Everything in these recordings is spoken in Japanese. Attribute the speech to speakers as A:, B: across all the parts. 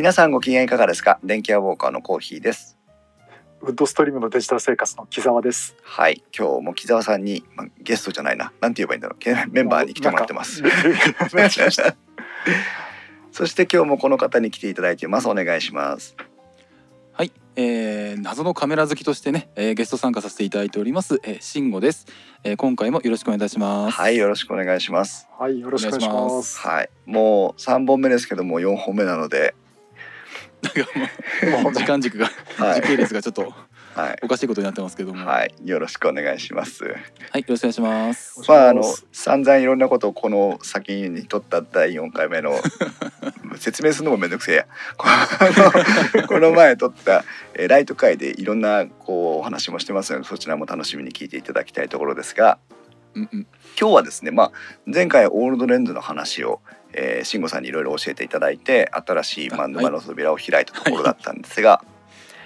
A: 皆さんご機嫌いかがですか？電気屋ウォーカーのコーヒーです。
B: ウッドストリームのデジタル生活の木澤です。
A: はい。今日も木澤さんに、まあ、ゲストじゃないな。なんて言えばいいんだろう。けメンバーに来てもらって ます。そして今日もこの方に来ていただいています。お願いします。
C: はい、えー、謎のカメラ好きとしてね、えー、ゲスト参加させていただいております、えー、慎吾です、えー、今回もよろしくお願いいたします。
A: はい。よろしくお願いします。
B: はい、よろしくお願いしま。
C: ます。
A: はい。もう3本目ですけども4本目なので
C: なんかもうもう時間軸が、
A: はい。
C: 時系列がちょっと
A: はい。
C: おかしいことになってますけども、
A: はい。よろしくお願いします。
C: はい、よろしくお願いします。
A: まああの散々いろんなことをこの先に撮った第4回目の 説明するのもめんどくせえや。この この前撮った、えーライト会でいろんなこうお話もしてますのでそちらも楽しみに聞いていただきたいところですが。
C: うんうん。
A: 今日はですね、まあ、前回オールドレンズの話を、えー、慎吾さんにいろいろ教えていただいて新しい、まあ、沼の扉を開いたところだったんですが、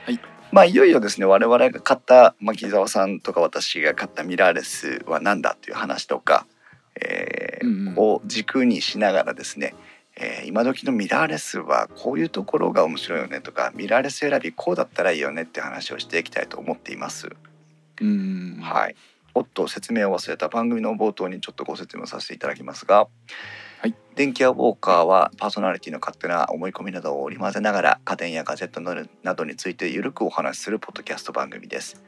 C: はい
A: まあいよいよですね我々が買った、まあ、木澤さんとか私が買ったミラーレスは何だっていう話とか、えー
C: うんうん
A: を軸にしながらですね、えー今時のミラーレスはこういうところが面白いよねとかミラーレス選びこうだったらいいよねって話をしていきたいと思っています。
C: うん
A: はい。おっと説明を忘れた番組の冒頭にちょっとご説明をさせていただきますが、
C: はい、
A: 電気屋ウォーカーはパーソナリティの勝手な思い込みなどを織り交ぜながら家電やガジェットなどについてゆるくお話しするポッドキャスト番組です。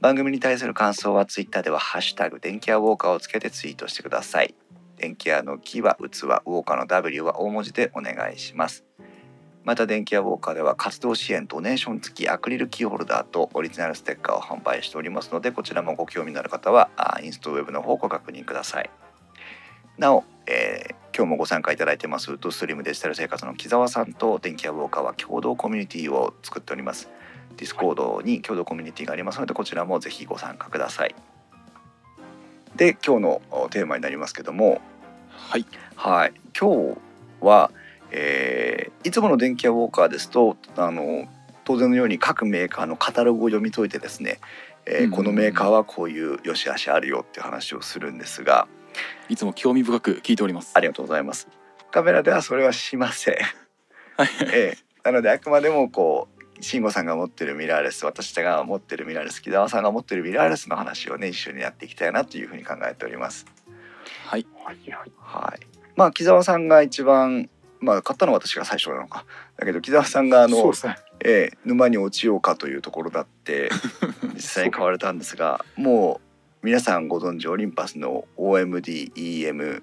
A: 番組に対する感想はツイッターではハッシュタグ電気屋ウォーカーをつけてツイートしてください。電気屋の木は器、ウォーカーの W は大文字でお願いします。また電気屋ウォーカーでは活動支援ドネーション付きアクリルキーホルダーとオリジナルステッカーを販売しておりますのでこちらもご興味のある方はあインストウェブの方をご確認くださいなお、えー今日もご参加いただいてます。ウッドストリームデジタル生活の木澤さんと電気屋ウォーカーは共同コミュニティを作っております。ディスコードに共同コミュニティがありますのでこちらもぜひご参加ください。で今日のおテーマになりますけども。
C: はい。
A: はい、今日は、えーいつもの電気屋ウォーカーですとあの当然のように各メーカーのカタログを読み解いてですね、えー
C: うん
A: このメーカーはこういう良し悪しあるよっていう話をするんですが
C: いつも興味深く聞いております
A: ありがとうございますカメラではそれはしません、
C: はい
A: えーなのであくまでもこう慎吾さんが持ってるミラーレス私が持ってるミラーレス木澤さんが持ってるミラーレスの話をね一緒にやっていきたいなというふうに考えております
C: はい
B: はいはい。
A: はい。まあ木澤さんが一番まあ買ったのは私が最初なのか。だけど木澤さんがあの。ええ沼に落ちようかというところだって 実際に買われたんですが、もう皆さんご存知オリンパスの OMD EM5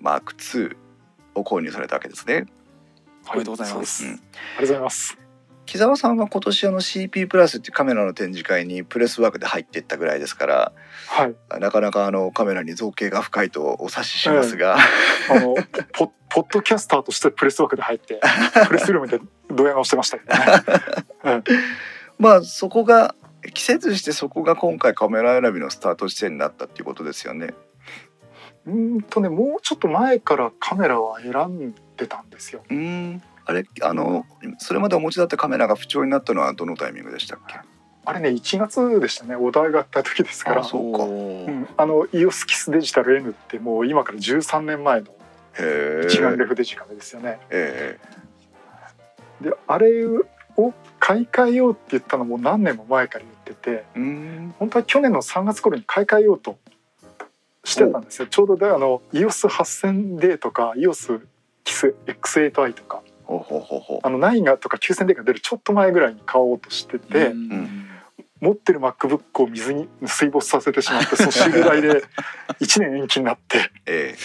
A: Mark II を購入されたわけですね。
C: おめでとうございます
A: うん
B: ありがとうございます。
A: 木澤さんは今年あの CP プラスっていうカメラの展示会にプレスワークで入っていったぐらいですから、
B: はい。
A: なかなかあのカメラに造形が深いとお察ししますが、
B: あのポポッドキャスターとしてプレスワークで入ってプレスルームでドヤ顔してましたけどね。うん
A: まあそこが季節してそこが今回カメラ選びのスタート地点になったっていうことですよね。
B: うーんとねもうちょっと前からカメラは選んでたんですよ。
A: うーんあれあのそれまでお持ちだったカメラが不調になったのはどのタイミングでしたっけ？
B: あれね1月でしたねお題があった時ですから
A: あ。そうか
B: うん、あの EOS キスデジタル N ってもう今から13年前の一眼レフデジカメですよね。
A: え
B: であれを買い替えようって言ったのも何年も前から言ってて本当は去年の3月頃に買い替えようとしてたんですよ。ちょうどであの EOS8000D とか EOS キス X8i とか
A: ほうほうほうほ
B: あの9がとか 9000D が出るちょっと前ぐらいに買おうとしてて、持ってる MacBook を水に水没させてしまってその修理代で1年延期になって
A: うえ。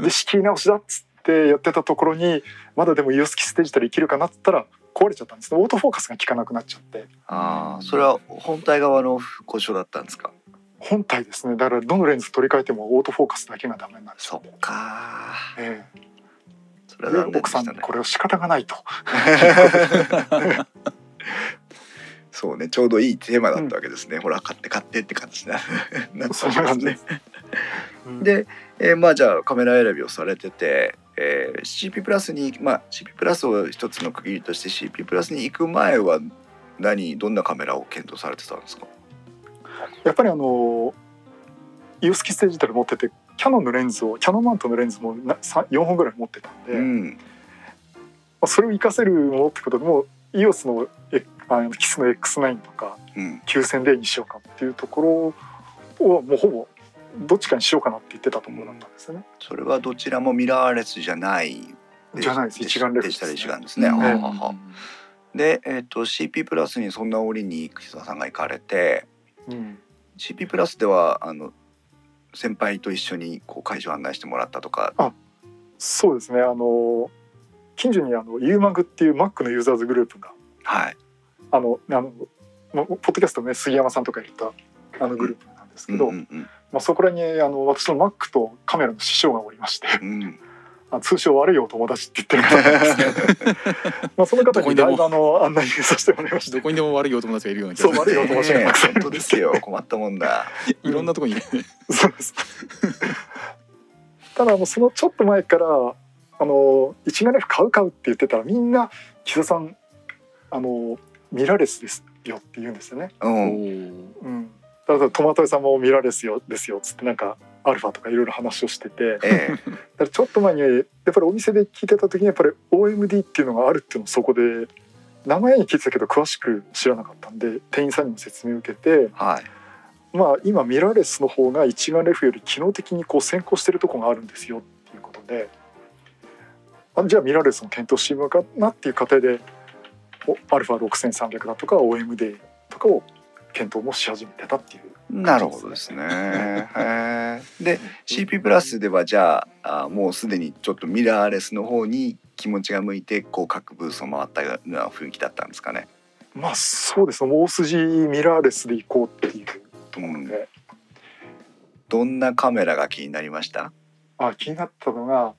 B: で仕切り直しだっつってやってたところにまだでも EOS キスデジタル生きるかなっつったら壊れちゃったんです。ねオートフォーカスが効かなくなっちゃって。
A: ああそれは本体側の故障だったんですか？
B: 本体ですね。だからどのレンズ取り替えてもオートフォーカスだけがダメになっちゃ
A: そっ
B: って、
A: か
B: え。
A: それ
B: え
A: は残念でし
B: で奥さんこれは仕方がないと。
A: そうねちょうどいいテーマだったわけですね、ほら買って買ってって感じにな なったわけですね。
B: うん。
A: で、えーまあじゃあカメラ選びをされてて、えー CP プラスにまあ CP プラスを一つの区切りとして CP プラスに行く前は何どんなカメラを検討されてたんですか？
B: やっぱりあの EOS キスデジタル持っててキャノンのレンズをキャノンマウントのレンズもなさ4本ぐらい持ってたんで、
A: うん。
B: あ、それを活かせるものってことでもう EOS のえあのキスの X9 とか
A: うん、
B: 9000D にしようかっていうところをもうほぼどっちかにしようかなって言ってたところだったんですよね。
A: それはどちらもミラーレスじゃない。
B: じゃないです。一眼レフ
A: でしたら一眼ですね。
C: うん。
A: はあはで、えっと CP プラスにそんな折に岸田さんが行かれて
B: うん、
A: CP プラスではあの先輩と一緒にこう会場案内してもらったとか。
B: そうですね。あの近所にあの UMAG っていう Mac のユーザーズグループが。
A: はい。
B: あのあの、ま、ポッドキャストのね杉山さんとか言ったあのグループなんですけど、
A: うんうん
B: まあ、そこらにあの私の Mac とカメラの師匠がおりまして
A: うん。
B: 通称悪いお友達って言ってる方なんですね。まあその方にだいぶあの案内させてもらいました
C: どこにでも悪いお友達がいるような気
B: そう
C: がする。
B: 悪いお友達がたくさんいる
A: 本当ですよ。困ったもんだ。
C: いろんなとこに。いるね
B: そうです。ただもうそのちょっと前からあの一眼レフ買う買うって言ってたらみんな「木田さんあのミラーレスですよ」って言うんですよね。
A: うん。
C: お
B: うん、だからトマト屋さんもミラーレスよですよっつってなんかアルファとかいろいろ話をしてて。だ
A: え。
B: からちょっと前にやっぱりお店で聞いてた時にやっぱり OMD っていうのがあるっていうのをそこで名前に聞いてたけど詳しく知らなかったんで店員さんにも説明を受けて
A: えはい。
B: まあ今ミラーレスの方が一眼レフより機能的にこう先行してるところがあるんですよっていうことであじゃあミラーレスも検討してみようかなっていう過程でお α6300 だとか OMD とかを検討もし始めてたっていう
A: なるほどですね。で CP プラスではじゃああもうすでにちょっとミラーレスの方に気持ちが向いてこう各ブースを回ったような雰囲気だったんですかね。
B: まあそうですねもう大筋ミラーレスでいこうっていうところで、
A: どんなカメラが気になりました？
B: あ気になったのが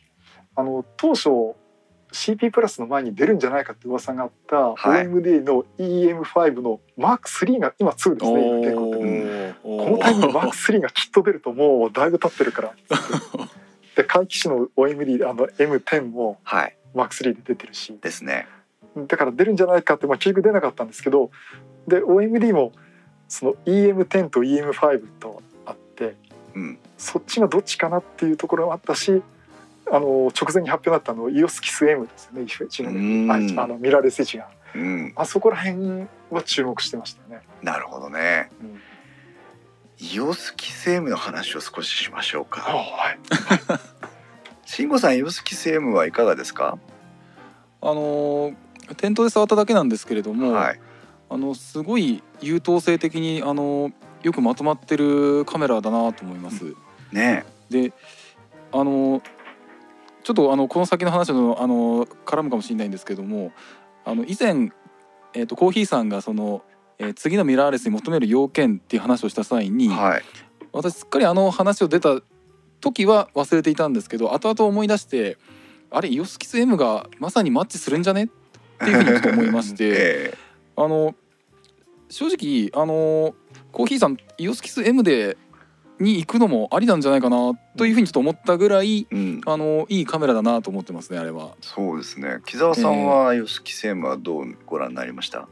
B: あの当初 CP プラスの前に出るんじゃないかって噂があった、
A: はい。
B: OMD の EM5 の Mark3 が今2ですね今結構
C: ー
B: このタイミング Mark3 がきっと出るともうだいぶ経ってるから。で回帰種の OMD あの M10 も
A: はい。
B: Mark3 で出てるし。
A: ですね。
B: だから出るんじゃないかって、まあ、結局出なかったんですけどで OMD もその EM10 と EM5 とあって
A: うん。
B: そっちがどっちかなっていうところもあったしあの直前に発表になったあの EOS キス M ですよね一眼
A: うん
B: ああのミラーレス一眼
A: うん
B: あそこら辺は注目してましたね。
A: なるほどね。
B: うん
A: イオスキセームの話を少ししましょう
B: あ
A: か。
B: はい
A: 慎吾さんイオスキセームはいかがですか？
C: あのー店頭で触っただけなんですけれども、
A: はい。
C: あのすごい優等生的にあのよくまとまってるカメラだなと思います。
A: ね
C: であのちょっとあのこの先の話のあの絡むかもしれないんですけどもあの以前、えー、とコーヒーさんがその、えー次のミラーレスに求める要件っていう話をした際に、
A: はい。
C: 私すっかりあの話を出た時は忘れていたんですけど後々思い出してあれイオスキス M がまさにマッチするんじゃね？っていうふうにちょっと思いまして
A: え
C: あの正直あのコーヒーさんイオスキス M でに行くのもありなんじゃないかなというふうにちょっと思ったぐらい
A: えうん。
C: あのいいカメラだなと思ってますねあれは。
A: そうですね。木澤さんはイオスキセームはどうご覧になりました？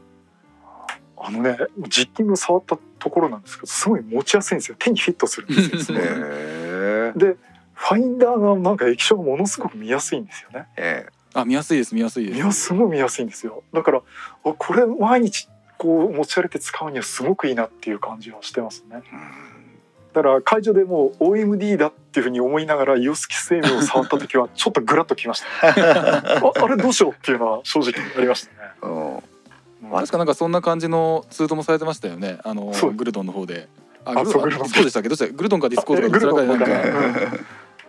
B: あのね実機も触ったところなんですけどすごい持ちやすいんですよ手にフィットするんですよ でファインダーがなんか液晶がものすごく見やすいんですよね
A: え
C: あ見やすいです見やすいです。
B: 見やすごい見やすいんですよだからあこれ毎日こう持ち歩いて使うにはすごくいいなっていう感じはしてますね
A: えうん
B: だから会場でもう OMD だっていうふうに思いながらイオスキス M を触った時はちょっとグラッときました。ああれどうしようっていうのは正直ありましたね。
A: うん。
B: うん
C: 確かなんかそんな感じのトゥートもされてましたよね。あのグルドンの方で。あ
B: あ
C: グルドン
B: そう
C: でしたっけ？どうした？グルドンかディスコードかどちらかでなんか。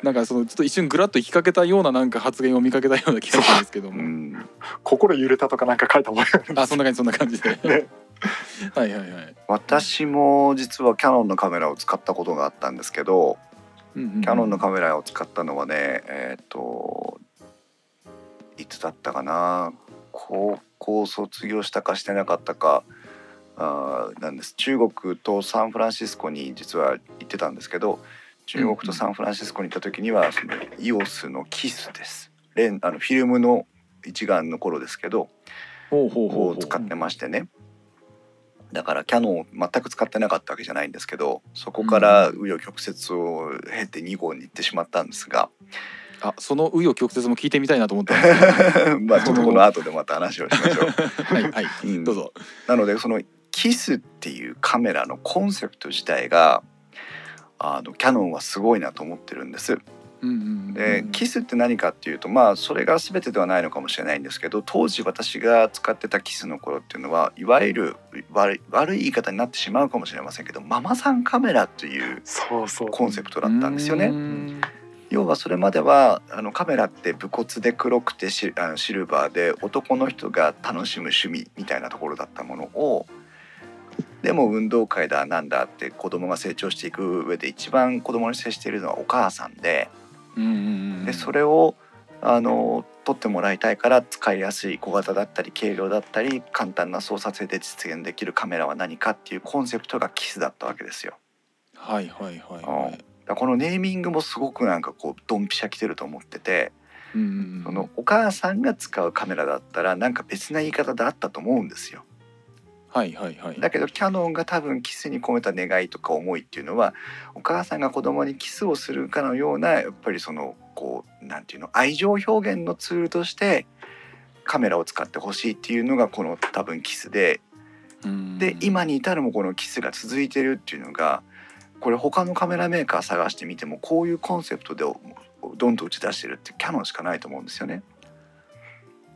C: なんかそのちょっと一瞬グラッと引きかけたようななんか発言を見かけたような気がするんですけど
A: う
C: も、
A: ん。
B: 心揺れたとかなんか書いた覚えあ
C: そんな感じそんな感じで、
B: ね
C: はいはいはい、
A: 私も実はキャノンのカメラを使ったことがあったんですけど、
C: うんうんうん。
A: キャノンのカメラを使ったのはねえっ、といつだったかな？高校卒業したかしてなかったかあーなんです。中国とサンフランシスコに実は行ってたんですけど中国とサンフランシスコに行った時にはその EOS のキスです。レンあのフィルムの一眼の頃ですけどを使ってましてねだからキャノンを全く使ってなかったわけじゃないんですけどそこから紆余曲折を経て2号に行ってしまったんですが。
C: あその紆余曲折も聞いてみたいなと思ったんですけど
A: まあちょっとこの後でまた話をしましょう。
C: はいはい。
A: うん。
C: どうぞ。
A: なのでそのキスっていうカメラのコンセプト自体があのキャノンはすごいなと思ってるんです。でキスって何かっていうとまあそれが全てではないのかもしれないんですけど当時私が使ってたキスの頃っていうのはいわゆる悪い悪い言い方になってしまうかもしれませんけどママさんカメラという
B: そうそう。
A: コンセプトだったんですよ
C: う
A: ね。
C: ん。
A: 要はそれまではあのカメラって武骨で黒くてシあのシルバーで男の人が楽しむ趣味みたいなところだったものをでも運動会だなんだって子供が成長していく上で一番子供に接しているのはお母さんででそれをあの撮ってもらいたいから使いやすい小型だったり軽量だったり簡単な操作性で実現できるカメラは何かっていうコンセプトがキスだったわけですよ。
C: はいはいはい
A: うん
C: はい
A: だこのネーミングもすごくなんかこうドンピシャ来てると思ってて。
C: うん
A: そのお母さんが使うカメラだったらなんか別な言い方であったと思うんですよ
C: はいはいはい。
A: だけどキャノンが多分キスに込めた願いとか思いっていうのはお母さんが子供にキスをするかのようなやっぱりそのこうなんていうの愛情表現のツールとしてカメラを使ってほしいっていうのがこの多分キスで。
C: うん。
A: で今に至るもこのキスが続いてるっていうのがこれ他のカメラメーカー探してみてもこういうコンセプトでどんどん打ち出してるってキャノンしかないと思うんですよね。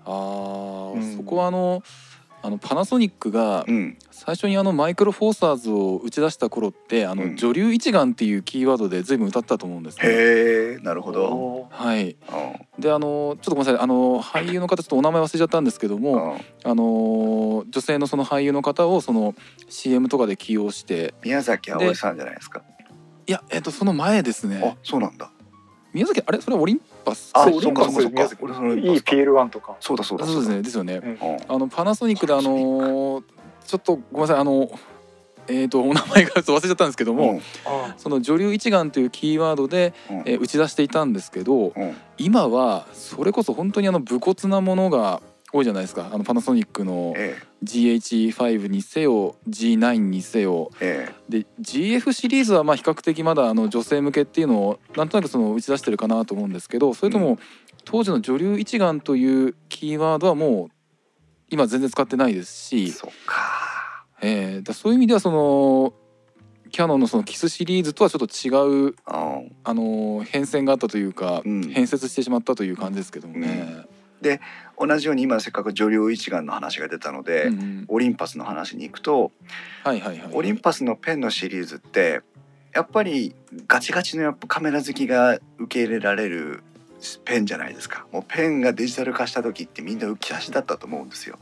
C: あー、
B: うん。
C: そこはあのあのパナソニックが
A: うん、
C: 最初にあのマイクロフォーサーズを打ち出した頃ってあの、
A: うん
C: 女流一眼っていうキーワードで随分歌ったと思うんですね。
A: へえなるほど。
C: はい、
A: うん
C: であのちょっとごめんなさいあの俳優の方ちょっとお名前忘れちゃったんですけども、
A: うん
C: あの女性のその俳優の方をその CM とかで起用して
A: 宮崎あおいさんじゃないですか。
C: いやえっとその前です
A: あ
C: ね
A: そうなんだ。
C: 宮崎あれそれはオリンパス？
A: あ
B: そう
A: そうかそうかそう
B: 宮崎
A: か。俺その
B: いい PL1 とか。
A: そうだそうだ
C: そうです
A: だ
C: ねですよね。
B: うん。
A: うん。
C: あのパナソニックであのちょっとごめんなさいあのえっ、とお名前が忘れちゃったんですけども、
A: うん。
B: あ
C: その女流一眼というキーワードで、
A: うん。
C: えー打ち出していたんですけど
A: うん。
C: 今はそれこそ本当にあの武骨なものが多いじゃないですか。あのパナソニックの
A: え
C: GH5 にせよ G9 にせよ。
A: ええ。
C: で GF シリーズはまあ比較的まだあの女性向けっていうのをなんとなくその打ち出してるかなと思うんですけどそれと
A: う
C: も当時の女流一眼というキーワードはもう今全然使ってないですし、
A: えそうか。
C: えーだそういう意味ではそのキャノンのそのキスシリーズとはちょっと違う
A: うん。
C: あの変遷があったというか、
A: うん。
C: 変節してしまったという感じですけどもね。
A: 同じように今せっかく女流一眼の話が出たので、
C: うんうん。
A: オリンパスの話に行くと
C: はいはいはい。
A: オリンパスのペンのシリーズってやっぱりガチガチのやっぱカメラ好きが受け入れられるペンじゃないですか。もうペンがデジタル化した時ってみんな浮き足だったと思うんですよ。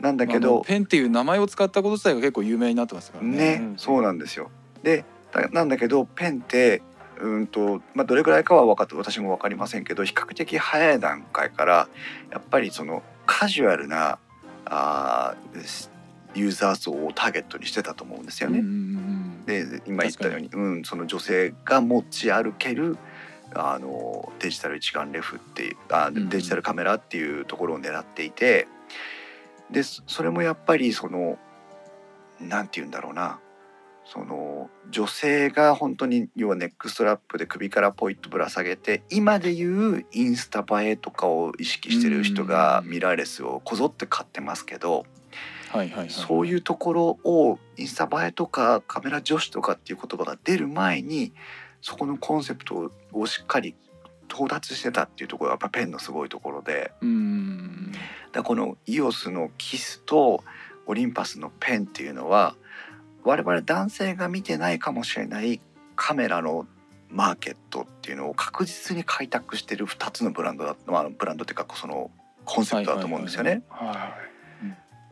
A: なんだけど
C: ペンっていう名前を使ったこと自体が結構有名になってますからね。
A: ね、
B: うん。
A: そうなんですよ。でだなんだけどペンってうんと、まあ、どれぐらいかは分かって私も分かりませんけど比較的早い段階からやっぱりそのカジュアルなあーユーザー層をターゲットにしてたと思うんですよね。で今言ったように、うん、その女性が持ち歩けるあのデジタル一眼レフっていうあ
C: ん。
A: デジタルカメラっていうところを狙っていてでそそれもやっぱりそのなんて言うんだろうなその女性が本当に要はネックストラップで首からポイッとぶら下げて今でいうインスタ映えとかを意識してる人が
C: うん
A: ミラーレスをこぞって買ってますけど。
C: はいはいはい。
A: そういうところをインスタ映えとかカメラ女子とかっていう言葉が出る前にそこのコンセプトをしっかり到達してたっていうところがやっぱペンのすごいところで
C: うんうん
A: だこの EOS のキスとオリンパスのペンっていうのは我々男性が見てないかもしれないカメラのマーケットっていうのを確実に開拓してる2つのブランドだ、まあ、ブランドっていうかそのコンセプトだと思うんですよね。
B: は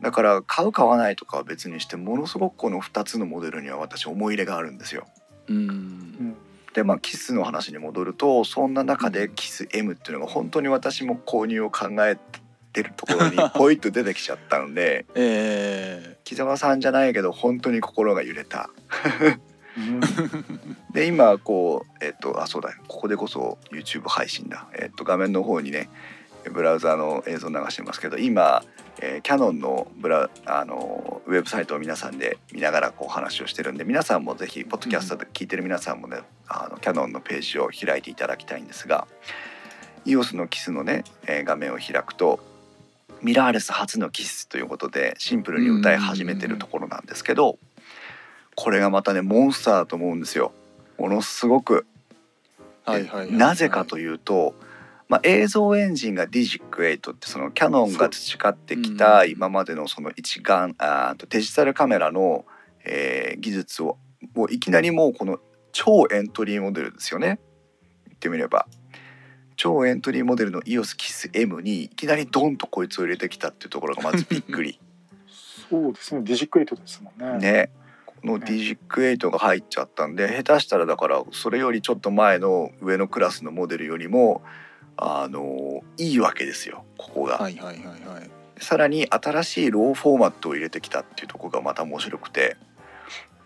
A: だから買う買わないとかは別にしてものすごくこの2つのモデルには私思い入れがあるんですよ。
C: うん
B: い、うん
A: でまあキスの話に戻るとそんな中でキス M っていうのが本当に私も購入を考えてるところにポイッと出てきちゃったので
C: え
A: 木澤さんじゃないけど本当に心が揺れた。
B: うん。
A: で今こうえっとあそうだここでこそ YouTube 配信だ、えっと、画面の方にねブラウザの映像流してますけど今、えーキャノンのブラあのウェブサイトを皆さんで見ながらこう話をしてるんで皆さんもぜひポッドキャストで聞いてる皆さんもねあのキャノンのページを開いていただきたいんですが EOS のキスのね、えー画面を開くとミラーレス初のキスということでシンプルに歌い始めてるところなんですけどこれがまたねモンスターだと思うんですよ。ものすごく。なぜかというと、まあ、映像エンジンが DIGIC8 ってそのキャノンが培ってきた
C: うん。
A: 今までのその一眼あーとデジタルカメラの、えー技術をもういきなりもうこの超エントリーモデルですよね。言ってみれば超エントリーモデルの EOSKISS-M にいきなりドンとこいつを入れてきたっていうところがまずびっくり。
B: そうですね。ディジクエイトですもんね。
A: ね。この DIGIC8 が入っちゃったんで下手したらだからそれよりちょっと前の上のクラスのモデルよりもあのいいわけですよ。ここが、
C: はいはいはいはい。
A: さらに新しいローフォーマットを入れてきたっていうところがまた面白くて。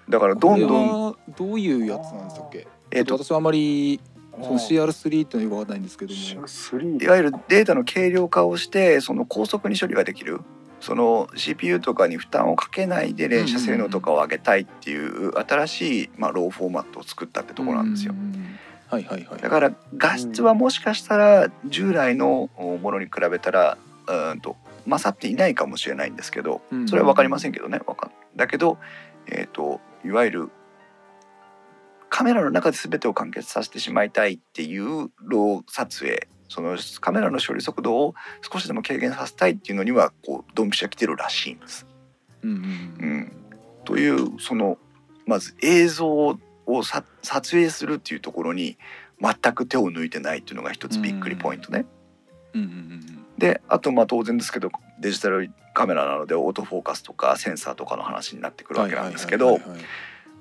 A: だからどんどん
C: これはどういうやつなんでしたっけ？
A: えっと
C: ちょっと私はあまりその
B: あー
C: CR3 っていうのがよくわかんないんですけども。
B: 3
A: いわゆるデータの軽量化をしてその高速に処理ができる。その CPU とかに負担をかけないで連射性能とかを上げたいっていう新しい、まあ、ローフォーマットを作ったってところなんですよ。
C: う。んはいはいはい。
A: だから画質はもしかしたら従来のものに比べたらうーんと勝っていないかもしれないんですけど
C: うん
A: それは分かりませんけどね。わかんだけど、えー、といわゆるカメラの中で全てを完結させてしまいたいっていうロー撮影そのカメラの処理速度を少しでも軽減させたいっていうのにはこうドンピシャ来てるらしいんです。
C: うんうん
A: う
C: うん
A: ん、というそのまず映像をさ撮影するっていうところに全く手を抜いてないっていうのが一つびっくりポイントね。
C: うんうんうん
A: であとまあ当然ですけどデジタルカメラなのでオートフォーカスとかセンサーとかの話になってくるわけなんですけど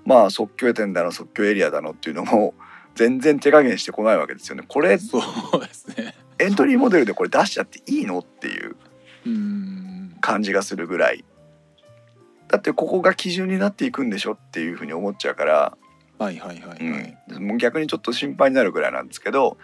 A: まあ即興点だの即興エリアだのっていうのも 全然手加減してこないわけですよね。これ
C: そうですね。
A: エントリーモデルでこれ出しちゃっていいのっていう
C: うん。
A: 感じがするぐらい。だってここが基準になっていくんでしょっていうふうに思っちゃうから。
C: はいはいはいはい。
A: うん、もう逆にちょっと心配になるぐらいなんですけど、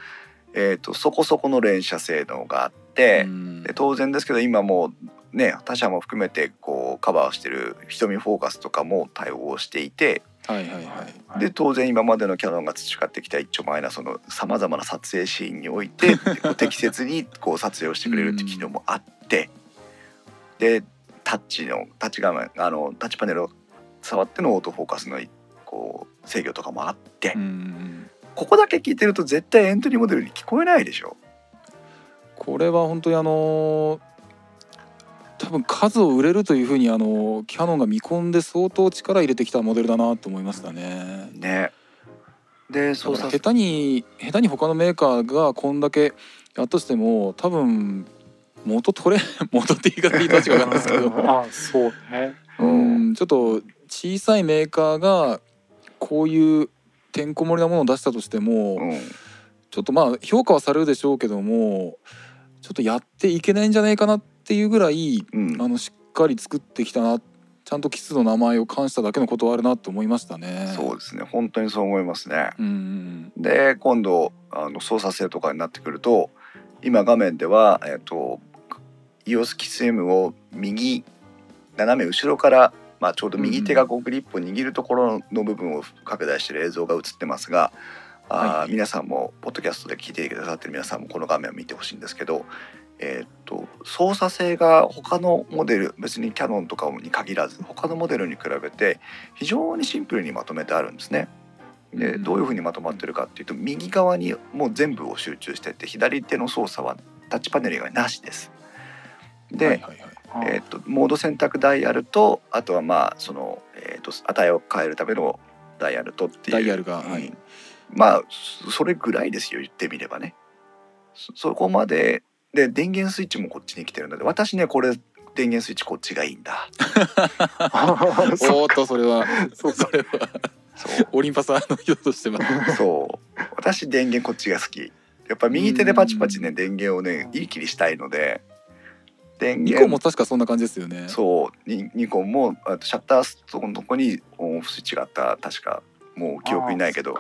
A: えー、とそこそこの連射性能があって、
C: うん。
A: で当然ですけど今もうね他社も含めてこうカバーしてる瞳フォーカスとかも対応していて
C: はいはいはい
A: で当然今までのキャノンが培ってきた一丁前なそのさまざまな撮影シーンにおいて 適切にこう撮影をしてくれるっていう機能もあってでタッチのタッチ画面あのタッチパネルを触ってのオートフォーカスのこう制御とかもあって。ここだけ聞いてると絶対エントリーモデルに聞こえないでしょ。
C: これは本当にあの多分数を売れるというふうにあのキヤノンが見込んで相当力入れてきたモデルだなと思いましたね。
A: ね。で
C: 下手に下手に他のメーカーがこんだけやっとしても多分元取れ 元って言い方いいと違うんですけど
B: あそうね
C: うんちょっと小さいメーカーがこういうてんこ盛りなものを出したとしても、
A: うん
C: ちょっとまあ評価はされるでしょうけどもちょっとやっていけないんじゃないかなっていうぐらい
A: うん
C: あのしっかり作ってきたなちゃんとキスの名前を冠しただけのことはあるなと思いましたね。
A: そうですね本当にそう思いますね。
C: うん
A: で今度あの操作性とかになってくると今画面では、えっと EOS キス M を右斜め後ろから、まあ、ちょうど右手がこうグリップを握るところの部分を拡大している映像が映ってますが。あー
C: はい
A: 皆さんもポッドキャストで聞いてくださってる皆さんもこの画面を見てほしいんですけど、えーっと操作性が他のモデル別にキャノンとかに限らず他のモデルに比べて非常にシンプルにまとめてあるんですね。で
C: うん。
A: どういうふうにまとまってるかっていうと右側にもう全部を集中してて左手の操作はタッチパネル以外なしです。で、
C: はいはいはい。
B: あ
A: えー、とモード選択ダイヤルとあとはまあその、えー、と値を変えるためのダイヤルとっていう。
C: ダイヤルが
A: うん。
C: はい。
A: まあそそれぐらいですよ言ってみればね。そそこまでで電源スイッチもこっちに来てるので私ねこれ電源スイッチこっちがいいんだ。
C: おーっとそれは。
B: そ
C: れはオリンパサーの人としては
A: そう。私電源こっちが好き。やっぱ右手でパチパチね電源をねいい切りしたいので。電
C: ニコ
A: 源
C: ンも確かそんな感じですよね。
A: そう。ニニコンもあとシャッターストのとこにオンオフスイッチがあった確かもう記憶にないけど。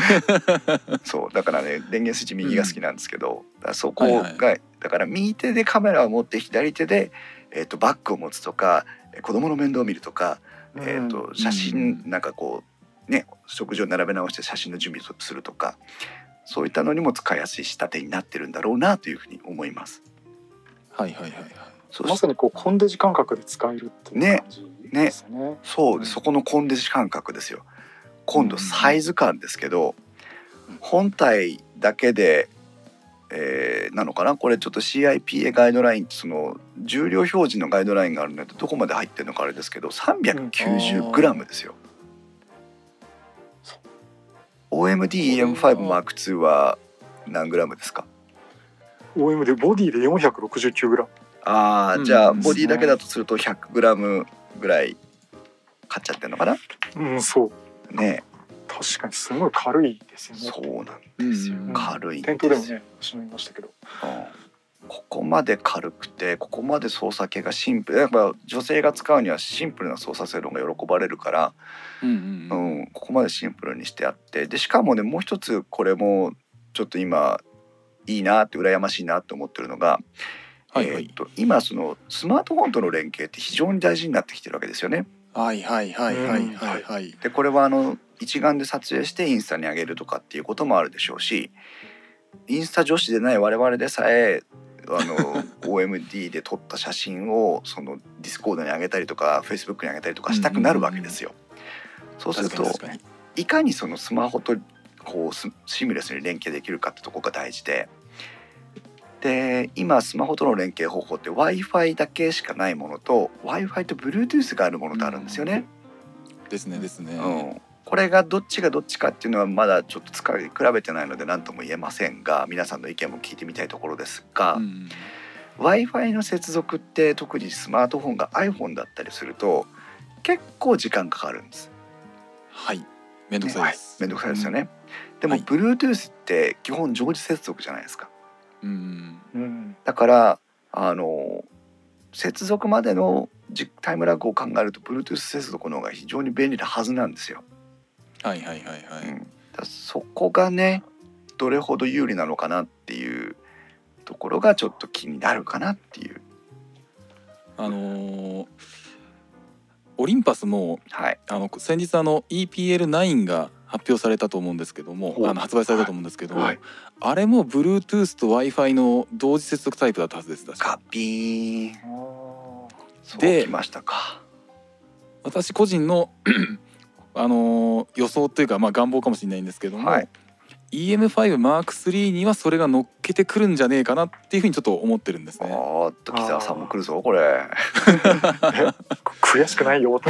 A: そうだからね電源スイッチ右が好きなんですけど、だからそこが、
C: はいは
A: だから右手でカメラを持って左手で、えー、とバッグを持つとかえ子供の面倒を見るとか、
B: うん。
A: えー、と写真なんかこうね食事を並べ直して写真の準備をするとかそういったのにも使いやすい仕立てになってるんだろうなというふうに思います。
C: はいはいはいはい。
A: そう
B: まさにこうコンデジ感覚で使えるっていう感じですね。
A: そうそこのコンデジ感覚ですよ今度サイズ感ですけど、本体だけで、えーなのかな？これちょっと CIPA ガイドラインその重量表示のガイドラインがあるのでどこまで入ってるのかあれですけど 390g ですよ。OMD-EM5M2 は何グラムですか
B: ？OM でボディで 469g。
C: うん
A: ああじゃあ
C: うん。
A: ボディだけだとすると 100g ぐらい買っちゃってるのかな？
B: うんそう
A: ね
B: 確かにすごい軽いですよね。
A: そうなんですよ
C: うん
A: 軽いで
B: もねましたけど。
A: うんここまで軽くてここまで操作系がシンプルやっぱ女性が使うにはシンプルな操作性の方が喜ばれるから、
C: うんう
A: うんん、ここまでシンプルにしてあってでしかもねもう一つこれもちょっと今いいなって羨ましいなって思ってるのが、
C: はいはい
A: えーと今そのスマートフォンとの連携って非常に大事になってきてるわけですよね。
C: はいはいはいはいはいはい
A: でこれはあの一眼で撮影してインスタに上げるとかっていうこともあるでしょうしインスタ女子でない我々でさえあの OMD で撮った写真をそのディスコードに上げたりとか Facebook に上げたりとかしたくなるわけですよ。そうするといかにそのスマホとこうスミラーレスに連携できるかってとこが大事で。で今スマホとの連携方法って w i f i だけしかないものと Wi-Fi と Bluetooth があるものとあるんですよね。
C: ですねですね
A: うん、これがどっちがどっちかっていうのはまだちょっと使い比べてないので何とも言えませんが皆さんの意見も聞いてみたいところですが、
C: うん
A: w i f i の接続って特にスマートフォンが iPhone だったりすると結構時間かかるんです。
C: はいめんどくさいです
A: めんどくさいですよね。でも
C: はい
A: Bluetooth って基本常時接続じゃないですか。
C: うん。
B: うん。
A: だからあの接続までのじタイムラグを考えると Bluetooth 接続の方が非常に便利なはずなんですよ。
C: はいはいはいはい。
A: うん、だそこがねどれほど有利なのかなっていうところがちょっと気になるかなっていう。
C: あのーオリンパスも
A: はい。
C: あの先日あの EPL9 が発表されたと思うんですけどもあの発売されたと思うんですけども、
A: はい。
C: あれも Bluetooth と Wi-Fi の同時接続タイプだったはずです
A: カピーン。
C: で
A: きましたか。
C: 私個人の あのー予想というかまあ願望かもしれないんですけども、
A: はい
C: EM5M3 にはそれが乗っけてくるんじゃねえかなっていうふうにちょっと思ってるんですね。
A: っと木澤さんも来るぞこれ。
B: ー悔しくないよ。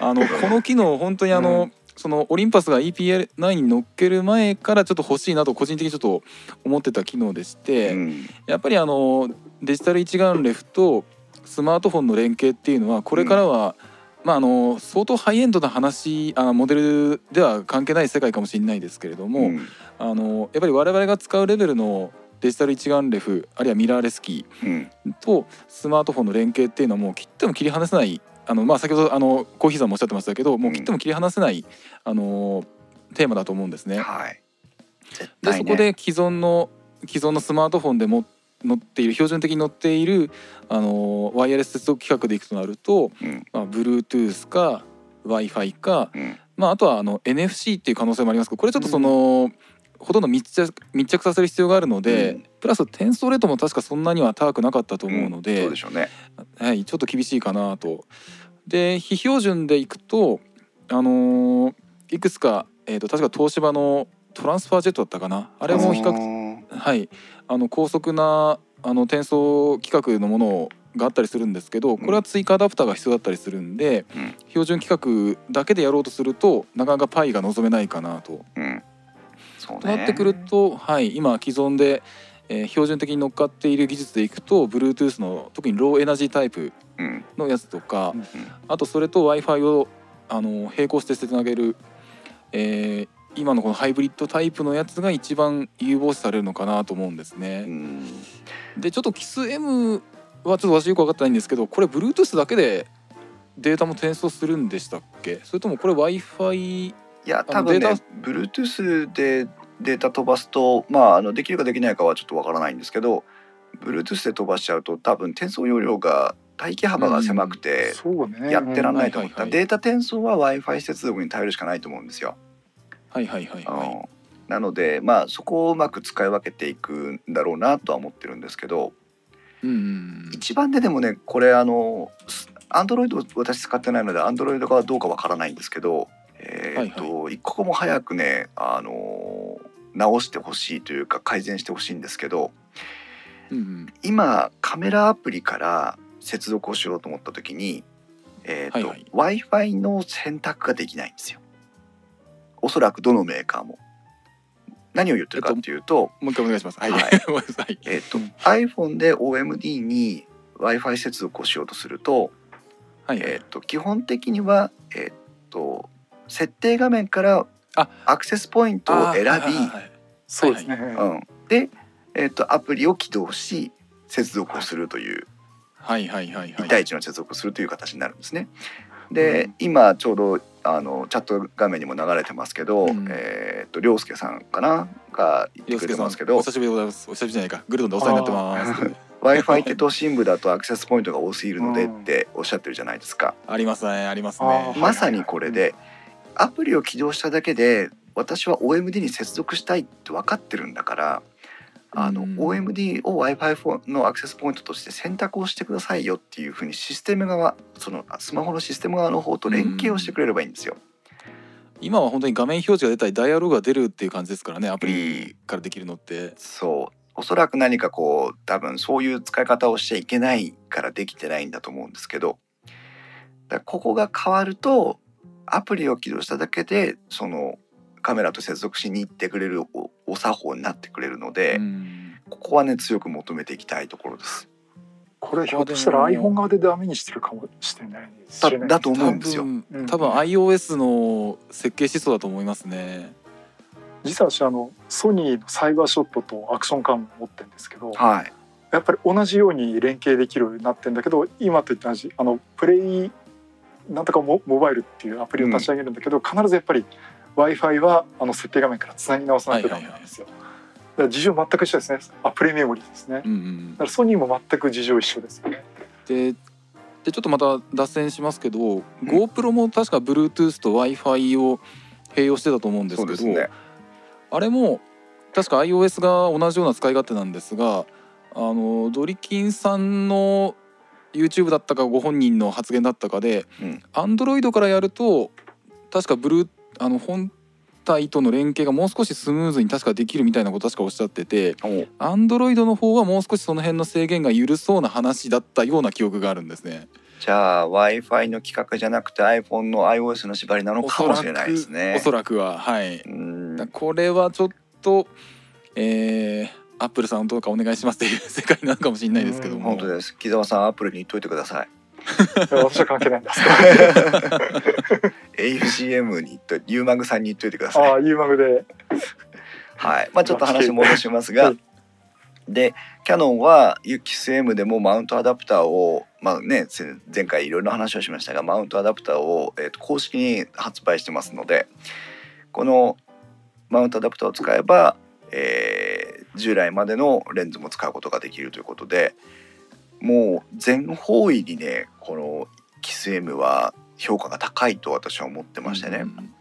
C: あのこの機能本当にあの、
A: うん。
C: そのオリンパスが EPL9 に乗っける前からちょっと欲しいなと個人的にちょっと思ってた機能でして、
A: うん。
C: やっぱりあのデジタル一眼レフとスマートフォンの連携っていうのはこれからは、まああの相当ハイエンドな話あモデルでは関係ない世界かもしれないですけれども、
A: うん。
C: あのやっぱり我々が使うレベルのデジタル一眼レフあるいはミラーレスキ
A: うん。
C: ーとスマートフォンの連携っていうのはもう切っても切り離せないあの、まあ、先ほどあのコーヒーさんもおっしゃってましたけどもう切っても切り離せない、あのテーマだと思うんですね。
A: はい。絶
C: でそこで既存の既存のスマートフォンでも乗っている標準的に乗っているあのワイヤレス接続規格でいくとなると、
A: うん。
C: まあ、Bluetooth か w i f i か、
A: うん。
C: まあ、あとはあの NFC っていう可能性もありますけどこれちょっとその、ほとんど密着密着させる必要があるので、
A: うん。
C: プラス転送レートも確かそんなには高くなかったと思うので,、はい、ちょっと厳しいかなと。で非標準でいくと、あのーいくつか、えー、と確か東芝のトランスファージェットだったかな。あれも比較
A: 較
C: はい、あの高速なあの転送規格のものがあったりするんですけどこれは追加アダプターが必要だったりするんで、
A: うん。
C: 標準規格だけでやろうとするとなかなかパイが望めないかなと。
A: うん。そう
C: なってくると、はい、今既存で、えー標準的に乗っかっている技術でいくと Bluetooth の特にローエナジータイプ
A: うん。
C: のやつとか、
B: うん
C: あとそれと w i f i をあの並行してつなげる、えー今のこのハイブリッドタイプのやつが一番有望視されるのかなと思うんですね。
A: うん。
C: でちょっとキス M はちょっと私よく分かってないんですけどこれ Bluetooth だけでデータも転送するんでしたっけ？それともこれ w i f i
A: いや多分ね Bluetooth でデータ飛ばすとまああのできるかできないかはちょっとわからないんですけど Bluetooth で飛ばしちゃうと多分転送容量が帯域幅が狭くてやってらんないと思った、データ転送は w i f i 接続に頼るしかないと思うんですよ。
C: はいはいはいは
A: うんなのでまあそこをうまく使い分けていくんだろうなとは思ってるんですけど
C: い。うんうん
A: 一番ででもねこれあの Android 私使ってないので Android がどうかわからないんですけどえーっと、一刻も早くねあの直してほしいというか改善してほしいんですけど
C: うんうん
A: 今カメラアプリから接続をしようと思った時に、えーと
C: はい
A: w i f i の選択ができないんですよ。おそらくどのメーカーも。何を言ってるかっていうと,、
C: もう一回お願いします。はい。
A: はい。えーと
C: うん
A: iPhone で OMD に w i f i 接続をしようとすると,、
C: はい。
A: えー、と基本的には、えー、と設定画面から
C: あ
A: アクセスポイントを選び、
B: そうですね、
A: うん、で、えー、とアプリを起動し接続をするという
C: はいはいはいはい。
A: 1対1の接続をするという形になるんですね。で、今ちょうどあのチャット画面にも流れてますけど、
C: うん
A: えっ、と涼介さんかなが言ってくれてますけど
C: お久しぶりでございます。お久しぶりじゃないか。グルドンでお世話になってます。
A: w i f i って都心部だとアクセスポイントが多すぎるのでっ
B: うん
A: ておっしゃってるじゃないですか。
C: ありますねあります
B: あ
C: ね
B: ー。
A: まさにこれでアプリを起動しただけで私は OMD に接続したいって分かってるんだからあの、
C: うん
A: OMD を w i f i のアクセスポイントとして選択をしてくださいよっていうふうにシステム側そのスマホのシステム側の方と連携をしてくれればいいんですよ。
C: 今は本当に画面表示が出たりダイアログが出るっていう感じですからねアプリからできるのって。
A: そうおそらく何かこう多分そういう使い方をしちゃいけないからできてないんだと思うんですけどここが変わるとアプリを起動しただけでそのカメラと接続しに行ってくれるおお作法になってくれるので、
C: うん
A: ここはね強く求めていきたいところです。
B: これひょっとしたら iPhone 側でダメにしてるかもしれないです
A: だ
B: 知れない
A: だと思
C: 多
A: うんですよ。
C: 多分 iOS の設計思想だと思いますね。
B: 実は私あのソニーのサイバーショットとアクションカムを持ってるんですけど
A: はい。
B: やっぱり同じように連携できるようになってんだけど今と同じあのプレイなんとかモモバイルっていうアプリを立ち上げるんだけど、必ずやっぱり w i f i はあの設定画面からつなぎ直さないとダメなんですよ。だから事情全く一緒ですねあプレイメモリーですね。だ
C: うんうん
B: からソニーも全く事情一緒ですよね。
C: ででちょっとまた脱線しますけど、GoPro も確か Bluetooth と w i f i を併用してたと思うんですけど
A: ね。
C: あれも確か iOS が同じような使い勝手なんですがあのドリキンさんの YouTube だったかご本人の発言だったかで
A: うん
C: Android からやると確かブルーあの本体との連携がもう少しスムーズに確かできるみたいなこと確かおっしゃってて
A: お
C: Android の方はもう少しその辺の制限が緩そうな話だったような記憶があるんですね。
A: じゃあ w i f i の規格じゃなくて iPhone の iOS の縛りなのかもしれないですね。
C: おそらくははい。これはちょっとえー、アップルさんどうかお願いしますっていう世界なのかもしれないですけども
A: 本当です。木澤さんアップルに言っといてください。
B: 私は関係ないんです
A: AUCM に言っといユーマグさんに言っといてください。
B: ああ U マグで
A: はい。まあちょっと話戻しますが
B: はい、
A: でキャノンは UXM でもマウントアダプターをまあねせ前回いろいろな話をしましたがマウントアダプターを、えーと公式に発売してますのでこのマウントアダプターを使えば、えー従来までのレンズも使うことができるということでもう全方位にねこの XM は評価が高いと私は思ってましてね。
C: うん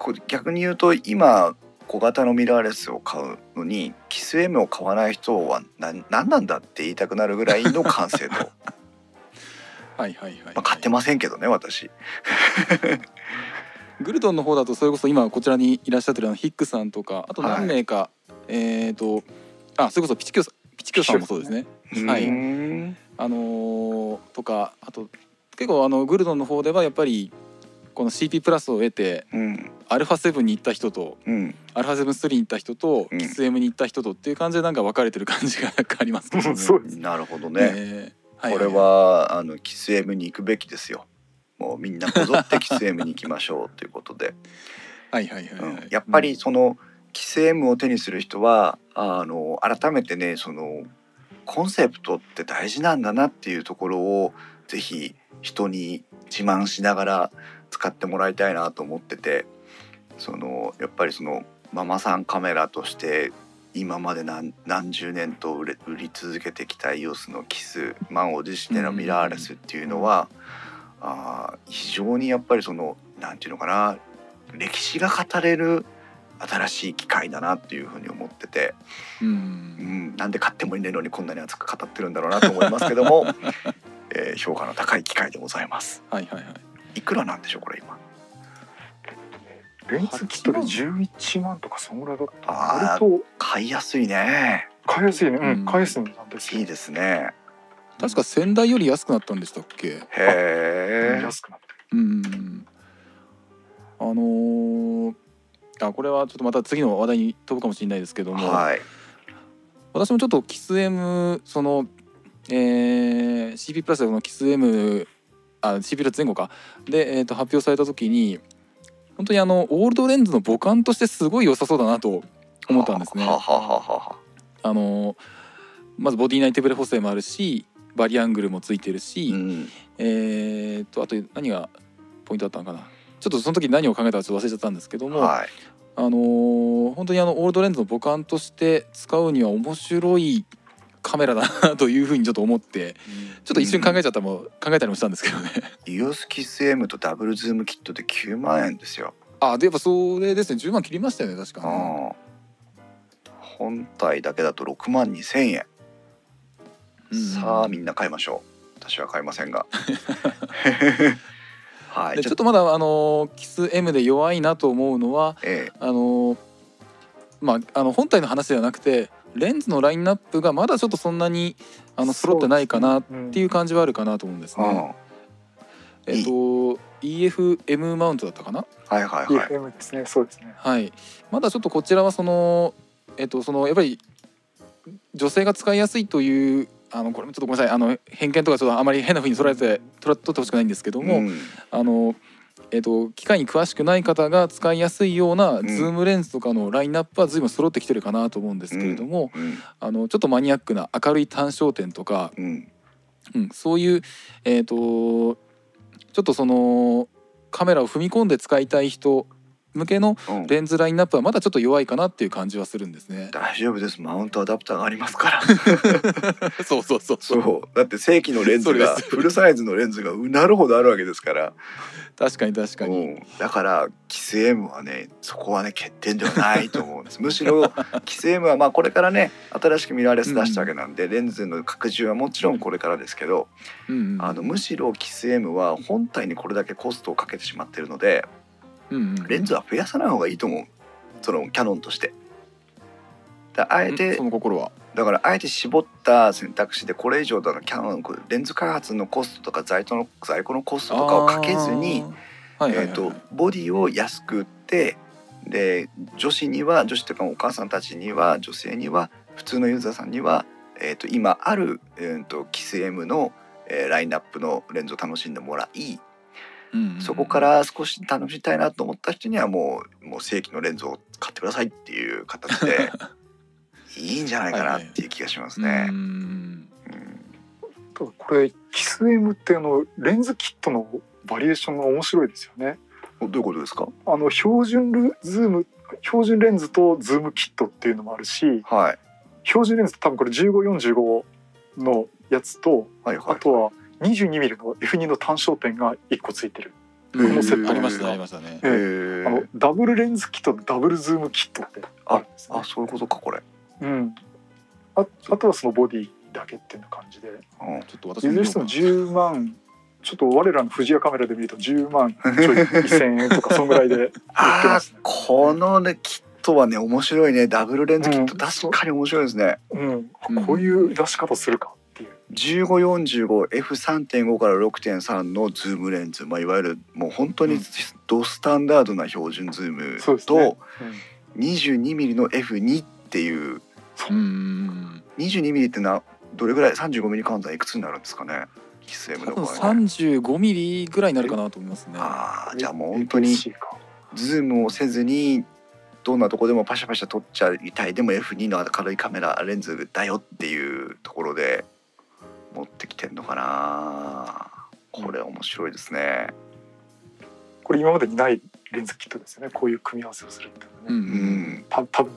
A: こう逆に言うと今小型のミラーレスを買うのにキス M を買わない人は何何なんだって言いたくなるぐらいの完成度。
C: はいはいはい、
A: まあ買ってませんけどね私。
C: グルトンの方だとそれこそ今こちらにいらっしゃってるあのヒックさんとかあと何名か、えっ、とあそれこそピチキョさんピチキョさんもそうですね。はい。う
A: ーん。
C: あのーとかあと結構あのグルドンの方ではやっぱりこの CP プラスを得て
A: うん。
C: アルファ7に行った人と
A: うん。
C: アルファ7-3に行った人と、
A: うん。
C: キス M に行った人とっていう感じでなんか分かれてる感じがありますけど ね。
A: なるほどね、
C: え。ー
A: これはあのキス M に行くべきですよ。もうみんなこぞってキス M に行きましょうということで、
C: はいはいはいはい、
A: うん。やっぱりそのキス M を手にする人はあの改めてねそのコンセプトって大事なんだなっていうところをぜひ人に自慢しながら使ってもらいたいなと思っててそのやっぱりそのママさんカメラとして今まで何何十年と売れ売り続けてきた EOS のキス満を持してのミラーレスっていうのは、あー非常にやっぱりそのなんていうのかな歴史が語れる新しい機械だなっていうふうに思ってて、
C: う
A: うんん、なんで買ってもいないのにこんなに熱く語ってるんだろうなと思いますけども、えー評価の高い機械でございます。
C: はいはいはい。
A: いくらなんでしょうこれ今？
B: レンズキットで11万とかそんぐらいだった。
A: あー
B: 割と。
A: 買いやすいね。
B: 買いやすいね。う
C: うん。
B: ん買いやすいんですよ
A: いいですね。
C: 確か先代より安くなったんでしたっけ？
A: へえ。
B: 安くなって。
C: うん。あのーあこれはちょっとまた次の話題に飛ぶかもしれないですけども、
A: はい。
C: 私もちょっとキス M その、えー CP プラスのキス M あ CP プラス前後かで、えー、と発表された時に本当にあのオールドレンズの母艦としてすごい良さそうだなと思ったんですね。
A: ははははは。
C: あのまずボディ内手ブレ補正もあるしバリアングルもついてるし、
A: うん。
C: えー、とあと何がポイントだったのかなちょっとその時何を考えたかちょっと忘れちゃったんですけども、
A: はい。
C: あのー本当にあのオールドレンズの母艦として使うには面白いカメラだなというふうにちょっと思ってちょっと一瞬考えちゃったも、考えたりもしたんですけどね
A: EOS キス M とダブルズームキットで9万円ですよ。
C: あでやっぱそれですね10万切りましたよね確か
A: う
C: ね
A: ん。本体だけだと6万2千円。
C: うん
A: さあみんな買いましょう。私は買いませんが。はい。
C: でちょっとまだあのーキス M で弱いなと思うのは
A: ええ
C: あのーまああの本体の話ではなくてレンズのラインナップがまだちょっとそんなにあの揃ってないかなっ
B: って
C: いう感じはあるかなと思うんですね。
A: うん。
C: えっと EFM マウントだったかな？
A: はいはいはい。
B: EFM ですねそうですね
C: はい、まだちょっとこちらはそのえっとそのやっぱり女性が使いやすいというあのこれもちょっとごめんなさい。あの偏見とかちょっとあまり変な風に捉えて取ってほしくないんですけども、
A: うん。
C: あのえっと機械に詳しくない方が使いやすいような
A: ん
C: ズームレンズとかのラインナップは随分揃ってきてるかなと思うんですけれども、
A: うん。
C: あのちょっとマニアックな明るい単焦点とか、
A: うん。
C: うん、そういうえっ、とちょっとそのカメラを踏み込んで使いたい人向けの
A: うん。
C: レンズラインナップはまだちょっと弱いかなっていう感じはするんですね。
A: 大丈夫です。マウントアダプターがありますから。
C: そうそうそう
A: そう。だって正規のレンズがフルサイズのレンズがうなるほどあるわけですから。
C: 確かに確かに。
A: うんだからキス M はねそこはね欠点ではないと思うんです むしろキス M はまあこれからね新しくミラーレス出したわけなんで、レンズの拡充はもちろんこれからですけど、
C: うんうん
A: あのむしろキス M は本体にこれだけコストをかけてしまってるので
C: うんうん
A: レンズは増やさない方がいいと思うそのキャノンとして。だあえ
C: うん
A: て
C: その心は。
A: だからあえて絞った選択肢でこれ以上だのキャノンレンズ開発のコストとか在庫の在庫のコストとかをかけずにえー、とボディを安く売ってで女子には女子というかお母さんたちには女性には普通のユーザーさんには、えー、と今ある、えー、とキス M の、えーラインナップのレンズを楽しんでもらい
C: うんうんうん。
A: そこから少し楽しみたいなと思った人にはもうもう正規のレンズを買ってくださいっていう形で いいんじゃないかなっていう気がしますね。
C: うん。
A: うん。
B: ただこれキス M ってあのレンズキットのバリエーションが面白いですよね。
A: おどういうことですか？
B: あの標準ルズーム標準レンズとズームキットっていうのもあるし
A: はい。
B: 標準レンズって多分これ1545のやつと
A: はいはい。
B: あとは 22mm の F2 の単焦点が1個ついてる。
C: うん。
B: このセット
C: ありましたねありましたね。
B: あの
A: ー
B: ダブルレンズキットとダブルズームキットってあるんですね
A: あそういうことかこれ。
B: うん。ああとはそのボディだけっていうような感じで。
A: うん。
C: ちょっと私
B: いずれにしても10万ちょっと我らの富士屋カメラで見ると10万ちょい1000円とかそんぐらいで売って
A: あり
B: ますね。
A: このねキットはね面白いね。ダブルレンズキット、
B: うん。
A: 確かに面白いですね。
B: うん
C: うん、
B: こういう出し方するか。
A: 1545F3.5 から6.3のズームレンズ、まあ、いわゆるもう本当に
B: うん。
A: ドスタンダードな標準ズームと、
B: ね。
A: 22mm の F2 っていう。
C: う。ん
A: 22mm ってのはどれぐらい？35mm 換算いくつになるんですかね？ Kiss M の場合ね
C: 35ミリぐらいになるかなと思いますね。
A: ああじゃあもう本当にズームをせずにどんなとこでもパシャパシャ撮っちゃいたい。でも F2 の軽いカメラレンズだよっていうところで持ってきてんのかなこれ面白いですね。
B: これ今までにないレンズキットですよねこういう組み合わせをするっていうのはね、
C: うん
A: うん、
B: た多分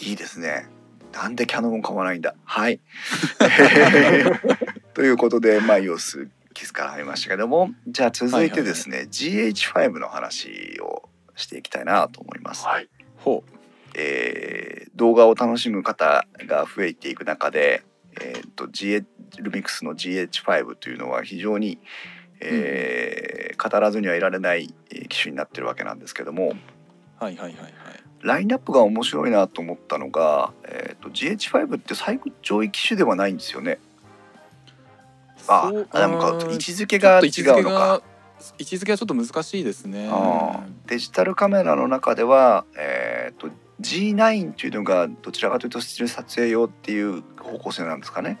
A: いいですね。なんでキャノン買わないんだ。はい。ということで、まあ、様子キスから入りましたけども、じゃあ続いてですね、GH5 の話をしていきたいなと思います。
B: はい
C: ほ
A: えー動画を楽しむ方が増えていく中で、えー、と GH ルミックスの GH5 というのは非常に、えー語らずにはいられないえー機種になってるわけなんですけども
C: うはいはいはいはい
A: ラインナップが面白いなと思ったのが、えー、と GH5 って最上位機種ではないんですよね。ああでもか
C: うん
A: 位置づけが違うのか。
C: が位置づけはちょっと難しいですね
A: デジタルカメラの中では、えー、と G9 というのがどちらかというとスチール撮影用っていう方向性なんですかね？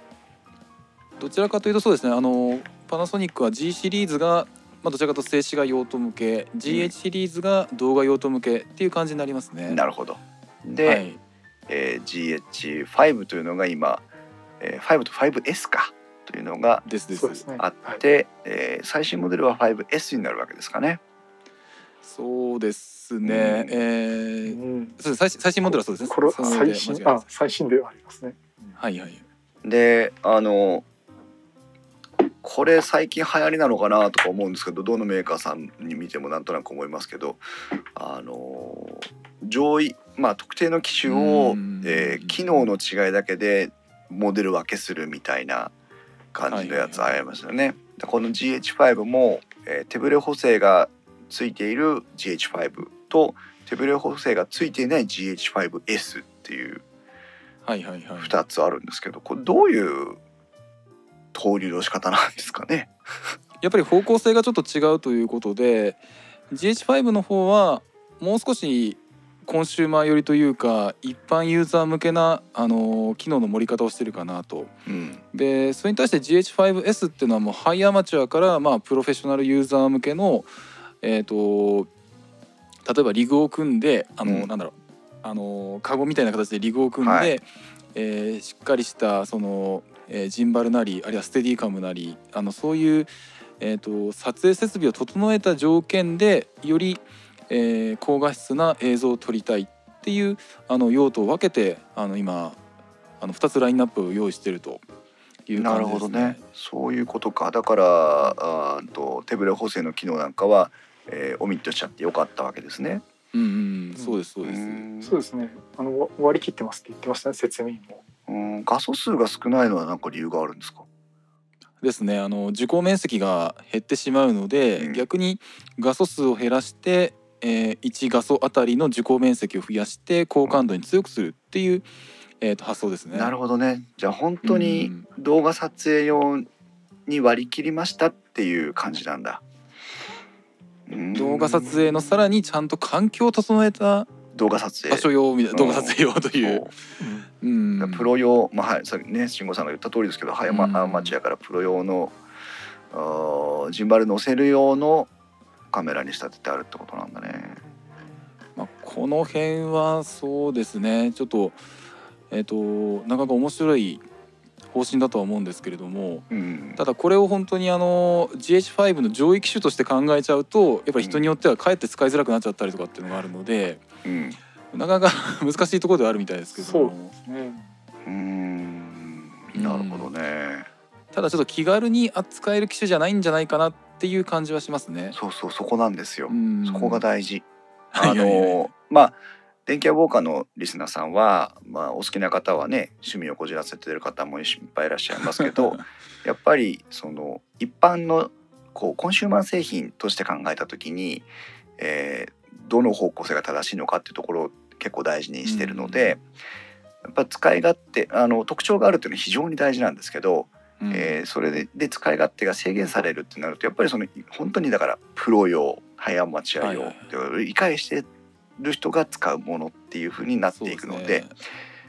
C: どちらかというとそうですねあのパナソニックは G シリーズが、まあ、どちらかというと静止画用途向け GH シリーズが動画用途向けっていう感じになりますね。
A: なるほど。で、
C: はい、
A: えー GH5 というのが今、えー5と 5S かというのが
C: ですです
B: そうですね
A: あって、えー最新モデルは 5S になるわけですかね？
C: そうですね、
A: うん。
C: えー
B: うん。
C: そうです最新最新モデルはそうですね。
B: これ最新あ最新ではありますね。
C: はいはい
A: であのこれ最近流行りなのかなとか思うんですけどどのメーカーさんに見てもなんとなく思いますけどあの上位まあ特定の機種を
C: うん、
A: えー機能の違いだけでモデル分けするみたいな感じのやつ
C: はいはいはい。
A: ありますよね。でこの GH5 も、えー手ブレ補正がついている GH5 と手ブレ補正がついていない GH5S っていう
C: はいはいはい
A: 2つあるんですけどこれどういう投入の仕方なんですかね？
C: やっぱり方向性がちょっと違うということで GH5 の方はもう少しコンシューマー寄りというか一般ユーザー向けな、あのー機能の盛り方をしてるかなと。
A: うん
C: でそれに対して GH5S っていうのはもうハイアマチュアからまあプロフェッショナルユーザー向けのえっ、と例えばリグを組んであの、
A: うん
C: なんだろうあのカゴみたいな形でリグを組んで、
A: はい
C: えーしっかりしたその、えージンバルなりあるいはステディカムなりあのそういう、えー、と撮影設備を整えた条件でより、えー高画質な映像を撮りたいっていうあの用途を分けてあの今あの2つラインナップを用意しているという
A: なる
C: 感じですね。
A: ほどね。そういうことか。だからあーと手ブレ補正の機能なんかは、えーオミットしちゃってよかったわけですね。
C: うんうん、そうですそうです。
A: うん
B: そうですねあのわ割り切ってますって言ってましたね説明も
A: うん画素数が少ないのは何か理由があるんですか？
C: ですねあの受光面積が減ってしまうので、
A: うん
C: 逆に画素数を減らして、えー、1画素あたりの受光面積を増やして高感度に強くするっていう、えー、と発想ですね。
A: なるほどね。じゃあ本当
C: う
A: に
C: ん
A: 動画撮影用に割り切りましたっていう感じなんだ。うん
C: 動画撮影のさらにちゃんと環境を整えた
A: 動画撮影。
C: 場所用みたいな動画撮影用という。
A: そう
C: うん
A: プロ用、まあはい、さっきね慎吾さんが言った通りですけど、はいま
C: うん
A: あアマチュアからプロ用のジンバル乗せる用のカメラに仕立ててあるってことなんだね。
C: まあ、この辺はそうですねちょっとえっ、となかなか面白い方針だとは思うんですけれども
A: うん、
C: ただこれを本当にあの GH5 の上位機種として考えちゃうとやっぱり人によってはかえって使いづらくなっちゃったりとかっていうのがあるので
A: うん、
C: なかなか 難しいところではあるみたいですけど
B: そう
C: も
B: ですね
A: うーんなるほどね。
C: ただちょっと気軽に扱える機種じゃないんじゃないかなっていう感じはしますね。
A: そうそうそこなんですよ。
C: うん
A: そこが大事。あのまあ電気屋ウォーカーのリスナーさんは、まあ、お好きな方はね趣味をこじらせてる方もいっぱいいらっしゃいますけど やっぱりその一般のこうコンシューマー製品として考えた時に、えーどの方向性が正しいのかっていうところを結構大事にしてるので、やっぱ使い勝手あの特徴があるっていうのは非常に大事なんですけど、
C: うん。
A: えーそれでで使い勝手が制限されるってなるとやっぱりその本当にだからプロ用ハイアマチュア用、
C: はい。はい
A: 理解してる人が使うものっていう風になっていくので。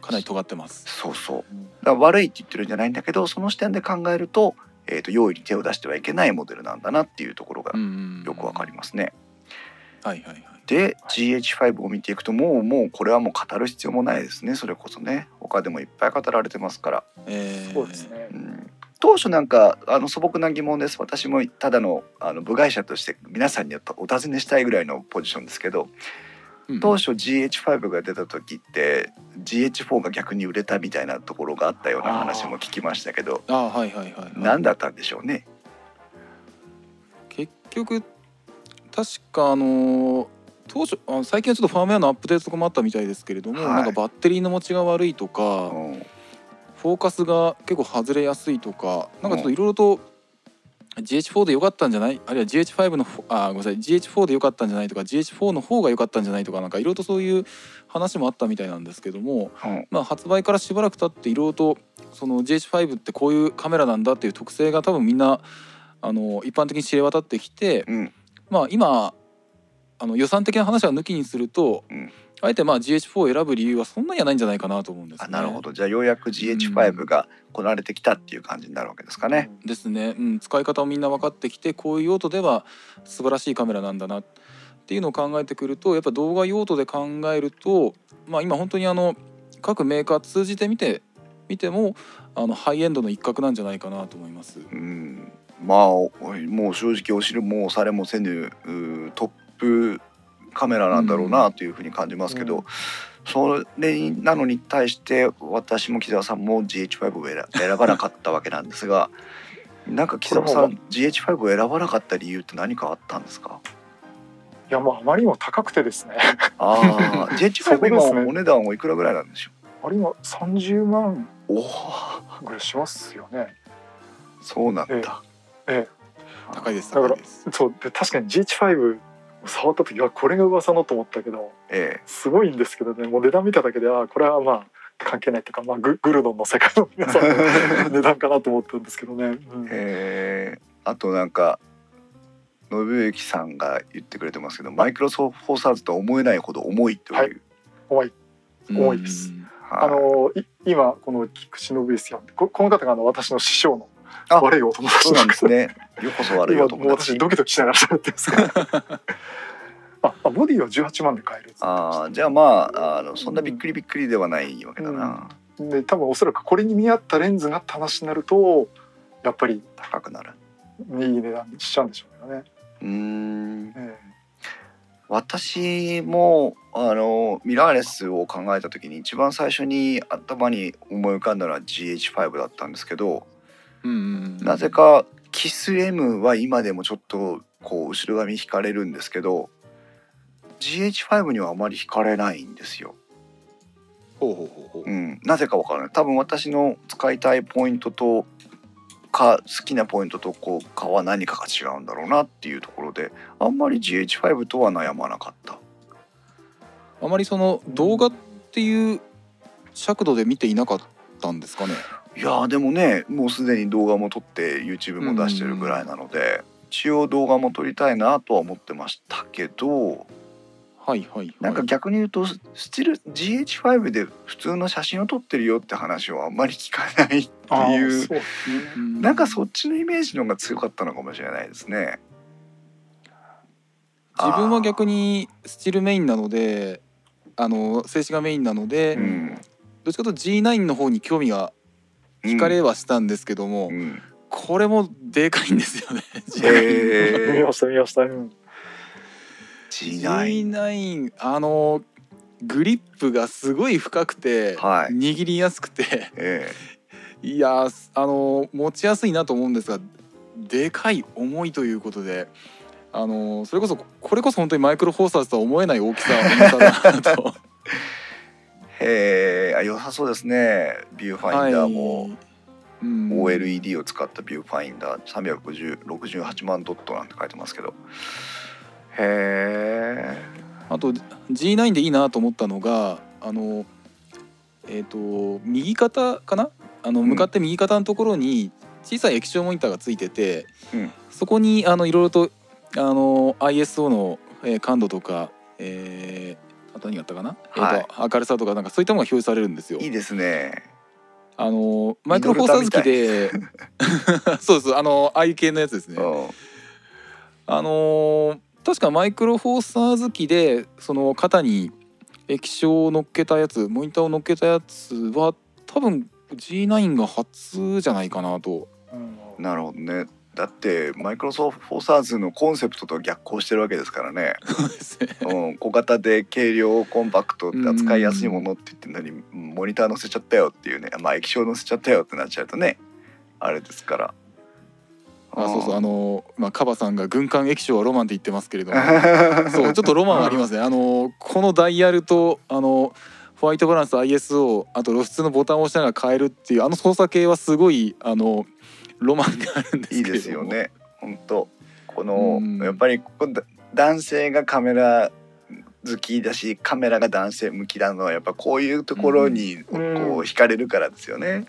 C: かなり尖ってます。
A: そうそう。だ悪いって言ってるんじゃないんだけどその視点で考えると,、えー、と用意に手を出してはいけないモデルなんだなっていうところがよくわかりますね。
C: はいはいはい。
A: で GH5 を見ていくともうもうこれはもう語る必要もないですね。それこそね。他でもいっぱい語られてますから。
C: えー。
B: そうですね。
A: うん。当初なんかあの素朴な疑問です。私もただのあの部外者として皆さんにお尋ねしたいぐらいのポジションですけど
C: うん
A: 当初 GH5 が出た時って GH4 が逆に売れたみたいなところがあったような話も聞きましたけど
C: あはいはいはい、はい、
A: 何だったんでしょうね？
C: 結局確かあの当初あ最近はちょっとファームウェアのアップデートとかもあったみたいですけれども、
A: はい。
C: なんかバッテリーの持ちが悪いとか、
A: うん。
C: フォーカスが結構外れやすいとかなんかちょっといろいろと GH4 で良かったんじゃない？あるいは GH5 のあごめんなさい。GH4 で良かったんじゃないとか GH4 の方が良かったんじゃないとかなんかいろいろとそういう話もあったみたいなんですけども、
A: うん
C: まあ、発売からしばらく経っていろいろとその GH5 ってこういうカメラなんだっていう特性が多分みんなあの一般的に知れ渡ってきて、
A: うん。
C: まあ、今あの予算的な話は抜きにすると、
A: うん
C: あえてまあ GH4 を選ぶ理由はそんなにはないんじゃないかなと思うんです、ね。
A: あなるほどじゃあようやく GH5 がこなれてきたっていう感じになるわけですかね。
C: ですね、うん、使い方をみんな分かってきてこういう用途では素晴らしいカメラなんだなっていうのを考えてくるとやっぱ動画用途で考えると、まあ、今本当にあの各メーカー通じてみて見てもあのハイエンドの一角なんじゃないかなと思います。
A: うんまあおもう正直お汁もされもせぬトップカメラなんだろうなというふうに感じますけど、
B: うん。
A: それなのに対して私も木澤さんも GH5 を選選ばなかったわけなんですが なんか木澤さん GH5 を選ばなかった理由って何かあったんですか？
B: いやもうあまりにも高くてですね。
A: ああ
B: そ
A: GH5 今お値段はいくらぐらいなんでしょ
B: あれ今30万
A: うおお
B: ぐらいしますよね。
A: そうなんだ、
B: ええ。
C: 高いです
B: だから
C: 高いです。
B: そうで確かに GH5 触った時はこれが噂のと思ったけど
A: え
B: すごいんですけどね。もう値段見ただけであこれはまあ関係ないっていうか、まあ、ググルドンの世界の皆さんの 値段かなと思ったんですけどね、うん。
A: ええ。あとなんか信之さんが言ってくれてますけどマイクロソフォーサーズとは思えないほど重いという、
B: はい。重い。重いです。
C: うん
A: はい。
B: あのい今この菊池信之さんここの方があの私の師匠の
A: あ
B: 悪いお友達
A: そうなんですね。よこそ悪い
B: 今
A: お友達
B: 私。ドキドキしながら喋ってますから ああボディは18万で買える
A: ああ、じゃあまあ、あの、そんなびっくりびっくりではないわけだな。
B: で多分おそらくこれに見合ったレンズがって話になるとやっぱり
A: 高くなる。
B: いい値段にしちゃうんでしょうけどね。
A: うーん。
B: え
A: 私も、あの、ミラーレスを考えた時に、一番最初に頭に思い浮かんだのは GH5 だったんですけど。
C: うん
A: なぜか、キス M は今でもちょっと、こう、後ろ髪引かれるんですけど。GH5 にはあまり引かれないんですよ。
C: ほうほうう
A: ん、なぜかわからない多分私の使いたいポイントとか好きなポイントとこうかは何かが違うんだろうなっていうところであんまり GH5 とは悩まなかった
C: あまりその動画っていう尺度で見ていなかったんですかね。
A: いやーでもねもうすでに動画も撮って YouTube も出してるぐらいなので一応動画も撮りたいなとは思ってましたけど
C: はいはい、はい。
A: なんか逆に言うとスチル GH5 で普通の写真を撮ってるよって話をあんまり聞かないっていう
B: そう
C: うん
A: なんかそっちのイメージの方が強かったのかもしれないですね。
C: 自分は逆にスチルメインなのであの静止画メインなので、
A: うん、
C: どっちかというと G9 の方に興味が惹かれはしたんですけども、
A: うん、
C: これもでかいんですよね。
A: へー。
B: 見ました見ました、うん、
A: G9
C: G9 あのグリップがすごい深くて、
A: はい。
C: 握りやすくて。
A: え
C: いやーあの持ちやすいなと思うんですがでかい重いということで。あのそれこそこれこそ本当にマイクロフォーサーズとは思えない大きさ重さだなと。
A: えへえあ良さそうですね。ビューファインダーも、
C: はい。うん。
A: OLED を使ったビューファインダー。35068万ドットなんて書いてますけど。へえ
C: あと G9 でいいなと思ったのがあのえっ、と右肩かな？あの
A: ん。
C: 向かって右肩のところに小さい液晶モニターがついてて、
A: うん。
C: そこにあのいろいろとあの ISO の、えー感度とか、えー何があったかな、
A: はい。
C: えーと明るさとかなんかそういったものが表示されるんですよ。
A: い。いですね。
C: あのマイクロフォーサーズ機で そうですあのああいう系のやつですね。
A: う。ん
C: あのー確かマイクロフォーサーズ機でその肩に液晶を乗っけたやつモニターを乗っけたやつは多分 G9 が初じゃないかなと。
A: なるほどねだってマイクロソフトフォーサーズのコンセプトと逆行してるわけですからね、
C: そう
A: ん、小型で軽量コンパクト扱いやすいものって言ってんのにモニター乗せちゃったよっていうねまあ液晶乗せちゃったよってなっちゃうとねあれですから。
C: あそうそうあのまあカバさんが軍艦液晶はロマンって言ってますけれども。
A: の
C: そうちょっとロマンありますね。あのこのダイヤルとあのホワイトバランス ISO あと露出のボタンを押しながら変えるっていうあの操作系はすごいあのロマンがあるんです
A: いいですよね。本当。この
C: うん。
A: やっぱりここだ男性がカメラ好きだしカメラが男性向きなのはやっぱこういうところにこう
B: うん
A: 惹かれるからですよね。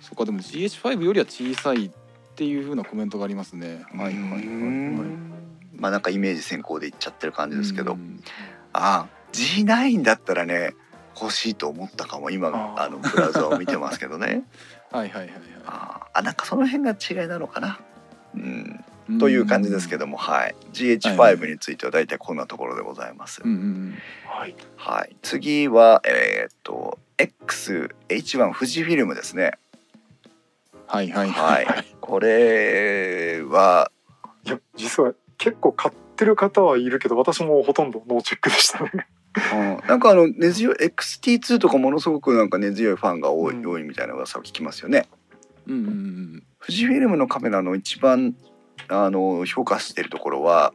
C: そっかでも GH5 よりは小さいっていう風なコメントがありますね。はいはいはいはい。
A: まあなんかイメージ先行でいっちゃってる感じですけど、
C: うん。
A: ああ G9 だったらね欲しいと思ったかも。今
B: あ
A: のブラウザを見てますけどね。
C: はいはいはいは
A: あーあなんかその辺が違いなのかな。うん、
C: い
A: という感じですけども、はい、
C: はい。
A: GH5 については大体こんなところでございます。
B: はい。
A: はい、次はえーっと XH1 富士フィルムですね。
C: はいはい。
A: は
C: はい。い、
A: これはい
B: や実は結構買ってる方はいるけど私もほとんどノーチェックでしたね。
A: うん。なんかあの根強い XT2 とかものすごくなんか根強いファンが多い,、
B: うん。
A: 多いみたいな噂を聞きますよね。
C: うんうんうん。
A: 富士フィルムのカメラの一番あの評価しているところは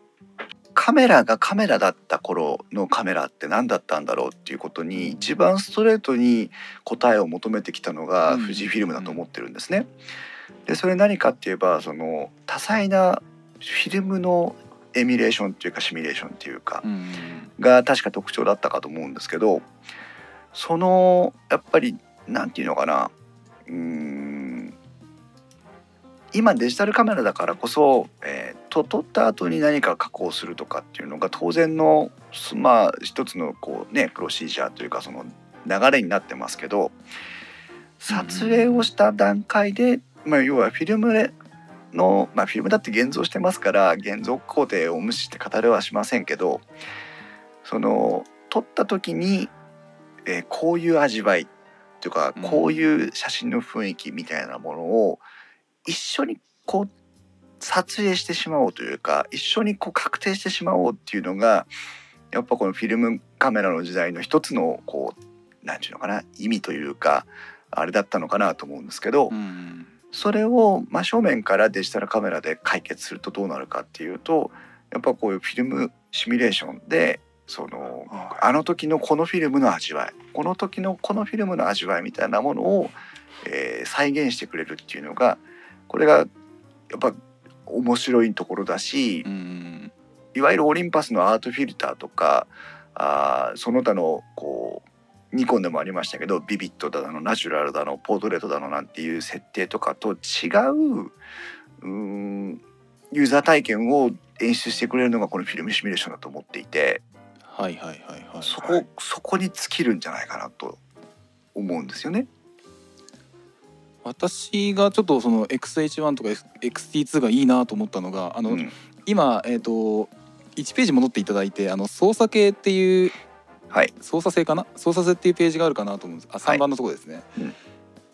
A: カメラがカメラだった頃のカメラって何だったんだろうっていうことに一番ストレートに答えを求めてきたのが
C: うん。
A: 富士フィルムだと思ってるんですね。でそれ何かって言えばその多彩なフィルムのエミュレーションっていうかシミュレーションっていうかが確か特徴だったかと思うんですけどそのやっぱりなんていうのかな。うーん今デジタルカメラだからこそ、えーと撮った後に何か加工するとかっていうのが当然のすまあ一つのこうねプロシージャーというかその流れになってますけど撮影をした段階で、まあ、要はフィルムの、まあ、フィルムだって現像してますから現像工程を無視して語れはしませんけどその撮った時に、えーこういう味わいというか
C: うん。
A: こういう写真の雰囲気みたいなものを一緒にこう撮影してしまおうというか一緒にこう確定してしまおうっていうのがやっぱこのフィルムカメラの時代の一つのこう何て言うのかな意味というかあれだったのかなと思うんですけど、
C: うん
A: それを真正面からデジタルカメラで解決するとどうなるかっていうとやっぱこういうフィルムシミュレーションでその
B: あ
A: あの時のこのフィルムの味わいこの時のこのフィルムの味わいみたいなものを、えー再現してくれるっていうのがこれがやっぱ面白いところだし
C: うんうん
A: いわゆるオリンパスのアートフィルターとかあーその他のこうニコンでもありましたけどビビットだのナチュラルだのポートレートだのなんていう設定とかと違ううーんユーザー体験を演出してくれるのがこのフィルムシミュレーションだと思っていて
C: はいはいはいはい
A: そこそこに尽きるんじゃないかなと思うんですよね。
C: 私がちょっとその XH1 とか XT2 がいいなと思ったのがあの、
A: うん。
C: 今えっ、と1ページ戻っていただいてあの操作系っていう
A: はい、
C: 操作性かな？操作性っていうページがあるかなと思うんです。あ
A: はい。
C: 3番のところですね、
A: うん。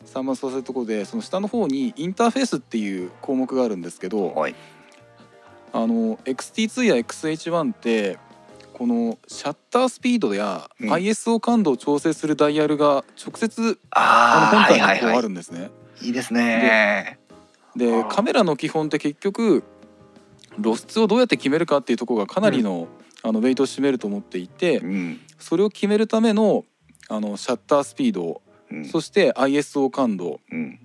C: 3番操作性のところでその下の方にインターフェースっていう項目があるんですけど
A: はい、
C: あの XT2 や XH1 ってこのシャッタースピードや
A: うん。
C: ISO 感度を調整するダイヤルが直接
A: ああ
C: あの本体
A: はいはいは
C: にこうあるんですね。
A: いいいですね。
C: でカメラの基本って結局露出をどうやって決めるかっていうところがかなりの,、あのウェイトを占めると思っていて
A: うん。
C: それを決めるためのあのシャッタースピード
A: うん。
C: そして ISO 感度
A: うん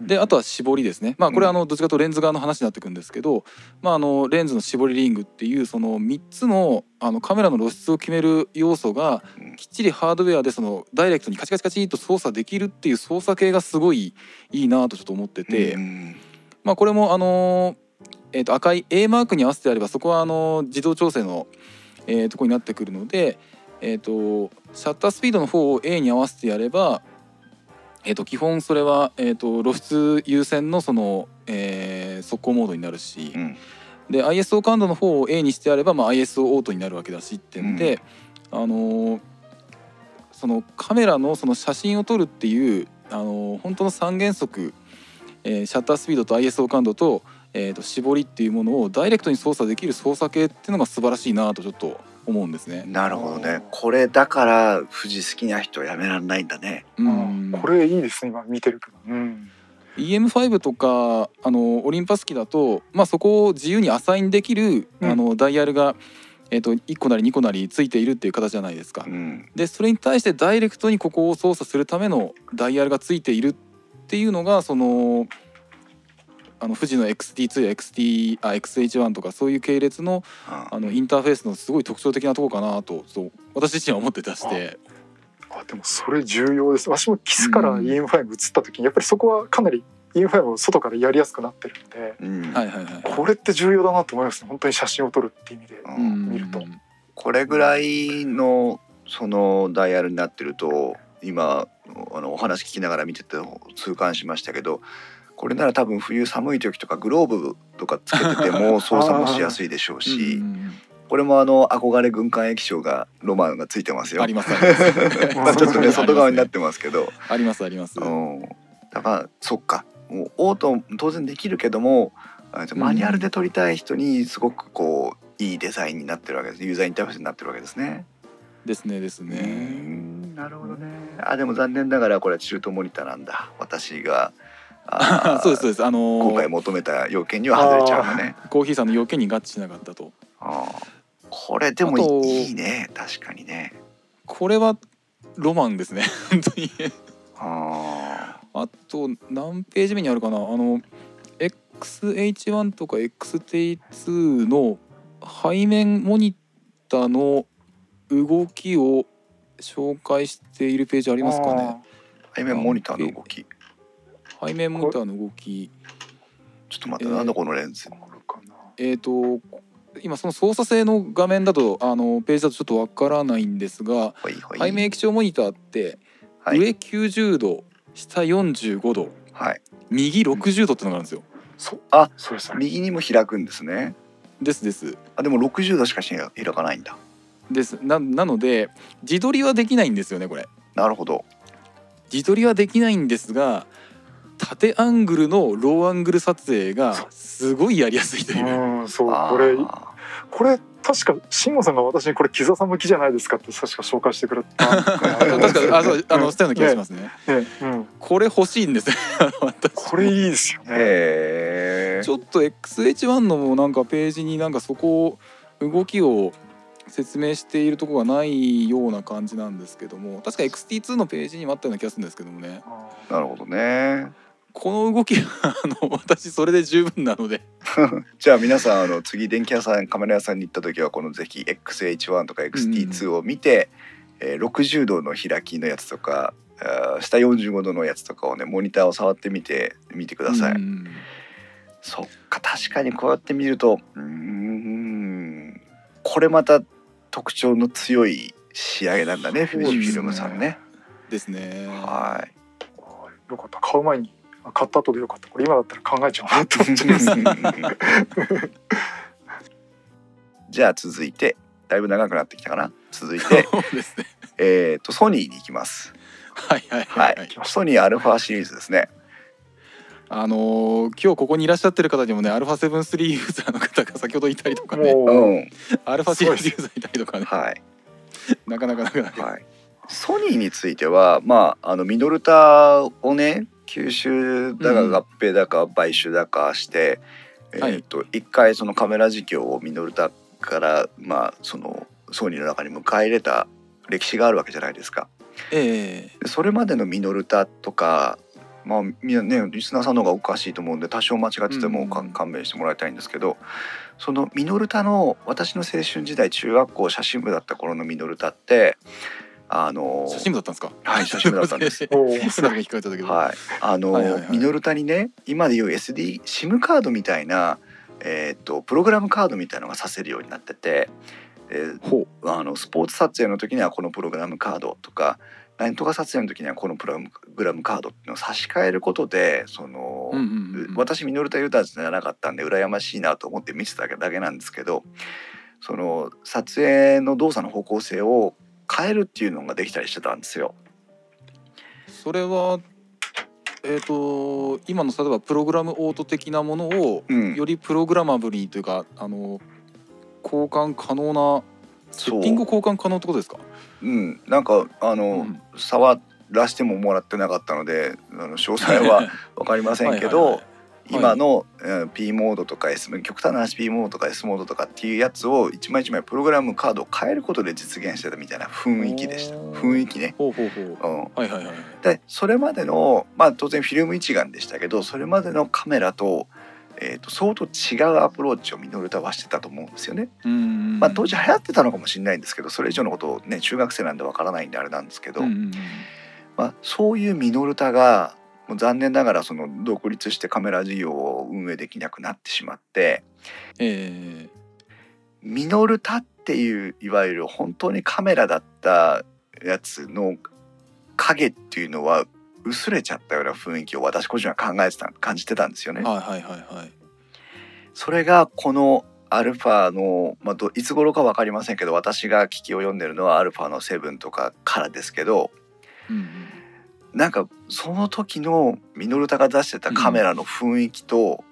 C: であとは絞りですね。まあこれはあ
A: う
C: のどっちかというとレンズ側の話になってくるんですけど、まあ、あのレンズの絞りリングっていうその3つのあのカメラの露出を決める要素が
A: うん。
C: きっちりハードウェアでそのダイレクトにカチカチカチっと操作できるっていう操作系がすごいいいなとちょっと思ってて。
A: うん
C: まあ、これもあのーえー、と赤い A マークに合わせてあればそこはあのー自動調整の、えーところになってくるので、えー、とシャッタースピードの方を A に合わせてやれば、えー、と基本それは、えー、と露出優先のその、えー速攻モードになるし、
A: うん。
C: で ISO 感度の方を A にしてやれば、まあ、ISO オートになるわけだしってんで、あのーそのカメラのその写真を撮るっていう、あのー本当の三原則えーシャッタースピードと ISO 感度と,、えー、と絞りっていうものをダイレクトに操作できる操作系っていうのが素晴らしいなとちょっと思うんですね。
A: なるほどね。これだから富士好きな人はやめられないんだね。
C: うん。
B: これいいですね今見てるけど、うん、
C: EM5 とかあのオリンパス機だと、まあ、そこを自由にアサインできる、
B: うん。
C: あのダイヤルが、えー、と1個なり2個なりついているっていう形じゃないですか。
A: う。ん。
C: でそれに対してダイレクトにここを操作するためのダイヤルがついているっていうのがそのあの富士の XT2 や XT あ XH1 とかそういう系列のあのインターフェースのすごい特徴的なところかなとそう私自身は思って出して。
B: あでもそれ重要です。私もキスから
C: うん
B: EM5 移った時にやっぱりそこはかなり EM5 を外からやりやすくなってるんで
A: うん。
C: はいはいはい。
B: これって重要だなと思いますね。本当に写真を撮るっていう意味で、見ると。
A: これぐらいのそのダイヤルになってると今あのお話聞きながら見てて痛感しましたけどこれなら多分冬寒い時とかグローブとかつけてても操作もしやすいでしょう
C: うん
A: し
C: うん
A: これもあの憧れ軍艦液晶がロマンがついてますよ。
C: ありますありま
A: あちょっとね 外側になってますけど、
C: ありますあります。
A: うん、だからそっかもうオート当然できるけどもあマニュアルで撮りたい人にすごくこういいデザインになってるわけですユーザーインターフェースになってるわけですね。
C: ですねですね。
A: んなるほどね。あでも残念ながらこれは中途モニターなんだ。私が
C: そうですそうです。あのー
A: 今回求めた要件には外れちゃうね。
C: コーヒーさんの要件に合致しなかったと。
A: これでもいいね確かにね。
C: これはロマンですね 本当に。
A: あ
C: あと何ページ目にあるかなあの XH1 とか XT2 の背面モニターの動きを紹介しているページありますかね
A: ー背面モニターの動き。
C: 背面モニターの動き
A: ちょっと待って、
C: えー
A: なんだこのレンズ
C: えっ、と今その操作性の画面だとあのページだとちょっとわからないんですが
A: はいはい。
C: 背面液晶モニターって
A: はい
C: 上90度下45度
A: はい。
C: 右60度ってのがあるんですよ。
B: そう
A: あ
B: そうですね
A: 右にも開くんですね。
C: ですです。
A: あでも60度しかし開かないんだ。
C: ですななので自撮りはできないんですよねこれ
A: なるほど。
C: 自撮りはできないんですが縦アングルのローアングル撮影がすごいやりやすいという、
B: うんそう。これこれ確か慎吾さんが私にこれ木座さん向きじゃないですかって確か紹介してくれた。
C: 確かあそうあのしたような気がしますね。
B: ね。うん、
C: これ欲しいんです。
B: これいいですよね。
C: ち。ょっと XH1 のなんかページになんかそこを動きを説明しているところがないような感じなんですけども確か XT2 のページにもあったような気がするんですけどもね。
B: あ
A: なるほどね。
C: この動きはあの私それで十分なので
A: じゃあ皆さんあの次電気屋さんカメラ屋さんに行った時はこのぜひ XH1 とか XT2 を見て、えー60度の開きのやつとか下45度のやつとかをねモニターを触ってみてみてください。
C: うん
A: そっか確かにこうやって見るとうーんこれまた特徴の強い仕上げなんだね
B: ね
A: ジフィルムさんね。
C: ですね
A: はい。
B: ーよかった買う前にあ買った後でよかった。これ今だったら考えちゃうなと思っちゃいます
A: じゃあ続いてだいぶ長くなってきたかな。続いて
C: そうですね。
A: えーとソニーに行きます。
C: はいはい
A: は
C: はい。い、
A: ソニーアルファシリーズですね。
C: あのー今日ここにいらっしゃってる方にもね α7-3 ユーザーの方が 先ほどいたりとかね。
B: もう、
A: うん。
C: アルファシリーズユーザーいたりとかね。
A: はい
C: なかなかなかなか、
A: はい。ソニーについてはまああのミノルタをね吸収だ
C: うん
A: か合併だか買収だかして、
C: はい
A: えーと一回そのカメラ事業をミノルタからまあそのソニーの中に迎え入れた歴史があるわけじゃないですか。
C: ええ
A: でそれまでのミノルタとかまあみんなねリスナーさんの方がおかしいと思うんで多少間違ってても勘弁してもらいたいんですけどそのミノルタの私の青春時代中学校写真部だった頃のミノルタってあの
C: 写真部だったんですか？
A: はい写真部だったんです。はい、あの、
C: はいはいはい。
A: ミノルタにね今でいう SD シムカードみたいな、えー、とプログラムカードみたいのがさせるようになってて、えー
C: ほ
A: あのスポーツ撮影の時にはこのプログラムカードとかなんとか撮影の時にはこのプログラムカードっていうのを差し替えることでその、
C: う、うんうんうん。うん、
A: 私ミノルタユーザーじゃなかったんで羨ましいなと思って見てただけなんですけどその撮影の動作の方向性を変えるっていうのができたりしてたんですよ。
C: それはえっ、と今の例えばプログラムオート的なものを
A: うん。
C: よりプログラマブルにというかあの交換可能なセッティング交換可能ってことですか？
A: うん、なんかあの、
C: うん。
A: 触らしてももらってなかったのであの詳細は 分かりませんけど今の、うん P モードとか S 極端な話 P モードとか S モードとかっていうやつを一枚一枚プログラムカードを変えることで実現してたみたいな雰囲気でした雰囲気ね。
C: ほうほうほう。
A: うん、
C: はいはいはいはい。
A: でそれまでのまあ当然フィルム一眼でしたけどそれまでのカメラと,、えー、と相当違うアプローチをミノルタはしてたと思うんですよね。まあ、当時流行ってたのかもしれないんですけどそれ以上のことをね中学生なんでわからないんであれなんですけど、まあ、そういうミノルタがもう残念ながらその独立してカメラ事業を運営できなくなってしまって
C: え
A: ミノルタっていういわゆる本当にカメラだったやつの影っていうのは薄れちゃったような雰囲気を私個人は考えてた感じてたんですよね
C: ー、。はいはいはいはい。
A: それがこのアルファの、まあ、どいつ頃か分かりませんけど私が聞きを読んでるのはアルファの7とかからですけど
C: うんうん
A: なんかその時のミノルタが出してたカメラの雰囲気と、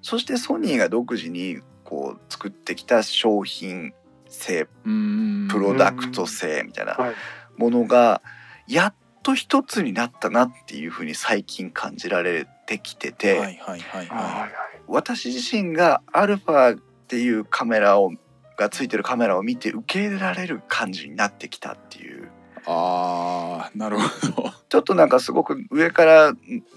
A: そしてソニーが独自にこう作ってきた商品性プロダクト性みたいな
B: はい。
A: ものがやっと一つになったなっていうふうに最近感じられてきてて、私自身がアルファっていうカメラをがついてるカメラを見て受け入れられる感じになってきたっていう
C: い。ああなるほど。
A: ちょっとなんかすごく上から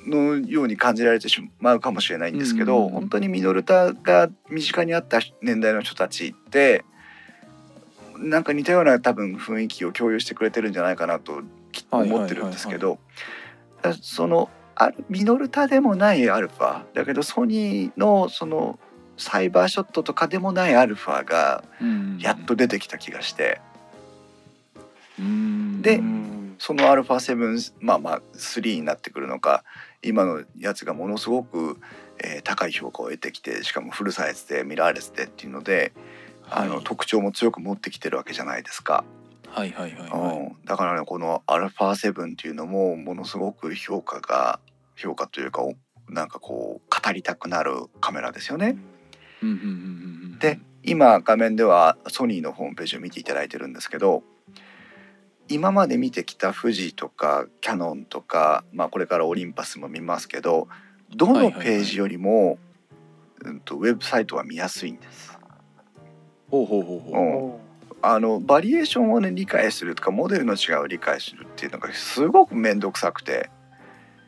A: のように感じられてしまうかもしれないんですけど、
C: うん。
A: 本当にミノルタが身近にあった年代の人たちってなんか似たような多分雰囲気を共有してくれてるんじゃないかなときっと思ってるんですけどそのあるミノルタでもないアルファだけどソニーのそのサイバーショットとかでもないアルファが
C: うん
A: やっと出てきた気がして。
C: うん
A: で
B: うん
A: そのアルファ7まあまあ3になってくるのか今のやつがものすごく、えー高い評価を得てきてしかもフルサイズでミラーレスでっていうので、あの
C: はい
A: 特徴も強く持ってきてるわけじゃないですか。
C: はいはいはいはい。
A: うん、だからねこのアルファ7っていうのもものすごく評価が評価というかおなんかこう語りたくなるカメラですよね。
C: うんうんうんうんうん
A: で今画面ではソニーのホームページを見ていただいてるんですけど今まで見てきた富士とかキャノンとか、まあ、これからオリンパスも見ますけどどのページよりも、うん、とウェブサイトは見やすいんです。
C: ほうほうほうほう。
A: うん
B: お
A: あのバリエーションをね理解するとかモデルの違いを理解するっていうのがすごく面倒くさくて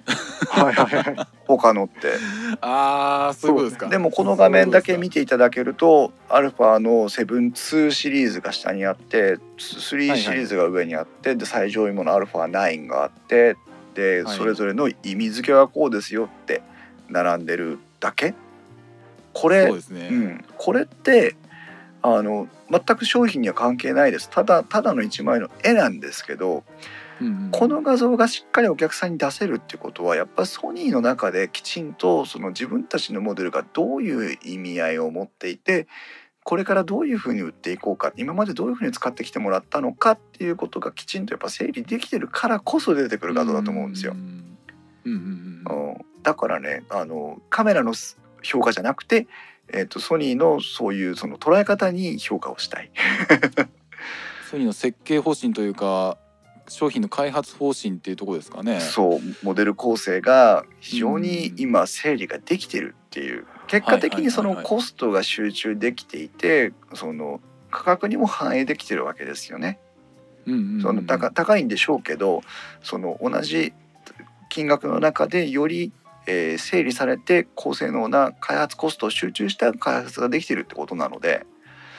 B: ー はいはいはい
A: 他のって。
C: ああそう。いうことですか。
A: でもこの画面だけ見ていただけるとアルファの72シリーズが下にあって3シリーズが上にあって、で最上位ものアルファ9があってで、
C: はい。
A: それぞれの意味付けはこうですよって並んでるだけ。これ
C: ね。
A: うん、これってあの全く商品には関係ないです。ただただの一枚の絵なんですけどこの画像がしっかりお客さんに出せるってことはやっぱソニーの中できちんとその自分たちのモデルがどういう意味合いを持っていてこれからどういうふうに売っていこうか今までどういうふうに使ってきてもらったのかっていうことがきちんとやっぱ整理できてるからこそ出てくる画像だと思うんですよ。だからねあのカメラの評価じゃなくて、えー、とソニーのそういうその捉え方に評価をしたい。
C: ソニーの設計方針というか商品の開発方針っていうところですかね。
A: そうモデル構成が非常に今整理ができてるっていう。結果的にそのコストが集中できていてその価格にも反映できてるわけですよね。
C: うんうんうん。
A: その高高いんでしょうけどその同じ金額の中でより、えー整理されて高性能な開発コストを集中した開発ができてるってことなので、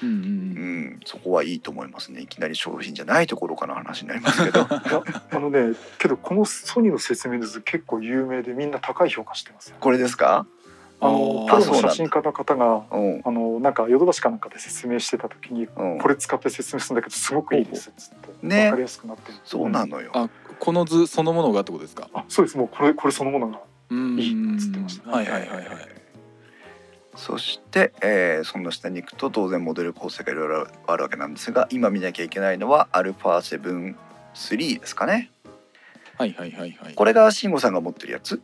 C: うんうん
A: う
C: うん
A: ん、そこはいいと思いますね。いきなり商品じゃないところからの話になりますけど。
B: あのねけどこのソニーの説明図結構有名でみんな高い評価してますよ。
A: これですか、
B: あのプロ
A: そうなんだ
B: の写真家の方が
A: うん
B: あのなんかヨドバシかなんかで説明してた時に
A: うん、
B: これ使って説明するんだけどすごくいいです。っつって
A: ね。
B: わかりやすくなってる。
A: そうなのよ。
C: あこの図そのものがってことですか？
B: あそうです。もうこれこれそのものが
C: うん。
B: いいっつってましたね。
C: はいはいはいはい。
A: そして、えーその下に行くと当然モデル構成がいろいろあるわけなんですが今見なきゃいけないのは α7-3 ですかね。
C: はいはいはいはい。
A: これが慎吾さんが持ってるやつ？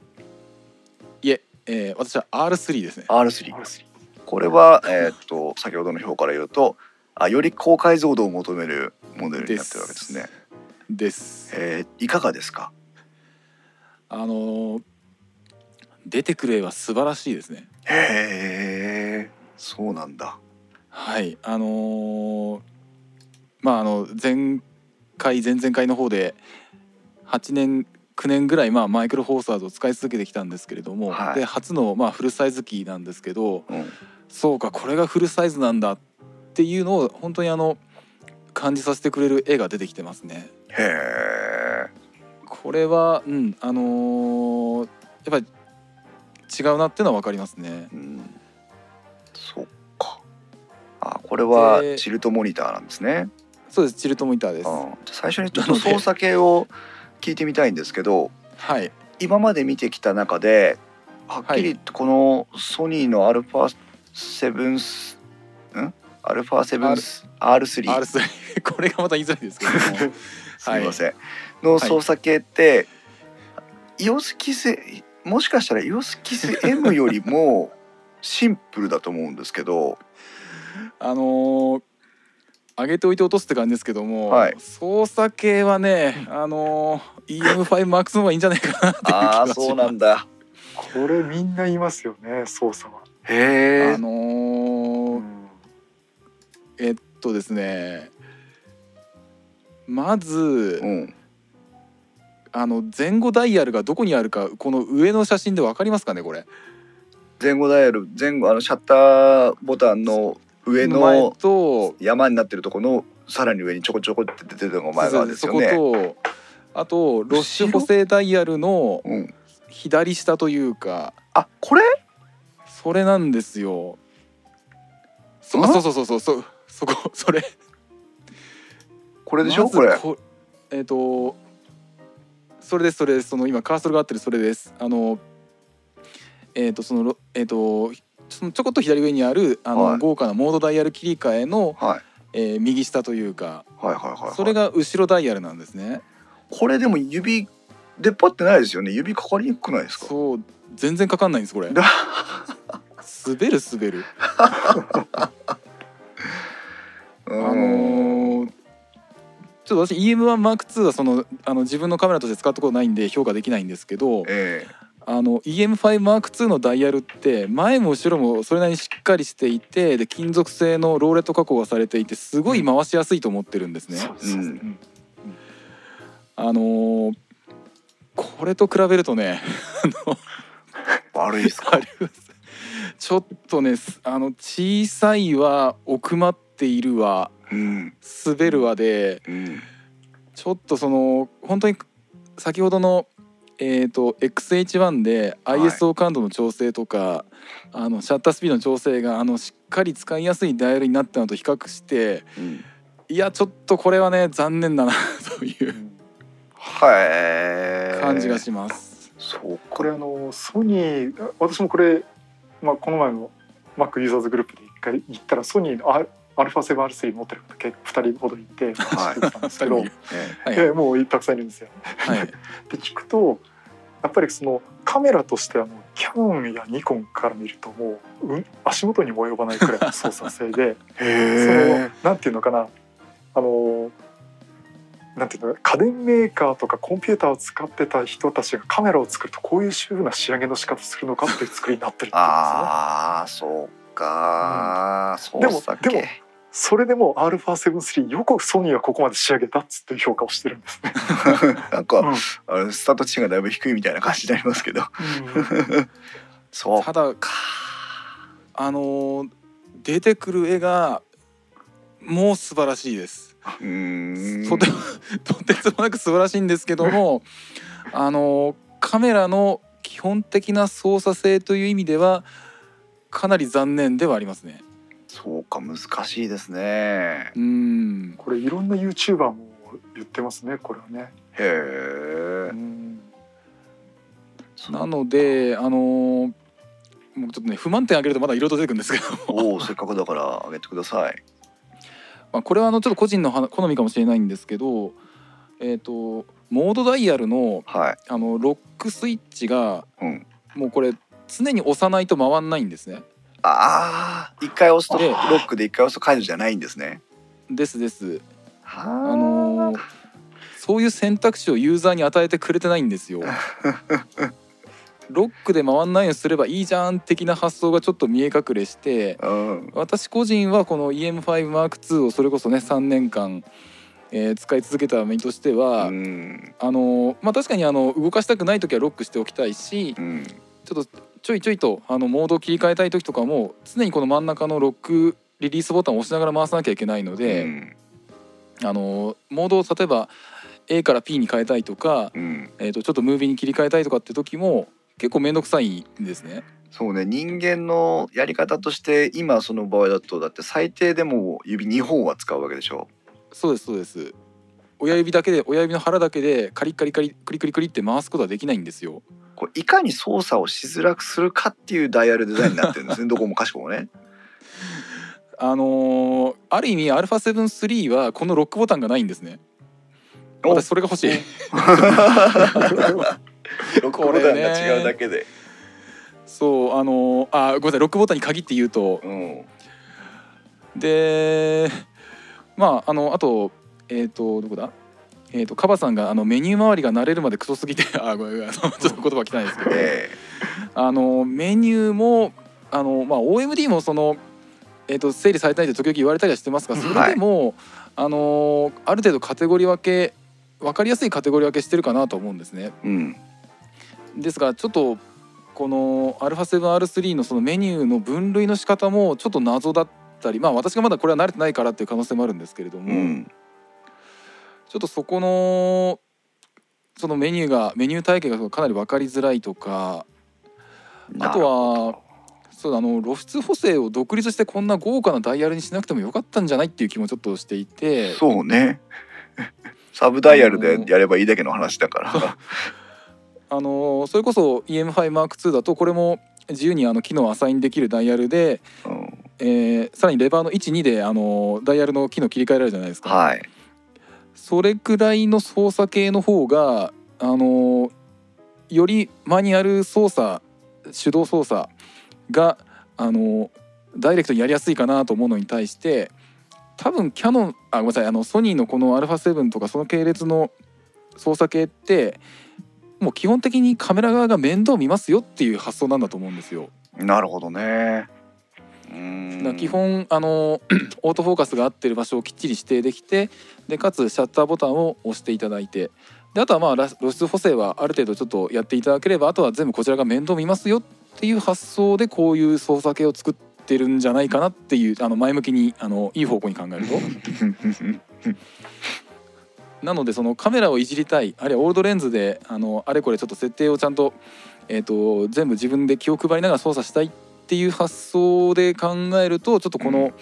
C: いええー私は R3 ですね。
A: R3
B: R3
A: これは、えーっと先ほどの表から言うとあより高解像度を求めるモデルになってるわけですね。
C: です。
A: えーいかがですか？
C: あのー出てくる絵は素晴らしいですね
A: へえそうなんだ。
C: はいあのーまああの前回前々回の方で8年9年ぐらいまあマイクロフォーサーズを使い続けてきたんですけれども、
A: はい
C: で初のまあフルサイズ機なんですけど
A: うん、
C: そうかこれがフルサイズなんだっていうのを本当にあの感じさせてくれる絵が出てきてますね。
A: へえ。
C: これはうんあのーやっぱり違うなっていうのは分かりますね。
A: うん、そっか。あこれは
C: で
A: チルトモニターなんですね。
C: そうですチルトモニターです。
A: 最初にちょっと操作系を聞いてみたいんですけど
C: はい。
A: 今まで見てきた中ではっきりこのソニーのアルファ7スん？アルファ7ス？R3
C: R3 これがまた言いづらいですけども。
A: すみません、の操作系って、イオスキスもしかしたらイオスキス M よりもシンプルだと思うんですけど。
C: あのー上げておいて落とすって感じですけども、
A: はい。
C: 操作系はね、あのー EM5MAX の方がいいんじゃないかなっていう気
A: あ
C: がします。
A: あそうなんだ。
B: これみんな言いますよね操作は。
A: へえ
C: あの
B: う
C: ー
B: ん。
C: えっとですねまず、
A: うん
C: あの前後ダイヤルがどこにあるかこの上の写真でわかりますかねこれ？
A: 前後ダイヤル前後あのシャッターボタンの上
C: 前
A: の
C: と
A: 山になってるところのさらに上にちょこちょこって出てるのが前側です
C: そ
A: よね。
C: ことあとロッシュ補正ダイヤルの
A: うん、
C: 左下というか
A: あこれ？
C: それなんですよ。そ
A: ん？
C: あそうそうそうそうそうそこそれ。
A: これでしょ、
C: まず
A: これ。
C: えっ、とそれですそれです。その今カーソルが合ってるそれです。あのえっ、とそのろえっ、とそのちょこっと左上にあるあの、
A: はい。
C: 豪華なモードダイヤル切り替えの、
A: はい。
C: えー右下というか
A: はいはいはい、はい。
C: それが後ろダイヤルなんですね。
A: これでも指出っ張ってないですよね。指かかりにくくないですか？
C: そう全然かかんないんですこれ。
A: だ。
C: 滑る滑る。
A: あ
C: あのーちょっと私 EM1M2 はそのあの自分のカメラとして使ったことないんで評価できないんですけど
A: え
C: あの EM5M2 のダイヤルって前も後ろもそれなりにしっかりしていてで金属製のローレット加工がされていてすごい回しやすいと思ってるんですね。
B: そう
A: ん。
B: うん。
C: あのーこれと比べるとね
A: え悪いですか？
C: ちょっとねすあの小さいは奥まっているわ。
A: うん
C: 滑るわで
A: うん
C: ちょっとその本当に先ほどのえー、と XH1 で
A: はい
C: ISO 感度の調整とか、あのシャッタースピードの調整があのしっかり使いやすいダイヤルになったのと比較して
A: うん。
C: いやちょっとこれはね残念だな といううん
A: はい。
C: 感じがします。
A: そうか。
B: これあのソニー私もこれ、まあ、この前の Mac ユーザーズグループで一回行ったらソニーの R- α7R3 持ってる方結構2人ほどいて
A: はい。
B: 話してたんですけど、
A: え
C: はい。
B: ええもうたくさんいるんですよ。
C: はい。
B: で聞くとやっぱりそのカメラとしてはもうキャノンやニコンから見るともう、うん、足元にも及ばないくらいの操作性で
A: え。
B: その
A: へ
B: なんていうのかなあのなんていうの家電メーカーとかコンピューターを使ってた人たちがカメラを作るとこういう風な仕上げの仕方するのかっていう作りになってるっていうんですね。
A: ああそうか。
B: でも
A: 操作系。
B: でもそれでも α7-3 よくソニーはここまで仕上げたっつって評価をしてるんですね。
A: なんか、
B: うん
A: あのスタート値がだいぶ低いみたいな感じになりますけど。そう
C: ただ
A: か。
C: あのー出てくる絵がもう素晴らしいです。とてもとてつもなく素晴らしいんですけどもあのカメラの基本的な操作性という意味ではかなり残念ではありますね。
A: そうか難しいですね。
C: うーん
B: これいろんな YouTuber も言ってますねこれはね。
A: へえ
B: う。ん
C: なのであのーもうちょっとね不満点挙げるとまだいろいろと出てくるんですけども、
A: おおせっかくだからあげてください。
C: まあ、これはあのちょっと個人のは好みかもしれないんですけどえっ、とモードダイヤルの
A: はい
C: あのロックスイッチが
A: うん
C: もうこれ常に押さないと回んないんですね。
A: ああ一回押すと
C: で
A: ロックで一回押すと解除じゃないんですね。
C: ですです。
A: は
C: あのーそういう選択肢をユーザーに与えてくれてないんですよ。ロックで回んないようにすればいいじゃん的な発想がちょっと見え隠れして
A: うん。
C: 私個人はこの EM5M2 をそれこそね3年間、えー使い続けた身としては、
A: うん。
C: あのーまあ確かにあの動かしたくない時はロックしておきたいし
A: うん。
C: ちょっとちょいちょいとあのモードを切り替えたい時とかも常にこの真ん中のロックリリースボタンを押しながら回さなきゃいけないので、
A: うん。
C: あのモードを例えば A から P に変えたいとか、
A: うん。
C: えー、とちょっとムービーに切り替えたいとかって時も結構面倒くさいんですね。
A: そうね。人間のやり方として今その場合だとだって最低でも指2本は使うわけでしょ。
C: そうですそうです親指だけで親指の腹だけでカリッカリカリクリクリクリって回すことはできないんですよ。
A: これいかに操作をしづらくするかっていうダイヤルデザインになってるんですね。どこもかしこもね。
C: あのーある意味 α7-3 はこのロックボタンがないんですね。
A: お。
C: 私それが欲しい。
A: ロックボタンが違うだけで。
C: そうあのーあごめんなさい。ロックボタンに限って言うと。
A: うん。
C: でまああのあとえっ、とどこだ？えー、とカバさんがあのメニュー周りが慣れるまでクソすぎて あごめんごめんちょっと言葉汚いですけど。
A: え
C: あのメニューもあの、まあ、OMD もその、えー、と整理されたいって時々言われたりはしてますがそれでも、あのある程度カテゴリー分け分かりやすいカテゴリー分けしてるかなと思うんですね。
A: えうん。
C: ですがちょっとこの α7R3 のそのメニューの分類の仕方もちょっと謎だったりまあ私がまだこれは慣れてないからっていう可能性もあるんですけれども、
A: うん
C: ちょっとそこのそのメニューがメニュー体系がかなり分かりづらいとかあとはそうあの露出補正を独立してこんな豪華なダイヤルにしなくてもよかったんじゃないっていう気もちょっとしていて。
A: そうね。サブダイヤルでやればいいだけの話だから。
C: あのそれこそ EM5M2 だとこれも自由にあの機能をアサインできるダイヤルで、
A: うん。
C: えーさらにレバーの12であのダイヤルの機能切り替えられるじゃないですか。
A: はい
C: それくらいの操作系の方があのよりマニュアル操作手動操作があのダイレクトにやりやすいかなと思うのに対して多分キャノンあごめんなさいあのソニーのこの α7 とかその系列の操作系ってもう基本的にカメラ側が面倒見ますよっていう発想なんだと思うんですよ。
A: なるほどね
C: だ基本あの オートフォーカスが合ってる場所をきっちり指定できてでかつシャッターボタンを押していただいてであとはまあ露出補正はある程度ちょっとやっていただければあとは全部こちらが面倒見ますよっていう発想でこういう操作系を作ってるんじゃないかなっていうあの前向きにあのいい方向に考えると。なのでそのカメラをいじりたいあるいはオールドレンズであのあれこれちょっと設定をちゃんと,、えー、と全部自分で気を配りながら操作したいっていう発想で考えるとちょっとこの、
A: うん。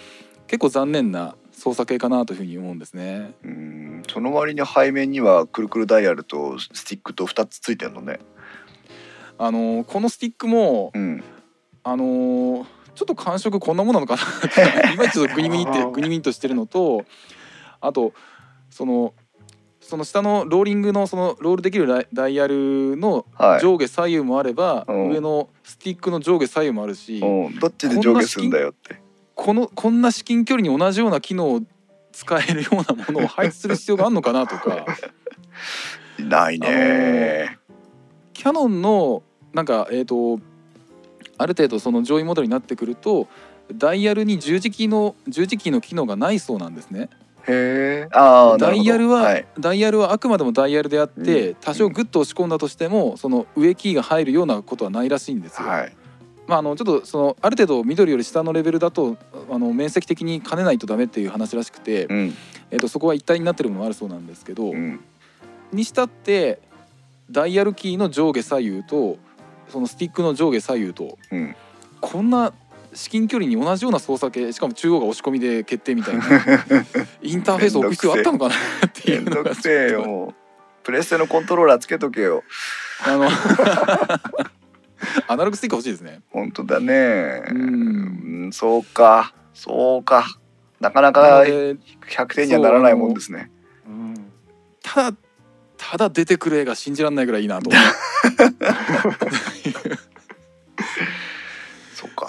C: 結構残念な操作系かなというふうに思うんですね。
A: うーん。その割に背面にはくるくるダイヤルとスティックと2つついてるのね。
C: あのこのスティックも
A: うん。
C: あのちょっと感触こんなものなのかなって いまいちちょっとグニグニってグニグニとしてるのとあとそのその下のローリングのそのロールできるダイヤルの
A: はい。
C: 上下左右もあれば、
A: うん。
C: 上のスティックの上下左右もあるし、
A: うん。どっちで上下するんだよって。
C: このこんな至近距離に同じような機能を使えるようなものを配置する必要があるのかなとか。
A: ないね
C: キャノンのなんかえっ、とある程度その上位モデルになってくるとダイヤルに十字キーの十字キーの機能がないそうなんですね。
A: へえああ
C: ダイヤルは、
A: はい、
C: ダイヤルはあくまでもダイヤルであって、
A: うん。
C: 多少グッと押し込んだとしてもその上キーが入るようなことはないらしいんですよ。
A: はい。
C: まあ、あのちょっとそのある程度緑より下のレベルだとあの面積的に兼ねないとダメっていう話らしくて、
A: うん。
C: えっとそこは一体になってるものもあるそうなんですけど、
A: うん。
C: にしたってダイヤルキーの上下左右とそのスティックの上下左右と
A: うん。
C: こんな至近距離に同じような操作系しかも中央が押し込みで決定みたいな。インターフェースを置く必要あったのかなって
A: め
C: いうんのが
A: プレステのコントローラーつけとけよ。
C: あのアナログスティック欲しいですね。
A: 本当だね。
C: うん。
A: うんそうか。そうか。なかな
C: な
A: か
C: ので
A: 100点にはならないもんですね。
B: うん。
C: ただただ出てくる絵が信じられないぐらいいいなと思って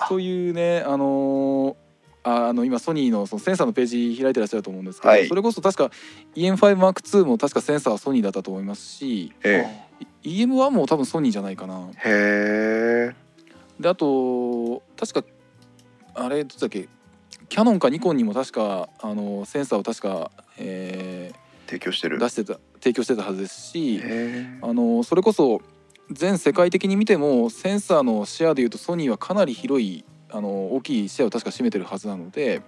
A: そ
C: ういうねあのーああの今ソニーのそのセンサーのページ開いてらっしゃると思うんですけど、
A: はい。
C: それこそ確か EM5M2 も確かセンサーはソニーだったと思いますし
A: え
C: EM1 も多分ソニーじゃないかな。
A: えへえ。
C: であと確かあれどっちだっけ？キャノンかニコンにも確かあのセンサーを確か、え
A: 提供してる。
C: ー出してた提供してたはずですしあのそれこそ全世界的に見てもセンサーのシェアでいうとソニーはかなり広いあの大きいシェアを確か占めてるはずなので、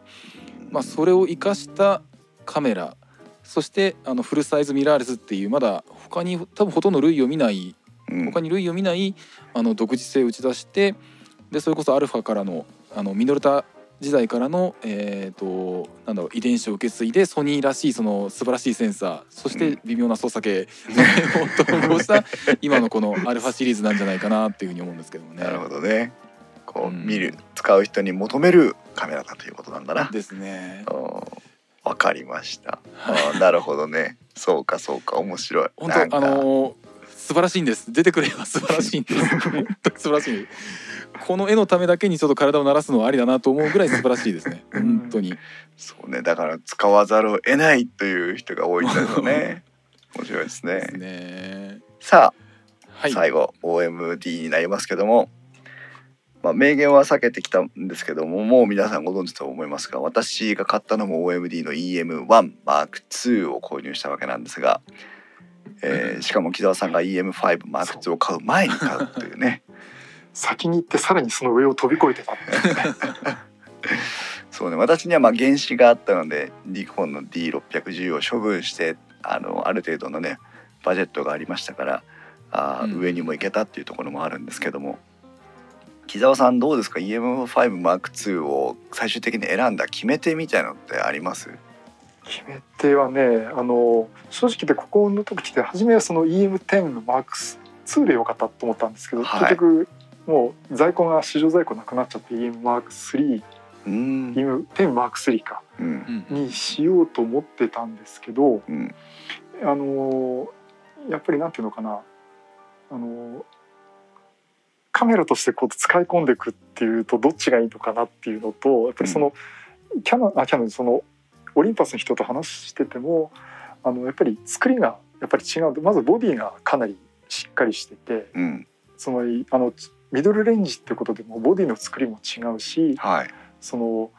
C: まあ、それを生かしたカメラそしてあのフルサイズミラーレスっていうまだ他に多分ほとんど類を見ない
A: うん。
C: 他に類を見ないあの独自性を打ち出してでそれこそアルファからのあのミノルタ時代からの、えー、となんだろう遺伝子を受け継いでソニーらしいその素晴らしいセンサーそして微妙な操作系 を統合した今のこのアルファシリーズなんじゃないかなっていうふうに思うんですけどもね。
A: なるほどね。こう
C: うん。
A: 見る使う人に求めるカメラだということなんだな。
C: ですね。
A: うん。わかりました。あーなるほどね。そうかそうか面白い。
C: 本当あのー素晴らしいんです。出てくれば素晴らしいんです。本当に素晴らしい。この絵のためだけにちょっと体を慣らすのはありだなと思うぐらい素晴らしいですね。本当に。
A: そうね。だから使わざるを得ないという人が多いんだよね。面白いですね。
C: ですね。
A: さあ、
C: はい。
A: 最後 OMD になりますけども。まあ、明言は避けてきたんですけどももう皆さんご存知と思いますが私が買ったのも OMD の EM1M2 を購入したわけなんですが、えーしかも木澤さんが EM5M2 を買う前に買うというね。
B: 先に行ってさらにその上を飛び越えてた
A: そうね私にはまあ原子があったのでニコンの D610 を処分してあのある程度のねバジェットがありましたからあー、
C: うん。
A: 上にも行けたっていうところもあるんですけども。木澤さんどうですか？EM5M2 を最終的に選んだ決め手みたいなのってあります？
B: 決め手はねあの正直言ってここの時って初めはその EM10 の MAX2 でよかったと思ったんですけど、
A: はい。
B: 結局もう在庫が市場在庫なくなっちゃって EMMAX3
A: うーん
B: EM10MAX3 か
A: うん。
C: うん。
B: にしようと思ってたんですけど
A: うん。
B: あのやっぱりなんていうのかな。あのカメラとしてこう使い込んでいくっていうとどっちがいいのかなっていうのとやっぱりその、キャノンあキャノンそのオリンパスの人と話しててもあのやっぱり作りがやっぱり違う。まずボディがかなりしっかりしてて
A: うん。
B: そのあのミドルレンジってことでもボディの作りも違うし
A: はい。
B: その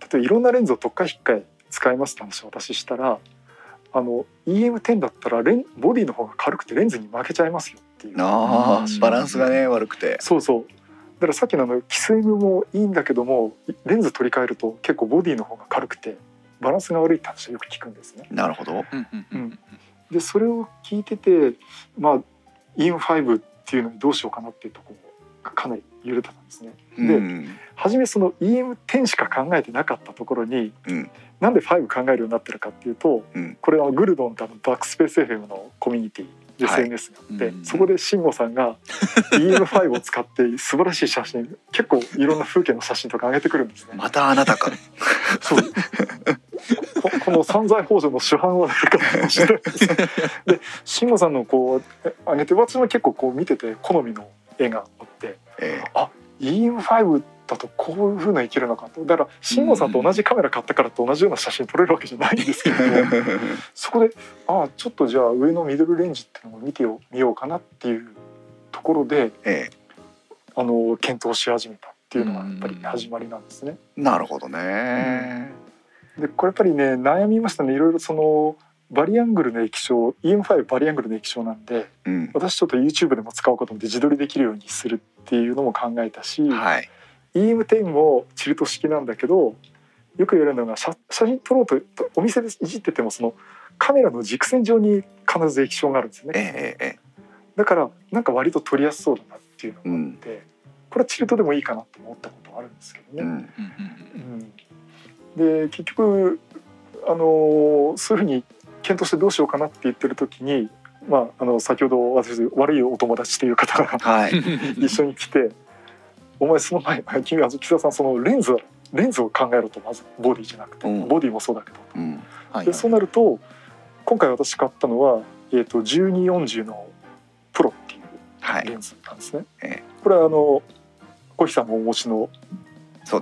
B: 例えばいろんなレンズを特化引っかえ使いますって話を私したらあの EM10 だったらレンボディの方が軽くてレンズに負けちゃいますよっていう。
A: あバランスがね悪くて。
B: そうそう。だからさっきのあのキス M もいいんだけどもレンズ取り替えると結構ボディの方が軽くてバランスが悪いって話はよく聞くんですね。
A: なるほど。
C: うんうんうん
B: でそれを聞いててまあ EM5 っていうのにどうしようかなっていうところがかなり揺れてたんですね。で
A: うん。
B: 初めその EM10 しか考えてなかったところに
A: うん。
B: なんで5考えるようになってるかっていうと、
A: うん。
B: これはグルドンってあのバックスペース FM のコミュニティ
A: はい
B: SNS があって、
C: うん。
B: そこで慎吾さんが EM5 を使って素晴らしい写真結構いろんな風景の写真とか上げてくるんですね。
A: またあなたか。
B: そうここの散財法助の主犯は誰かって話でで慎吾さんのこうえ上げて私も結構こう見てて好みの絵があって
A: え
B: EM5 だとこういう風な生きるのかとだから慎吾さんと同じカメラ買ったからと同じような写真撮れるわけじゃないんですけれど そこでああちょっとじゃあ上のミドルレンジっていうのを見てよみようかなっていうところで
A: え
B: あの検討し始めたっていうのがやっぱり始まりなんですね。
A: えなるほどね
B: でこれやっぱりね悩みましたね。いろいろそのバリアングルの液晶 EM5 バリアングルの液晶なんで
A: うん。
B: 私ちょっと YouTube でも使おうかと思って自撮りできるようにするっていうのも考えたし、
A: はい。
B: EM10 もチルト式なんだけどよく言われるのが写写真撮ろうととお店でいじっててもそのカメラの軸線上に必ず液晶があるんですよ
A: え
B: ね
A: えええ
B: だからなんか割と撮りやすそうだなっていうのがあって、これはチルトでもいいかなと思ったことはあるんですけどね。
A: うん
C: うん
B: うんで結局あのそういうふうに検討してどうしようかなって言ってる時に、まあ、あの先ほど私悪いお友達という方が
A: はい。
C: う ん
B: 一緒に来て「お前その前 君は木田さんそのレンズレンズを考えろとまずボディじゃなくて、
A: うん。
B: ボディもそうだけど、
A: うん。
C: はい
B: でそうなると今回私買ったのはえー、と1240のプロっていう
A: はい。
B: レンズなんですね。
A: え
B: これはあの小木さんもお持ちの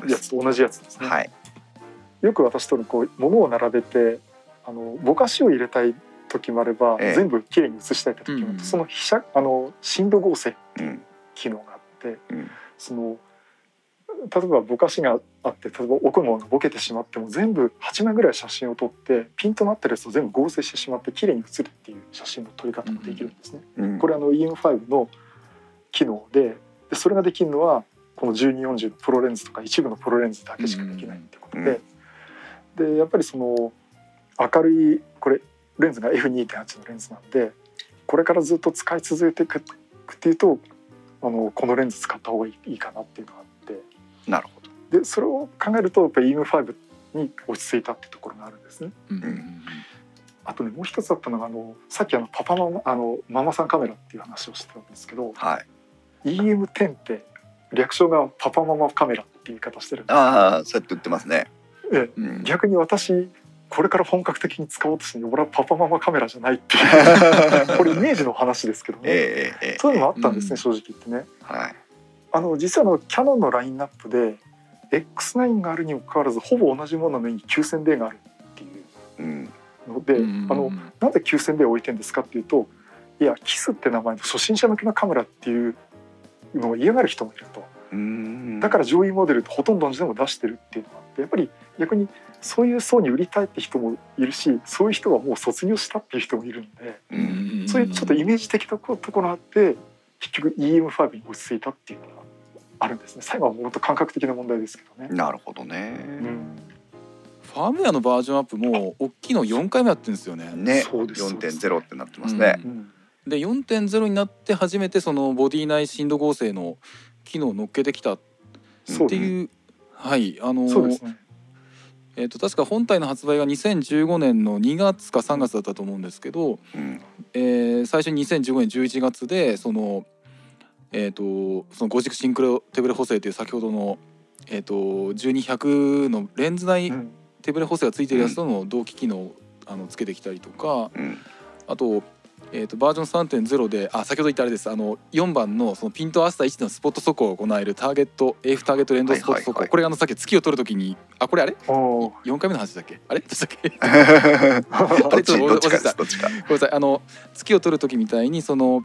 B: やつと同じやつですね。
A: はい
B: よく私とのこう物を並べてあのぼかしを入れたい時もあれば、
A: ええ。
B: 全部きれいに写したい時もあって、
C: うん
B: その被写あの深度合成
A: うん。
B: 機能があって
A: うん。
B: その例えばぼかしがあって例えば奥のがボケてしまっても全部8枚ぐらい写真を撮ってピンとなってるやつを全部合成してしまってきれいに写るっていう写真の撮り方もできるんですね。
A: うん。
B: これあの EM5 の機能ででそれができるのはこの1240のプロレンズとか一部のプロレンズだけしかできないってことで、でやっぱりその明るいこれレンズが F2.8 のレンズなんでこれからずっと使い続けていくっていうとあのこのレンズ使った方がいいかなっていうのがあって。
A: なるほど。
B: でそれを考えるとやっぱり EM5 に落ち着いたってところがあるんですね。
C: うんうん
B: あとねもう一つあったのがあのさっきあのパパママあのママさんカメラっていう話をしてたんですけど
A: はい。
B: EM10 って略称がパパママカメラっていう言い方してるんです
A: ああそうやって言ってますね
B: ええ。
A: うん。
B: 逆に私これから本格的に使おうとして俺はパパママカメラじゃないっていう これイメージの話ですけどね、
A: ええええ
B: そういうのもあったんですね、
C: うん
B: 正直言ってね。
A: はい。
B: あの実はあのキャノンのラインナップで X9 があるにもかかわらずほぼ同じものの上に 9000D があるっていう
A: うん。
B: ので、
C: うん
B: あのなんで 9000D を置いてんですかっていうといやキスって名前の初心者向けのカメラっていうのを嫌がる人もいると。
A: うん。
B: だから上位モデルとほとんど同じでも出してるっていうのがあってやっぱり逆にそういう層に売りたいって人もいるしそういう人はもう卒業したっていう人もいるんで
A: う
C: うん。ん
B: そういうちょっとイメージ的なところがあって結局 EM5 に落ち着いたっていうのがあるんですね。最後はもっと感覚的な問題ですけどね。
A: なるほどね。
B: うん。
C: ファームウェアのバージョンアップも大きいの4回目やってるんですよね。
A: ね。
B: そうです。
A: 4.0ってなってますね。
B: うん。
C: で4.0になって初めてそのボディ内深度合成の機能を乗っけてきたっ
B: そう
C: ていう、はいあの
B: そうですね。
C: えー、と確か本体の発売が2015年の2月か3月だったと思うんですけど、
A: うん。
C: えー最初に2015年11月でその,、えー、とその5軸シンクロ手ブレ補正という先ほどの、えー、と12100のレンズ内
B: うん。
C: 手ブレ補正がついてるやつとの同期機能をあのつけてきたりとか
A: うん。
C: あと,、えー、とバージョン3.0であ先ほど言ったあれです。あの4番のそのピント合わせた位置でのスポット速攻を行えるターゲット AF ターゲット連動スポット速攻、これあのさっき月を取るときにあこれあれ？
B: おー。
C: 4回目の話だっけ？あれ？どうしたっけ？
A: どっち？
C: ちょっと
A: どっちか
C: 忘れてたごめんなさい。あの月を取る時みたいにその、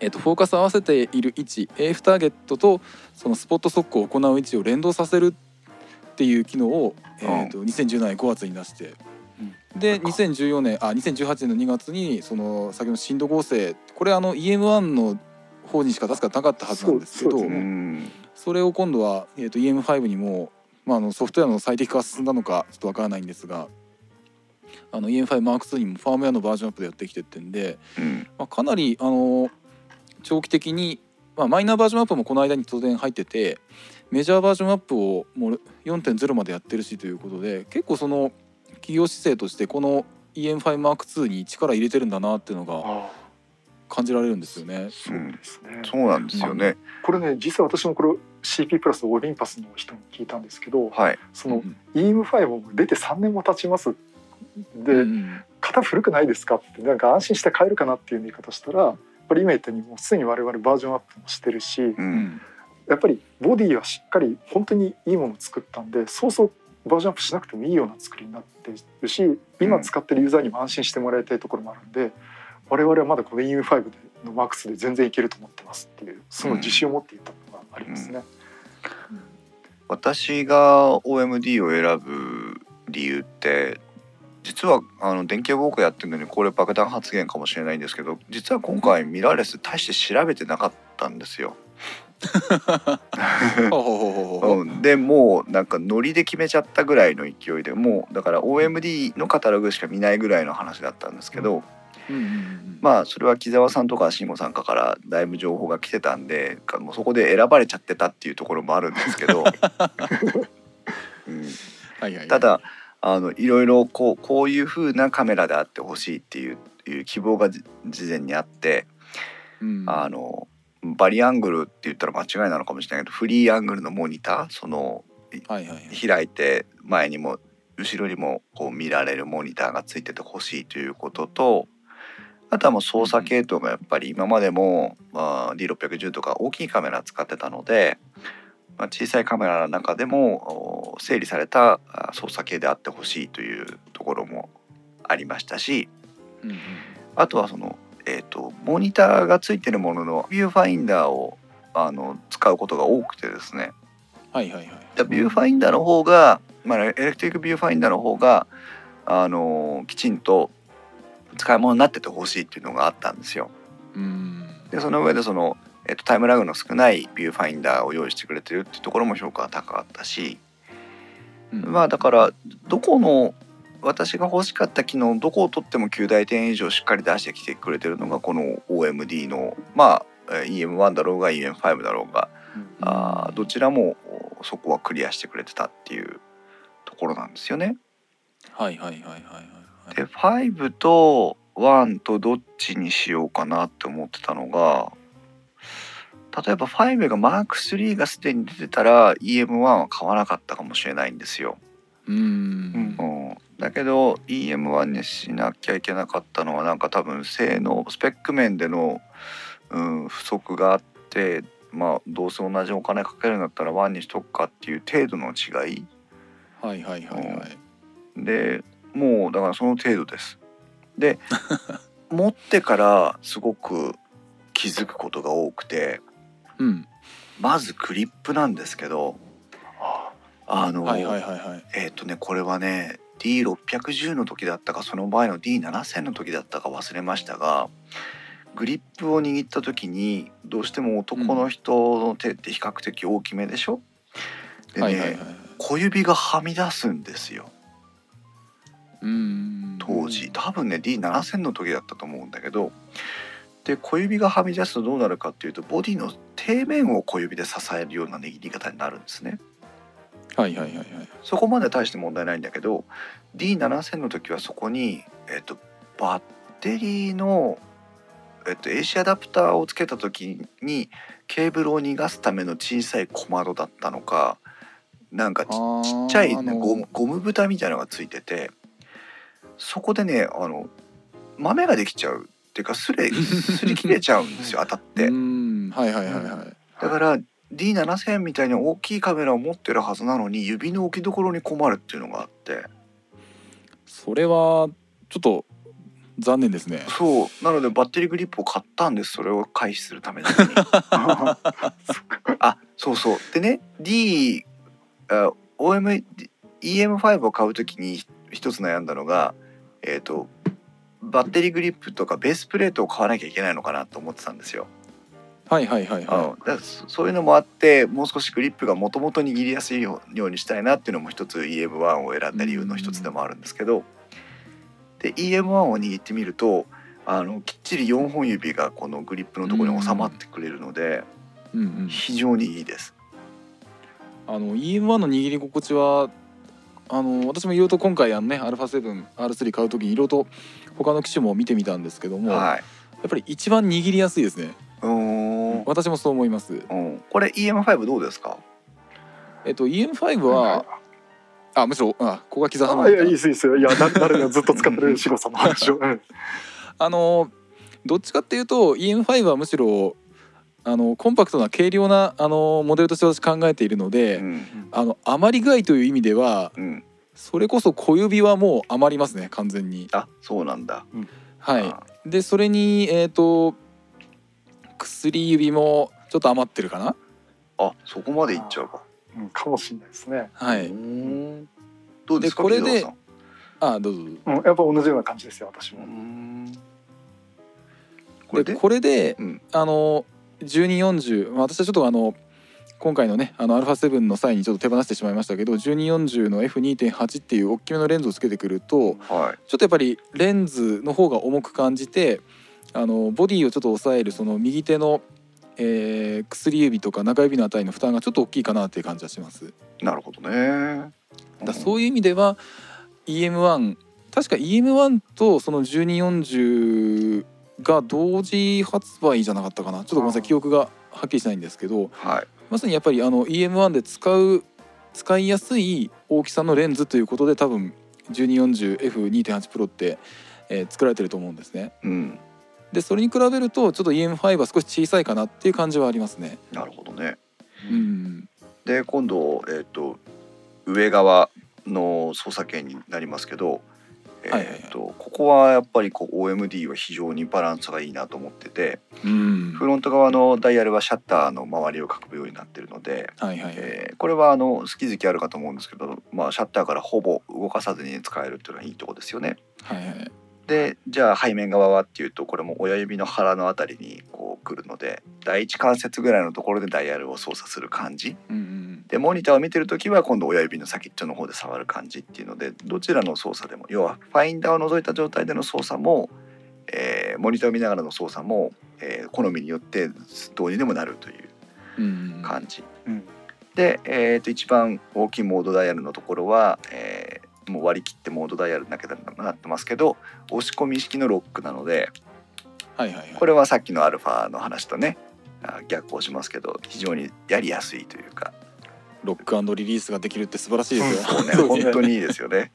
C: えー、とフォーカス合わせている位置 AF ターゲットとそのスポット速攻を行う位置を連動させるっていう機能を、えー、と2017年5月に出して、で2014年あ2018年の2月にその先の深度合成これあの EM1 の方にしか確かなかったはずなんですけどそれを今度は、えー、と EM5 にも、まあ、あのソフトウェアの最適化が進んだのかちょっとわからないんですがあの EM5M2 にもファームウェアのバージョンアップでやってきてってんで、
A: うん。
C: まあ、かなりあの長期的に、まあ、マイナーバージョンアップもこの間に当然入っててメジャーバージョンアップをもう4.0までやってるしということで結構その企業姿勢としてこの EM5M2 に力入れてるんだなっていうのが
B: あ
C: 感じられるんですよね。
B: ー。そうですね。
A: そうなんですよね。
B: これね実は私もこれ CP プラスオリンパスの人に聞いたんですけど
A: はい。
B: その
C: うん
B: EM5 も出て3年も経ちますで、
C: うん
B: 型古くないですかってなんか安心して買えるかなっていう言い方したらやっぱり今言ったようにもうすでに我々バージョンアップもしてるし
A: う
C: うん。ん
B: やっぱりボディはしっかり本当にいいものを作ったんでそうそうバージョンアップしなくてもいいような作りになってるし今使ってるユーザーにも安心してもらいたいところもあるんで我々はまだこの EM5 でのマックスで全然いけると思ってますっていうその自信を持っていたのがありますね。
A: 私が OMD を選ぶ理由って実はあの電気ウォークやってるのにこれ爆弾発言かもしれないんですけど実は今回ミラーレス大して調べてなかったんですよ。でもうなんかノリで決めちゃったぐらいの勢いでもうだから OMD のカタログしか見ないぐらいの話だったんですけど、
C: うんうんうん。
A: まあそれは木澤さんとか慎吾さんかからだいぶ情報が来てたんでかもうそこで選ばれちゃってたっていうところもあるんですけど、うん、
C: はいはい。
A: ただあのいろいろこうこういう風なカメラであってほしいっていういう希望がじ事前にあって、
C: うん。
A: あのバリアングルって言ったら間違いなのかもしれないけどフリーアングルのモニターその
C: はいはいはい。
A: 開いて前にも後ろにもこう見られるモニターがついててほしいということとあとはもう操作系統がやっぱり今までも、まあ、D610 とか大きいカメラ使ってたので、まあ、小さいカメラの中でも整理されたあ操作系であってほしいというところもありましたし
C: うんうん。
A: あとはその、えー、とモニターがついてるもののビューファインダーをあの使うことが多くてですね。
C: はいはいはい。
A: だビューファインダーの方が、まあ、エレクトリックビューファインダーの方があのきちんと使い物になっててほしいっていうのがあったんですよ。
C: うん。
A: でその上でその、えっと、タイムラグの少ないビューファインダーを用意してくれてるっていうところも評価が高かったし、
C: うん。
A: まあだからどこの私が欲しかった機能どこを取っても及第点以上しっかり出してきてくれてるのがこの OMD のまあえー EM1 だろうが EM5 だろうがあーどちらもそこはクリアしてくれてたっていうところなんですよね。
C: はいはいはいはいはい
A: で5と1とどっちにしようかなって思ってたのが例えば5が Mark3 がすでに出てたら EM1 は買わなかったかもしれないんですよ。
C: うん
A: うん、だけど EM1 にしなきゃいけなかったのはなんか多分性能スペック面での、うん、不足があってまあどうせ同じお金かけるんだったら1にしとくかっていう程度の違い。
C: はいはいはいはい。
A: でもうだからその程度です。で 持ってからすごく気づくことが多くて
C: うん。
A: まずグリップなんですけど
B: あ
A: あの、
C: はいはいはいはい。
A: えっ、とねこれはね D610 の時だったかその前の D7000 の時だったか忘れましたがグリップを握った時にどうしても男の人の手って比較的大きめでしょ、でね、
C: はいはいはい
A: 小指がはみ出すんですよ。
C: うん。
A: 当時。多分ね D7000 の時だったと思うんだけどで小指がはみ出すとどうなるかっていうとボディの底面を小指で支えるような握り方になるんですね。
C: はいはいはいはい。
A: そこまで大して問題ないんだけど D7000 の時はそこに、えっと、バッテリーの、えっと、AC アダプターをつけた時にケーブルを逃がすための小さい小窓だったのかなんかちっちゃい
C: あの
A: ゴムゴム蓋みたいなのがついててそこでねあの豆ができちゃうっていうかすれすり切れちゃうんですよ 当たって。
C: う。ん。はいはいはい。はい。
A: だから D7000 みたいに大きいカメラを持ってるはずなのに指の置きどころに困るっていうのがあって。
C: それはちょっと残念ですね。
A: そう。なのでバッテリーグリップを買ったんです。それを回避するためだけに。あそうそう。でね D あ OM EM5 を買う時に一つ悩んだのがえっ、とバッテリーグリップとかベースプレートを買わなきゃいけないのかなと思ってたんですよ。
C: はいはいはいは
A: うん。だからそそういうのもあってもう少しグリップがもともと握りやすいようにしたいなっていうのも一つ EM1 を選んだ理由の一つでもあるんですけど。で EM1 を握ってみるとあのきっちり4本指がこのグリップのところに収まってくれるので
C: い、うんうん、
A: 非常にいいです。
C: あの EM1 の握り心地はあの私もいろいろと今回あのね α7R3 買う時にいろいろと他の機種も見てみたんですけども、や
A: はい。
C: っぱり一番握りやすいですね。
A: うーん
C: 私もそう思います。
A: うん、これ EM5 どうですか？
C: えっと EM5 はあむしろあここが刻ま
B: あいやいいですいいですよ。いやだ誰がずっと使ってるシゴさんの話を、うん。
C: あのどっちかっていうと EM5 はむしろあのコンパクトな軽量なあのモデルとして私考えているので、
A: うん。
C: あの余り具合という意味では
A: うん。
C: それこそ小指はもう余りますね完全に。
A: あそうなんだ。
C: はい。
A: あ
C: でそれにえっ、と薬指もちょっと余ってるかな？
A: あそこまでいっちゃうか。
B: うん、かもしれないですね、
C: はい。
A: ん。どうですか？
C: でこれであどうぞどう
B: ん、やっぱ同じような感じですよ私も、
A: ん。これで？
C: でこれで、
A: うん。
C: あの1240まあ私はちょっとあの今回のねあの α7 の際にちょっと手放してしまいましたけど1240の F2.8 っていう大きめのレンズをつけてくると
A: はい。
C: ちょっとやっぱりレンズの方が重く感じてあのボディをちょっと抑えるその右手の、えー薬指とか中指のあたりの負担がちょっと大きいかなっていう感じはします。
A: なるほどね。
C: だそういう意味では EM1 確か EM1 とその1240が同時発売じゃなかったかなちょっとごめんなさい記憶がはっきりしないんですけど
A: はい。
C: まさにやっぱりあの EM1 で使う使いやすい大きさのレンズということで多分 1240F2.8 Pro って、えー作られてると思うんですね。
A: うん。
C: でそれに比べるとちょっと EM5 は少し小さいかなっていう感じはありますね。
A: なるほどね。
C: うん、
A: で今度、えー、と上側の操作圏になりますけど、えー
C: はいはいはい
A: とここはやっぱりこう OMD は非常にバランスがいいなと思ってて
C: うん、
A: フロント側のダイヤルはシャッターの周りを囲むようになってるので、
C: はいはいはい。
A: えーこれはあの好き好きあるかと思うんですけど、まあ、シャッターからほぼ動かさずに使えるっていうのはいいとこですよね。
C: はいはい。
A: でじゃあ背面側はっていうとこれも親指の腹のあたりにこう来るので第一関節ぐらいのところでダイヤルを操作する感じ
C: うんうん
A: でモニターを見てる時は今度親指の先っちょの方で触る感じっていうのでどちらの操作でも要はファインダーを覗いた状態での操作も、えーモニターを見ながらの操作も、えー好みによってどうにでもなるという
C: うんうん。
A: 感じ。
B: うん
A: で、えー、と一番大きいモードダイヤルのところは、えーもう割り切ってモードダイヤルだけになってますけど押し込み式のロックなので
C: はいはいはい。
A: これはさっきのアルファの話とねあ逆行しますけど非常にやりやすいというか
C: ロックリリースができるって素晴らしいですよ。
A: ね
B: ね
A: 本当にいいですよね。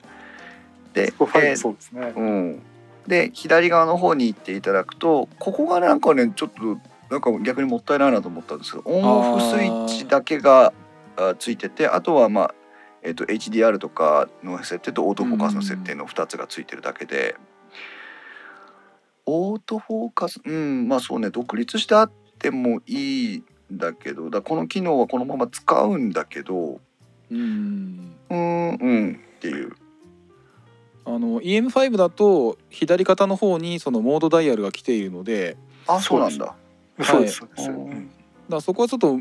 A: で
B: ここ5
A: えー
B: そうですね。
A: うん、で左側の方に行っていただくとここがなんかねちょっとなんか逆にもったいないなと思ったんですけどオンオフスイッチだけがあついててあとはまあ、えー、と HDR とかの設定とオートフォーカスの設定の2つがついてるだけで、オートフォーカスうんまあそうね独立してあってもいいんだけどだこの機能はこのまま使うんだけど
C: うん。
A: うーんうんっていう
C: あの EM5 だと左肩の方にそのモードダイヤルが来ているので、
A: あそうなんだ。
B: そうですそうです。
A: はい
B: うん
C: だそこはちょっと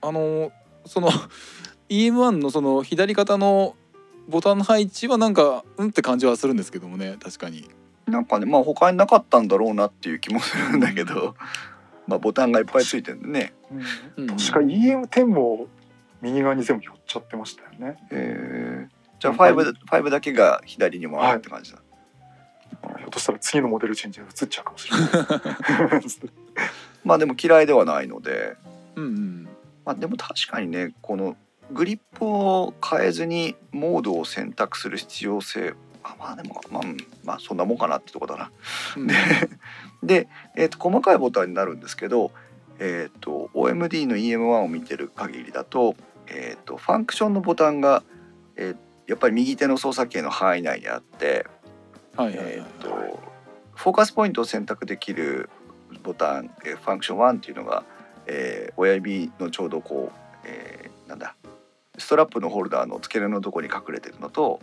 C: あのその EM1 のその左肩のボタンの配置はなんかうんって感じはするんですけどもね確かに。
A: なんかねまあ他になかったんだろうなっていう気もするんだけど、まあボタンがいっぱいついてるんでね。
C: うん
B: 確か EM10 も右側に全部寄っちゃってましたよね。
A: えーじゃあ 5, 5だけが左に回るって感じだ。
B: ひょっとしたら次のモデルチェンジに移っちゃうかもしれない。
A: まあでも嫌いではないので、
C: うんうん。
A: まあでも確かにねこのグリップを変えずにモードを選択する必要性。あまあでもまあ、うんまあそんなもんかなってとこだな。
C: うん。
A: で で、えー、と細かいボタンになるんですけど、えー、と OMD の EM1 を見てる限りだと,、えー、とファンクションのボタンが、えーやっぱり右手の操作圏の範囲内にあって、
C: はいはいはい
A: えー、とフォーカスポイントを選択できるボタン、えーファンクション1っていうのが、えー親指のちょうどこう、えーなんだストラップのホルダーの付け根のところに隠れてるのと、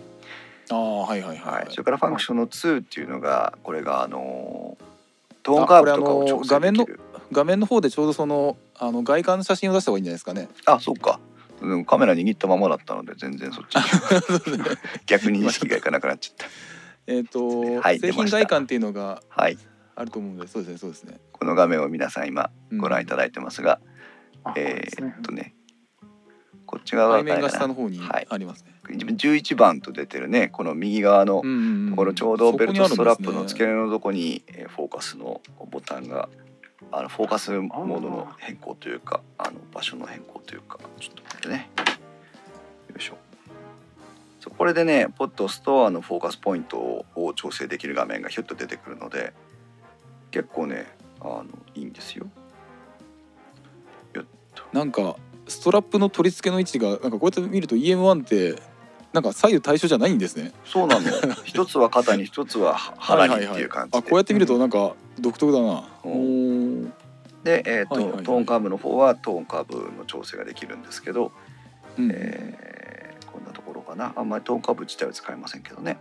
C: ああはいはい
A: は、
C: はい。い。
A: それからファンクションの2っていうのがこれがあのトーンカーブとかを調整できる。
C: 画面の方でちょうどそのあの外観の写真を出した方がいいんじゃないですかね。
A: あそうか。うんカメラ握ったままだったので全然そっちに。逆に意識がいかなくなっちゃっ
C: えっと、製品
A: はい出ました。
C: 外観っていうのが
A: たはい。
C: あると思うのでそうですねそうですね。
A: この画面を皆さん今
C: うん。
A: ご覧いただいてますが、
B: あこれ
A: えっとねこっち側
C: 背面下の方に
A: はい。
C: ありますね。
A: 11番と出てるねこの右側のところちょうどベルトストラップの付け
C: そ
A: 根のとこにえーフォーカスのボタンがあのフォーカスモードの変更というかあの場所の変更というかちょっと待ってね。よいしょ。そうこれでねポッとストアのフォーカスポイントを調整できる画面がひょっと出てくるので結構ねあのいいんですよ。
C: なんかストラップの取り付けの位置がなんかこうやって見ると EM1 ってなんか左右対称じゃないんですね。
A: そうなの 一つは肩に一つは腹にっていう感じで。
C: あこうやって見るとなんか独特だな。
A: うん。で、えーと
C: はいはいはい。
A: トーンカーブの方はトーンカーブの調整ができるんですけど、
C: うん
A: えーこんなところかな。あんまりトーンカーブ自体は使いませんけどね。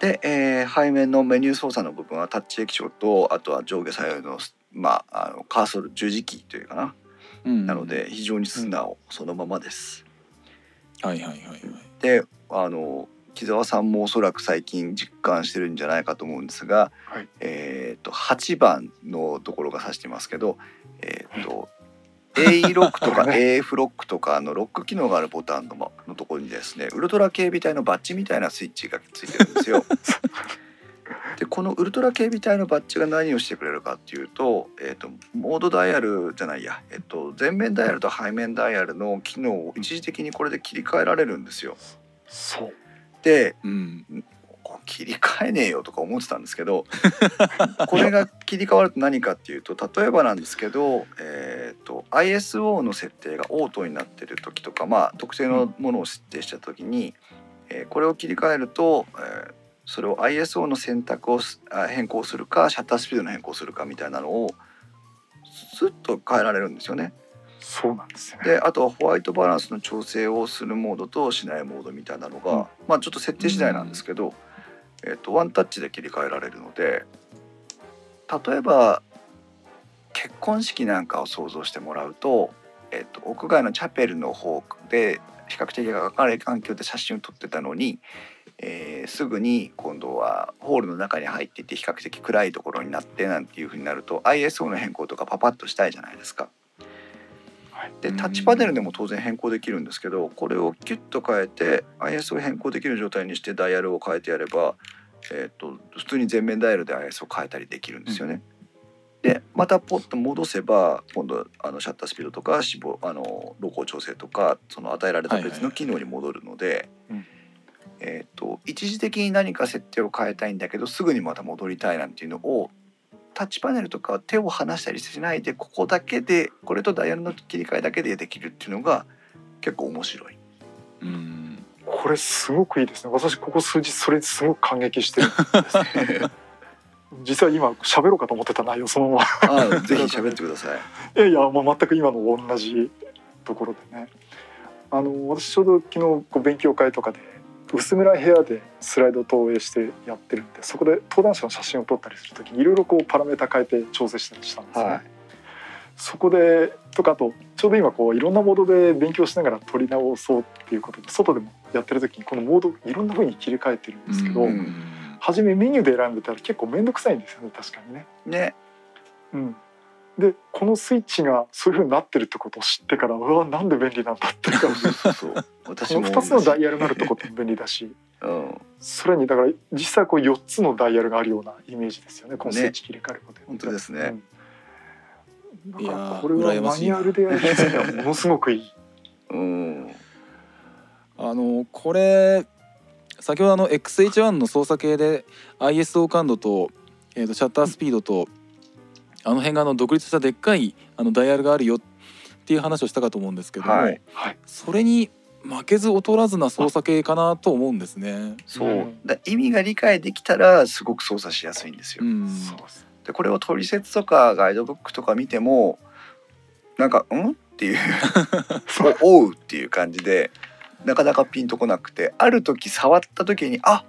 A: で、えー背面のメニュー操作の部分はタッチ液晶とあとは上下左右の,、まあ、あのカーソル十字キーというかな、
C: うん
A: なので非常に素直、そのままです
C: はいはいはいはい。
A: であの木澤さんもおそらく最近実感してるんじゃないかと思うんですが、
B: はい
A: えー、と8番のところが指してますけど、えー、と A ロックとか AF ロックとかのロック機能があるボタンのまのところにですねウルトラ警備隊のバッジみたいなスイッチがついてるんですよ。でこのウルトラ警備隊のバッジが何をしてくれるかっていうと,、えー、とモードダイヤルじゃないや、えー、と前面ダイヤルと背面ダイヤルの機能を一時的にこれで切り替えられるんですよ。
B: そう。
A: で
C: うん
A: こ切り替えねえよとか思ってたんですけど これが切り替わると何かっていうと例えばなんですけど、えーと、ISO の設定がオートになってる時とか、まあ、特定のものを設定した時に、えー、これを切り替えると、えー、それを ISO の選択を変更するかシャッタースピードの変更するかみたいなのをスッと変えられるんですよね。
B: そうなんですね。
A: であとはホワイトバランスの調整をするモードとしないモードみたいなのが、うん、まあちょっと設定次第なんですけど、えーと、ワンタッチで切り替えられるので例えば結婚式なんかを想像してもらうと,、えーと、屋外のチャペルの方で比較的明るい環境で写真を撮ってたのに、えー、すぐに今度はホールの中に入っていて比較的暗いところになってなんていうふうになると ISO の変更とかパパッとしたいじゃないですか。でタッチパネルでも当然変更できるんですけどこれをキュッと変えて IS を変更できる状態にしてダイヤルを変えてやれば、えーと、普通に全面ダイヤルで IS を変えたりできるんですよね。うん、でまたポッと戻せば今度あのシャッタースピードとか脂肪あの露光調整とかその与えられた別の機能に戻るので。えーと一時的に何か設定を変えたいんだけどすぐにまた戻りたいなんていうのをタッチパネルとか手を離したりしないでここだけでこれとダイヤルの切り替えだけでできるっていうのが結構面白い。
B: うん。これすごくいいですね。私ここ数日それすごく感激してるんですね実は今喋ろうかと思ってた内容そのまま
A: あぜひ喋ってください。
B: いやいや、まあ、全く今の同じところでね。あの私ちょうど昨日こう勉強会とかで薄暗い部屋でスライド投影してやってるんでそこで登壇者の写真を撮ったりする時にいろいろこうパラメータ変えて調整したりしたんですね。はい、そこでとかあとちょうど今こういろんなモードで勉強しながら撮り直そうっていうことで外でもやってる時にこのモードいろんな風に切り替えてるんですけど初めメニューで選んでたら結構面倒くさいんですよね確かにね。
A: ね。
B: うん、でこのスイッチがそういうふうになってるってことを知ってからうわなんで便利なんだっていう。か私も。2つのダイヤルがあるとこって便利だし、うん、それにだから実際こう4つのダイヤルがあるようなイメージですよね。このスイッチ切り替えることで、
A: 本当ですね、
B: うん、だからこれはマニュアルでやるにはものすごくいい。
A: うん、
C: あのこれ先ほどあの XH1 の操作系で ISO 感度と,、えー、とシャッタースピードと、あの辺があの独立したでっかいあのダイヤルがあるよっていう話をしたかと思うんですけども、はい、それに負けず劣らずな操作系かなと思うんですね。
A: そうだ意味が理解できたらすごく操作しやすいんですよ。うん、でこれを取説とかガイドブックとか見てもなんか「ん?」っていう「おう」っていう感じでなかなかピンとこなくてある時触った時に「あ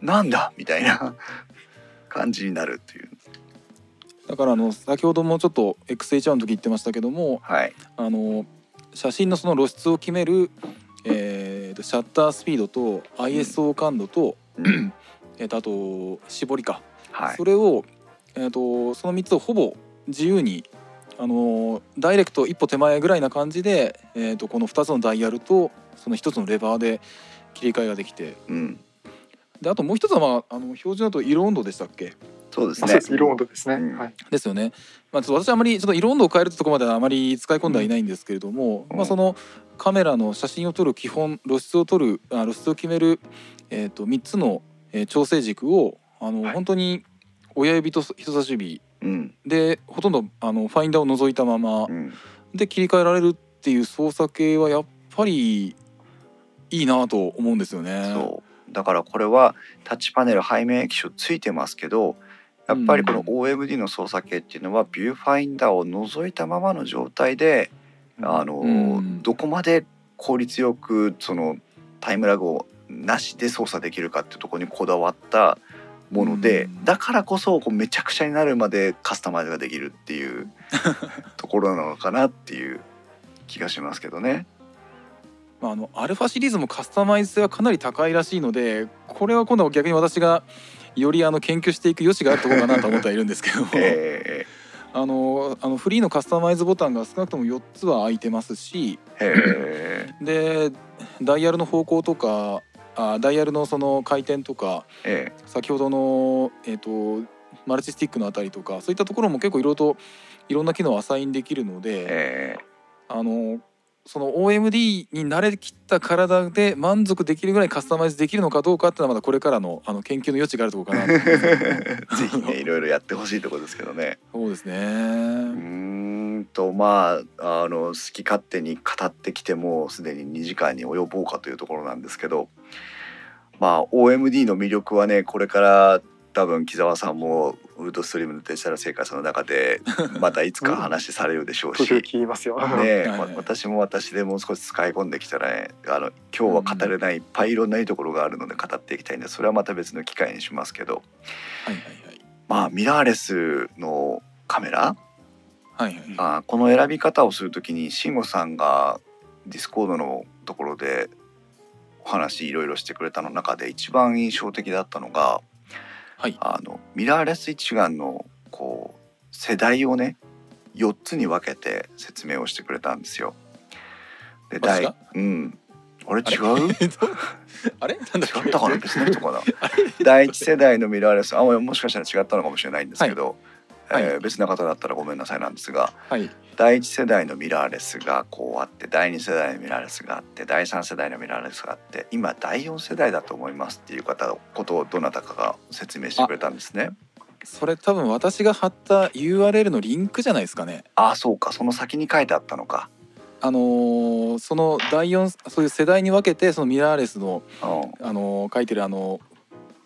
A: なんだ!」みたいな感じになるっていう。
C: だからあの先ほどもちょっと XH1 の時言ってましたけども、
A: はい、
C: あの写真のその露出を決める、えー、シャッタースピードと ISO 感度と,、えとあと絞りか、はい、それを、えーと、その3つをほぼ自由にあのダイレクト一歩手前ぐらいな感じで、えーと、この2つのダイヤルとその1つのレバーで切り替えができて、
A: うん、
C: であともう一つは、まあ、あの標準だと色温度でしたっけ？
A: そうですね。
B: 色温度ですね。はい、
C: ですよね。まあ、私はあまりちょっと色温度を変えるとこまではあまり使い込んではいないんですけれども、うん、まあ、そのカメラの写真を撮る基本露出を撮るあ露出を決める、えー、と3つの、えー、調整軸をあの、はい、本当に親指と人差し指で、うん、ほとんどあのファインダーを覗いたまま、で切り替えられるっていう操作系はやっぱりいいなと思うんですよね。
A: そう。だからこれはタッチパネル背面液晶ついてますけどやっぱりこの OMD の操作系っていうのはビューファインダーを覗いたままの状態であのどこまで効率よくそのタイムラグをなしで操作できるかっていうところにこだわったものでだからこそこうめちゃくちゃになるまでカスタマイズができるっていう ところなのかなっていう気がしますけどね。
C: まあ、あのアルファシリーズもカスタマイズ性はかなり高いらしいのでこれは今度は逆に私がよりあの研究していく余地があるところかなと思ってはいるんですけども、えー、あのあのフリーのカスタマイズボタンが少なくとも4つは開いてますし、
A: え。
C: ー、でダイヤルの方向とかあダイヤルのその回転とか、
A: え
C: ー、先ほどの、えーと、マルチスティックのあたりとかそういったところも結構いろいろといろんな機能をアサインできるので、
A: え
C: ー、あのその OMD に慣れきった体で満足できるぐらいカスタマイズできるのかどうかっていうのはまだこれからのあの研究の余地があるところかな
A: ぜひねいろいろやってほしいところですけどね。
C: そうですね。
A: うーんとまああの好き勝手に語ってきてもすでに2時間に及ぼうかというところなんですけどまあ OMD の魅力はねこれから多分木澤さんもウルトストリームのデジタル生活の中で またいつか話されるでしょうし。ね私も私でもう少し使い込んできたらねあの今日は語れないいっぱいいろんないいところがあるので語っていきたいんでそれはまた別の機会にしますけど
C: はいはいはい。
A: まあミラーレスのカメラ？
C: はいはい。
A: あこの選び方をするときに慎吾さんがディスコードのところでお話いろいろしてくれたの中で一番印象的だったのが
C: はい。
A: あのミラーレス一眼のこう世代をね4つに分けて説明をしてくれたんですよ。で
C: 私が
A: うん。あれ違 う？
C: あれ？なんだ
A: 違ったかな？別の人かな？第一世代のミラーレスあもしかしたら違ったのかもしれないんですけど、
C: はいはい
A: えー別な方だったらごめんなさいなんですが
C: はい。
A: 第一世代のミラーレスがこうあって第二世代のミラーレスがあって第三世代のミラーレスがあって今第四世代だと思いますっていう方のことをどなたかが説明してくれたんですね。
C: それ多分私が貼った URL のリンクじゃないですかね。
A: ああそうかその先に書いてあったのか。
C: あのーその第四そういう世代に分けてそのミラーレスの
A: うん
C: あのー書いてるあの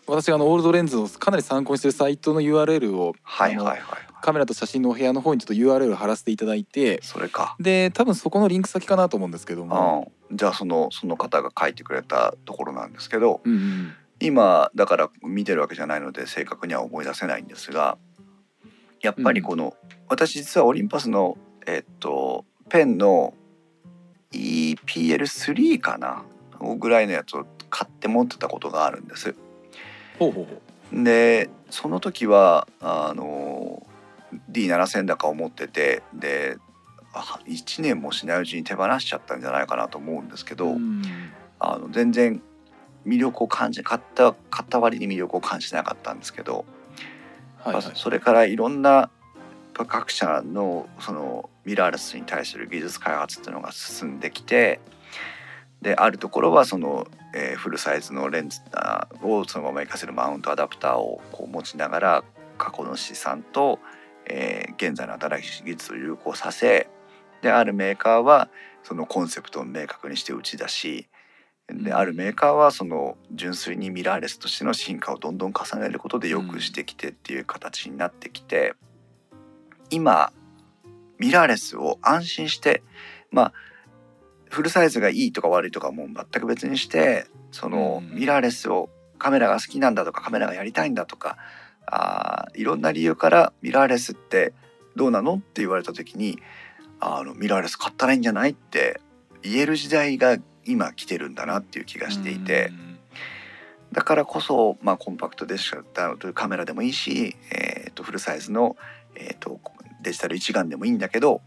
C: 私があのオールドレンズをかなり参考にしてるサイトの URL を
A: はいはいはい。
C: カメラと写真のお部屋の方にちょっと URL を貼らせていただいて
A: それか。
C: で多分そこのリンク先かなと思うんですけども、
A: うん、じゃあそのその方が書いてくれたところなんですけど
C: うんうん、
A: 今だから見てるわけじゃないので正確には思い出せないんですがやっぱりこの、私実はオリンパスのえっとペンの EPL3 かなぐらいのやつを買って持ってたことがあるんです。
C: ほうほうほう。
A: でその時はあの D7000 高を持っててであ1年もしないうちに手放しちゃったんじゃないかなと思うんですけど、
C: うん。
A: あの全然魅力を感じ買った買った割に魅力を感じなかったんですけど、
C: はいはい。
A: まあそれからいろんな各社のそのミラーレスに対する技術開発っていうのが進んできてであるところはその、えーフルサイズのレンズをそのまま活かせるマウントアダプターをこう持ちながら過去の資産と、えー現在の新しい技術を融合させであるメーカーはそのコンセプトを明確にして打ち出しであるメーカーはその純粋にミラーレスとしての進化をどんどん重ねることで良くしてきてっていう形になってきて、今ミラーレスを安心してまあフルサイズがいいとか悪いとかもう全く別にしてその
C: うん
A: ミラーレスをカメラが好きなんだとかカメラがやりたいんだとかあーいろんな理由からミラーレスってどうなのって言われた時にあのミラーレス買ったらいいんじゃないって言える時代が今来てるんだなっていう気がしていて。だからこそ、まあ、コンパクトデジタルというカメラでもいいし、えー、とフルサイズの、えー、とデジタル一眼でもいいんだけど、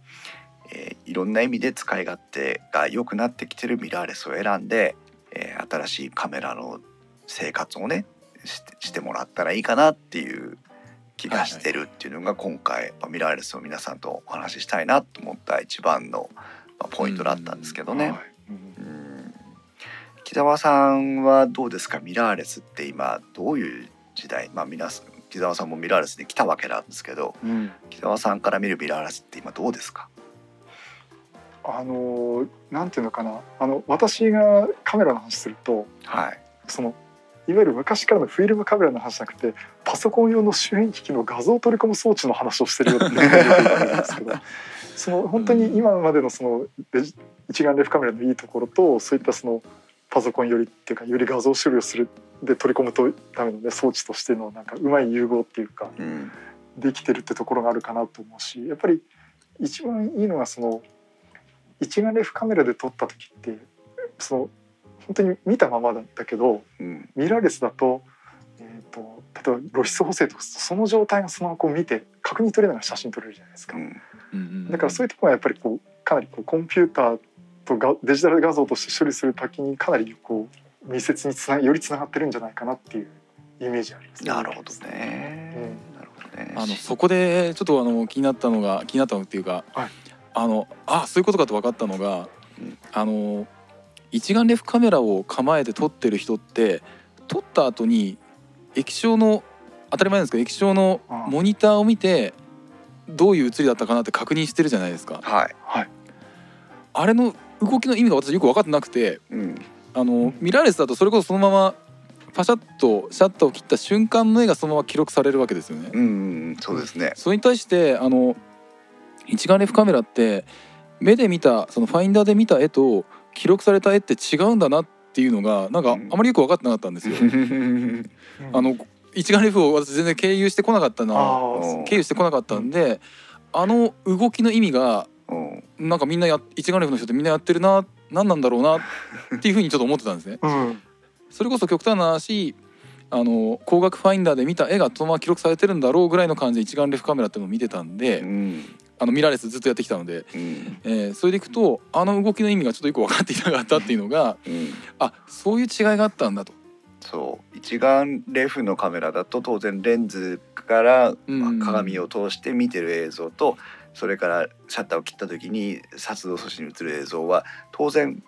A: えーいろんな意味で使い勝手が良くなってきてるミラーレスを選んで、えー新しいカメラの生活をねしてしてもらったらいいかなっていう気がしてるっていうのが今回、まあミラーレスを皆さんとお話ししたいなと思った一番の、まあ、ポイントだったんですけどね。
B: はい。うん。
A: うん木澤さんはどうですか？ミラーレスって今どういう時代？まあ皆さん木澤さんもミラーレスで来たわけなんですけど
B: うん。
A: 木澤さんから見るミラーレスって今どうですか？
B: あのなんていうのかな。あの私がカメラの話すると
A: はい。
B: そのいわゆる昔からのフィルムカメラの話じゃなくてパソコン用の周辺機器の画像を取り込む装置の話をしてるよっていう。んですけどその本当に今までのその一眼レフカメラのいいところとそういったそのパソコンよりっていうかより画像処理をするで取り込むとための、ね、装置としてのなんかうまい融合っていうか
A: うん。
B: できてるってところがあるかなと思うしやっぱり一番いいのがその一眼レフカメラで撮った時ってその本当に見たままだったけど
A: うん。
B: ミラーレスだと,、えー、と例えば露出補正とかその状態のスマホを見て確認取れながら写真撮れるじゃないですか。
A: うん。
C: うんうん
B: だからそういうところはやっぱりこうかなりこうコンピューターとがデジタル画像として処理する時にかなりこう密接につなよりつながってるんじゃないかなっていうイメージありますね。
A: なるほどね、なるほどね。
C: あのそこでちょっとあの気になったのが気になったのっていうか、
B: はい
C: あのあそういうことかと分かったのが
A: うん
C: あの一眼レフカメラを構えて撮ってる人って撮った後に液晶の当たり前なんですけど液晶のモニターを見てどういう写りだったかなって確認してるじゃないですか。
A: はい、
B: はい。
C: あれの動きの意味が私よく分かってなくて
A: うん、
C: あのミラーレスだとそれこそそのままパシャッとシャッターを切った瞬間の絵がそのまま記録されるわけですよね。
A: うんうん。そうですね。
C: それに対してあの一眼レフカメラって目で見たそのファインダーで見た絵と記録された絵って違うんだなっていうのがなんかあまりよく分かってなかったんですよ。あの一眼レフを私全然経由してこなかったな。経由してこなかったんであの動きの意味が
A: うん。
C: なんかみんなや一眼レフの人ってみんなやってるな何なんだろうなっていうふうにちょっと思ってたんですね。
B: あうん。
C: それこそ極端な話あの光学ファインダーで見た絵がそのまま記録されてるんだろうぐらいの感じで一眼レフカメラっていうのを見てたんで、
A: うん
C: あのミラーレスずっとやってきたので、
A: うん。
C: えーそれでいくとあの動きの意味がちょっとよく分かっていなかったっていうのが
A: うん。
C: あそういう違いがあったんだと。
A: そう。一眼レフのカメラだと当然レンズから
C: うん。
A: まあ鏡を通して見てる映像とそれからシャッターを切った時に撮動素子に映る映像は当然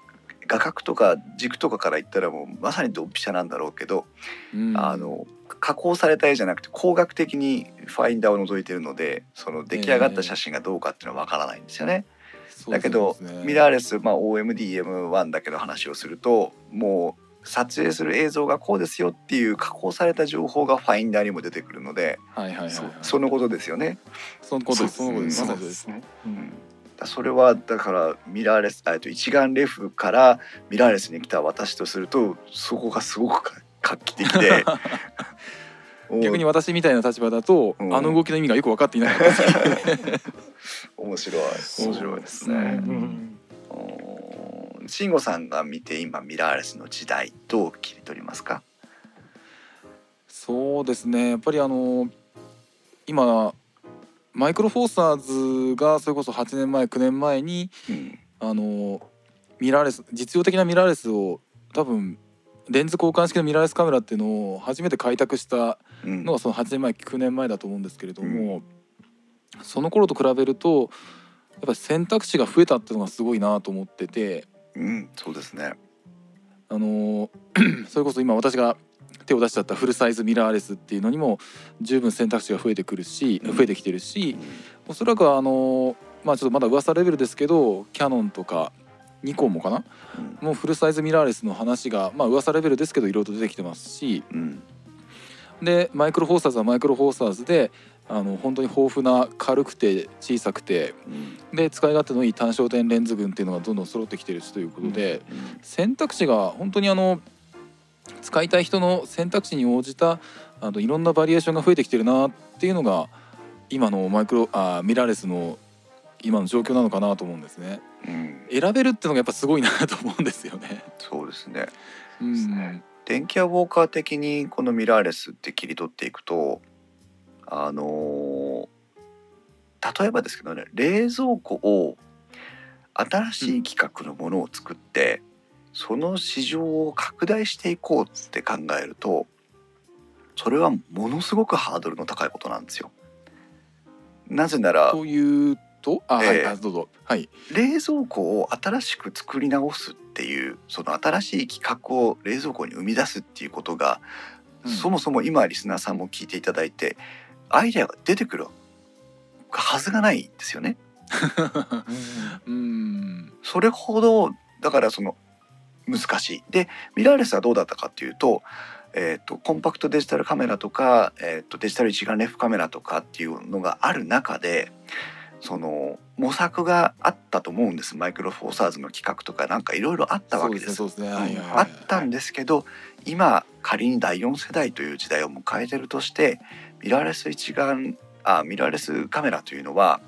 A: 画角とか軸とかから言ったらもうまさにドンピシャなんだろうけど、
C: うん。
A: あの加工された絵じゃなくて光学的にファインダーを覗いてるのでその出来上がった写真がどうかっていうのはわからないんですよね。
C: そう
A: だけど
C: ね。
A: ミラーレス、まあ、OMDM1 だけの話をするともう撮影する映像がこうですよっていう加工された情報がファインダーにも出てくるので、
C: はいはいはい、はい、
A: そそのことですよね。
C: そのことです。そのことです。です。
B: ねう
A: うん。それはだからミラーレスあえっと一眼レフからミラーレスに来た私とするとそこがすごくか画期的で。
C: 逆に私みたいな立場だと、
A: うん。
C: あの動きの意味がよく分かっていなかったです
A: 面白い。面白いですね。
C: そう
B: うん
A: うん。慎吾さんが見て今ミラーレスの時代どう切り取りますか？
C: そうですね。やっぱりあの今マイクロフォーサーズがそれこそ8年前9年前に
A: うん。
C: あのミラーレス実用的なミラーレスを多分レンズ交換式のミラーレスカメラっていうのを初めて開拓した
A: うん。
C: のがその8年前9年前だと思うんですけれども、その頃と比べるとやっぱり選択肢が増えたっていうのがすごいなと思ってて
A: うん、そうですね。
C: あの それこそ今私が手を出しちゃったフルサイズミラーレスっていうのにも十分選択肢が増えてくるし
A: うん。
C: 増えてきてるしおそらくあのまあちょっとまだ噂レベルですけどキヤノンとかニコンもかな？
A: うん。
C: もうフルサイズミラーレスの話がまあ噂レベルですけどいろいろと出てきてますし
A: うん。
C: でマイクロフォーサーズはマイクロフォーサーズであの本当に豊富な軽くて小さくて
A: うん。
C: で使い勝手のいい単焦点レンズ群っていうのがどんどん揃ってきてるしということで、
A: うん。
C: 選択肢が本当にあの使いたい人の選択肢に応じたあのいろんなバリエーションが増えてきてるなっていうのが今のマイクロあミラーレスの今の状況なのかなと思うんですね
A: うん
C: 選べるってのがやっぱすごいなと思うんですよね。
A: そうですね。
C: うん
A: 電気屋ウォーカー的にこのミラーレスって切り取っていくとあのー例えばですけどね冷蔵庫を新しい規格のものを作って、その市場を拡大していこうって考えるとそれはものすごくハードルの高いことなんですよ。なぜなら
C: というと？あ、はい
A: ええ。
C: あどうぞ。はい。
A: 冷蔵庫を新しく作り直すっていうその新しい企画を冷蔵庫に生み出すっていうことが、
C: うん。
A: そもそも今リスナーさんも聞いていただいてアイデアが出てくるはずがないんですよね。
C: うん。
A: それほどだからその難しい。でミラーレスはどうだったかっていうと,、えー、とコンパクトデジタルカメラとか、えー、とデジタル一眼レフカメラとかっていうのがある中でその模索があったと思うんです。マイクロフォーサーズの企画とかなんかいろいろあったわけです。あったんですけど今仮に第4世代という時代を迎えてるとしてミラーレス一眼あミラーレスカメラというのは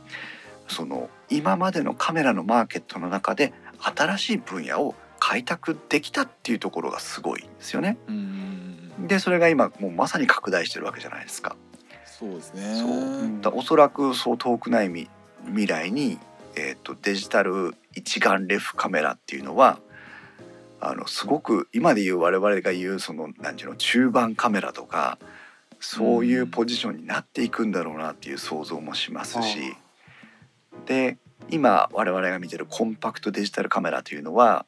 A: その今までのカメラのマーケットの中で新しい分野を開拓できたっていうところがすごいんですよね。
C: うん。
A: でそれが今もうまさに拡大してるわけじゃないですか。
C: そうですね。
A: そう。だおそらくそう遠くない未未来に、えー、とデジタル一眼レフカメラっていうのはあのすごく今で言う我々が言うその何ていうの中盤カメラとかそういうポジションになっていくんだろうなっていう想像もしますし、で今我々が見てるコンパクトデジタルカメラというのは、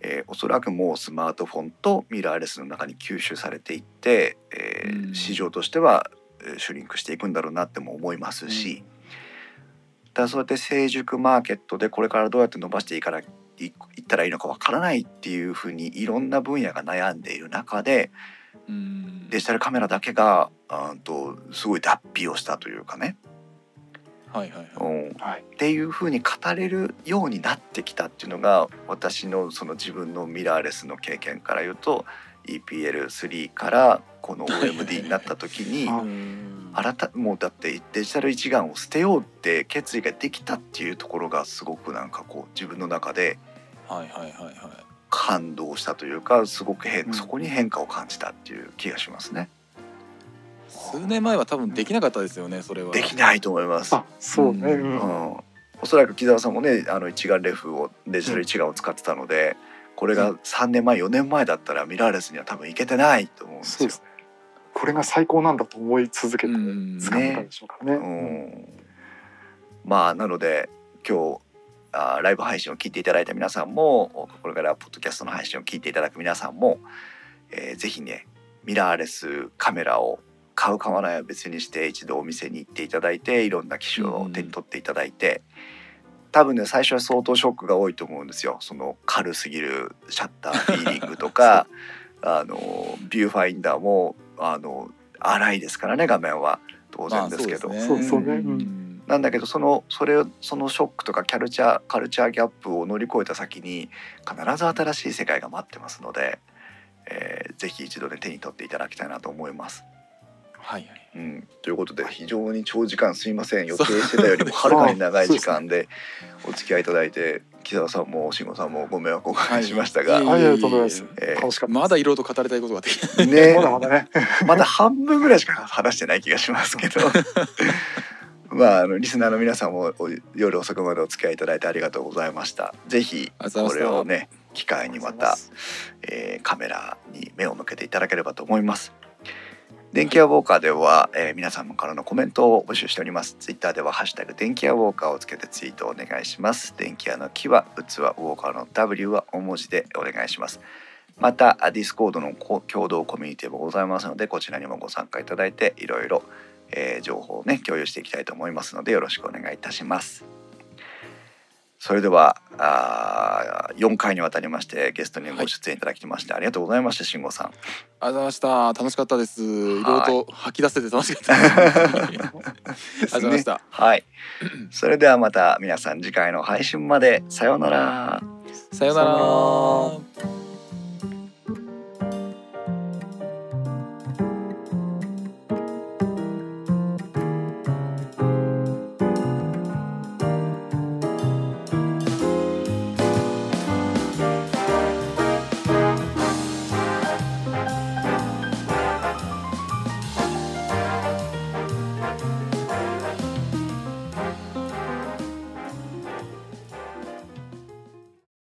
A: えーおそらくもうスマートフォンとミラーレスの中に吸収されていって、えー
C: うん
A: 市場としてはえーシュリンクしていくんだろうなっても思いますし、だからそうやって成熟マーケットでこれからどうやって伸ばしていかないいいったらいいのかわからないっていうふうにいろんな分野が悩んでいる中で
C: うん。
A: デジタルカメラだけがとすごい脱皮をしたというかね、
C: はいはいはい。
A: うん、
B: はい。
A: っていう風に語れるようになってきたっていうのが私のその自分のミラーレスの経験から言うと EPL3 からこの OMD になった時に
B: あ
C: うん。
A: 改もうだってデジタル一眼を捨てようって決意ができたっていうところがすごくなんかこう自分の中で
C: はいはいはいはい。
A: 感動したというかすごく変、
B: うん。
A: そこに変化を感じたっていう気がしますね。
C: 数年前は多分できなかったですよねそれは。
A: できないと思います。
B: あそうね、
C: う
B: うん。
A: うん。ん、おそらく木澤さんもねあの一眼レフをデジタル一眼を使ってたので、これが3年前4年前だったらミラーレスには多分いけてないと思うんですよ。
B: そうで。すね。これが最高なんだと思い続けて
C: うん
B: 使ったでしょうからね。
A: うん。まあなので今日あーライブ配信を聞いていただいた皆さんもこれからポッドキャストの配信を聞いていただく皆さんも、えーぜひねミラーレスカメラを買う買わないは別にして一度お店に行っていただいていろんな機種を手に取っていただいて、多分ね最初は相当ショックが多いと思うんですよ。その軽すぎるシャッターフィーリングとか あのビューファインダーもあの荒いですからね画面は。当然ですけど。なんだけどそのそれをそのショックとかキャルチャーカルチャーギャップを乗り越えた先に必ず新しい世界が待ってますので、えーぜひ一度ね手に取っていただきたいなと思います。
C: はいはい
A: うん、ということで非常に長時間すいません。予定してたよりもはるかに長い時間でお付き合いいただいて木澤さんも慎吾さんもご迷惑をおかけしましたが、
C: はい
B: ありがとうございます。
A: えー
B: 楽しかったです。
C: まだいろいろと語りたいことができない。
A: ね。
B: まだまだね。
A: まだ半分ぐらいしか話してない気がしますけど。まああのリスナーの皆さんもお夜遅くまでお付き合いいただいてありがとうございました。ぜひこれをね機会にまた、えーカメラに目を向けていただければと思います電気屋ウォーカーでは、えー皆様からのコメントを募集しております。ツイッターではハッシュタグ電気屋ウォーカーをつけてツイートをお願いします。電気屋の木は器ウォーカーの W は大文字でお願いします。またディスコードの共同コミュニティもございますのでこちらにもご参加いただいていろいろ、えー情報をね共有していきたいと思いますのでよろしくお願いいたします。それではあ4回にわたりましてゲストにご出演いただきまして、ありがとうございました慎吾さん。
C: ありがとうございました。楽しかったです。いろい。ろと吐き出せて楽しかった。ありがとうございました。
A: はい。それではまた皆さん次回の配信まで。さようなら。
C: さようなら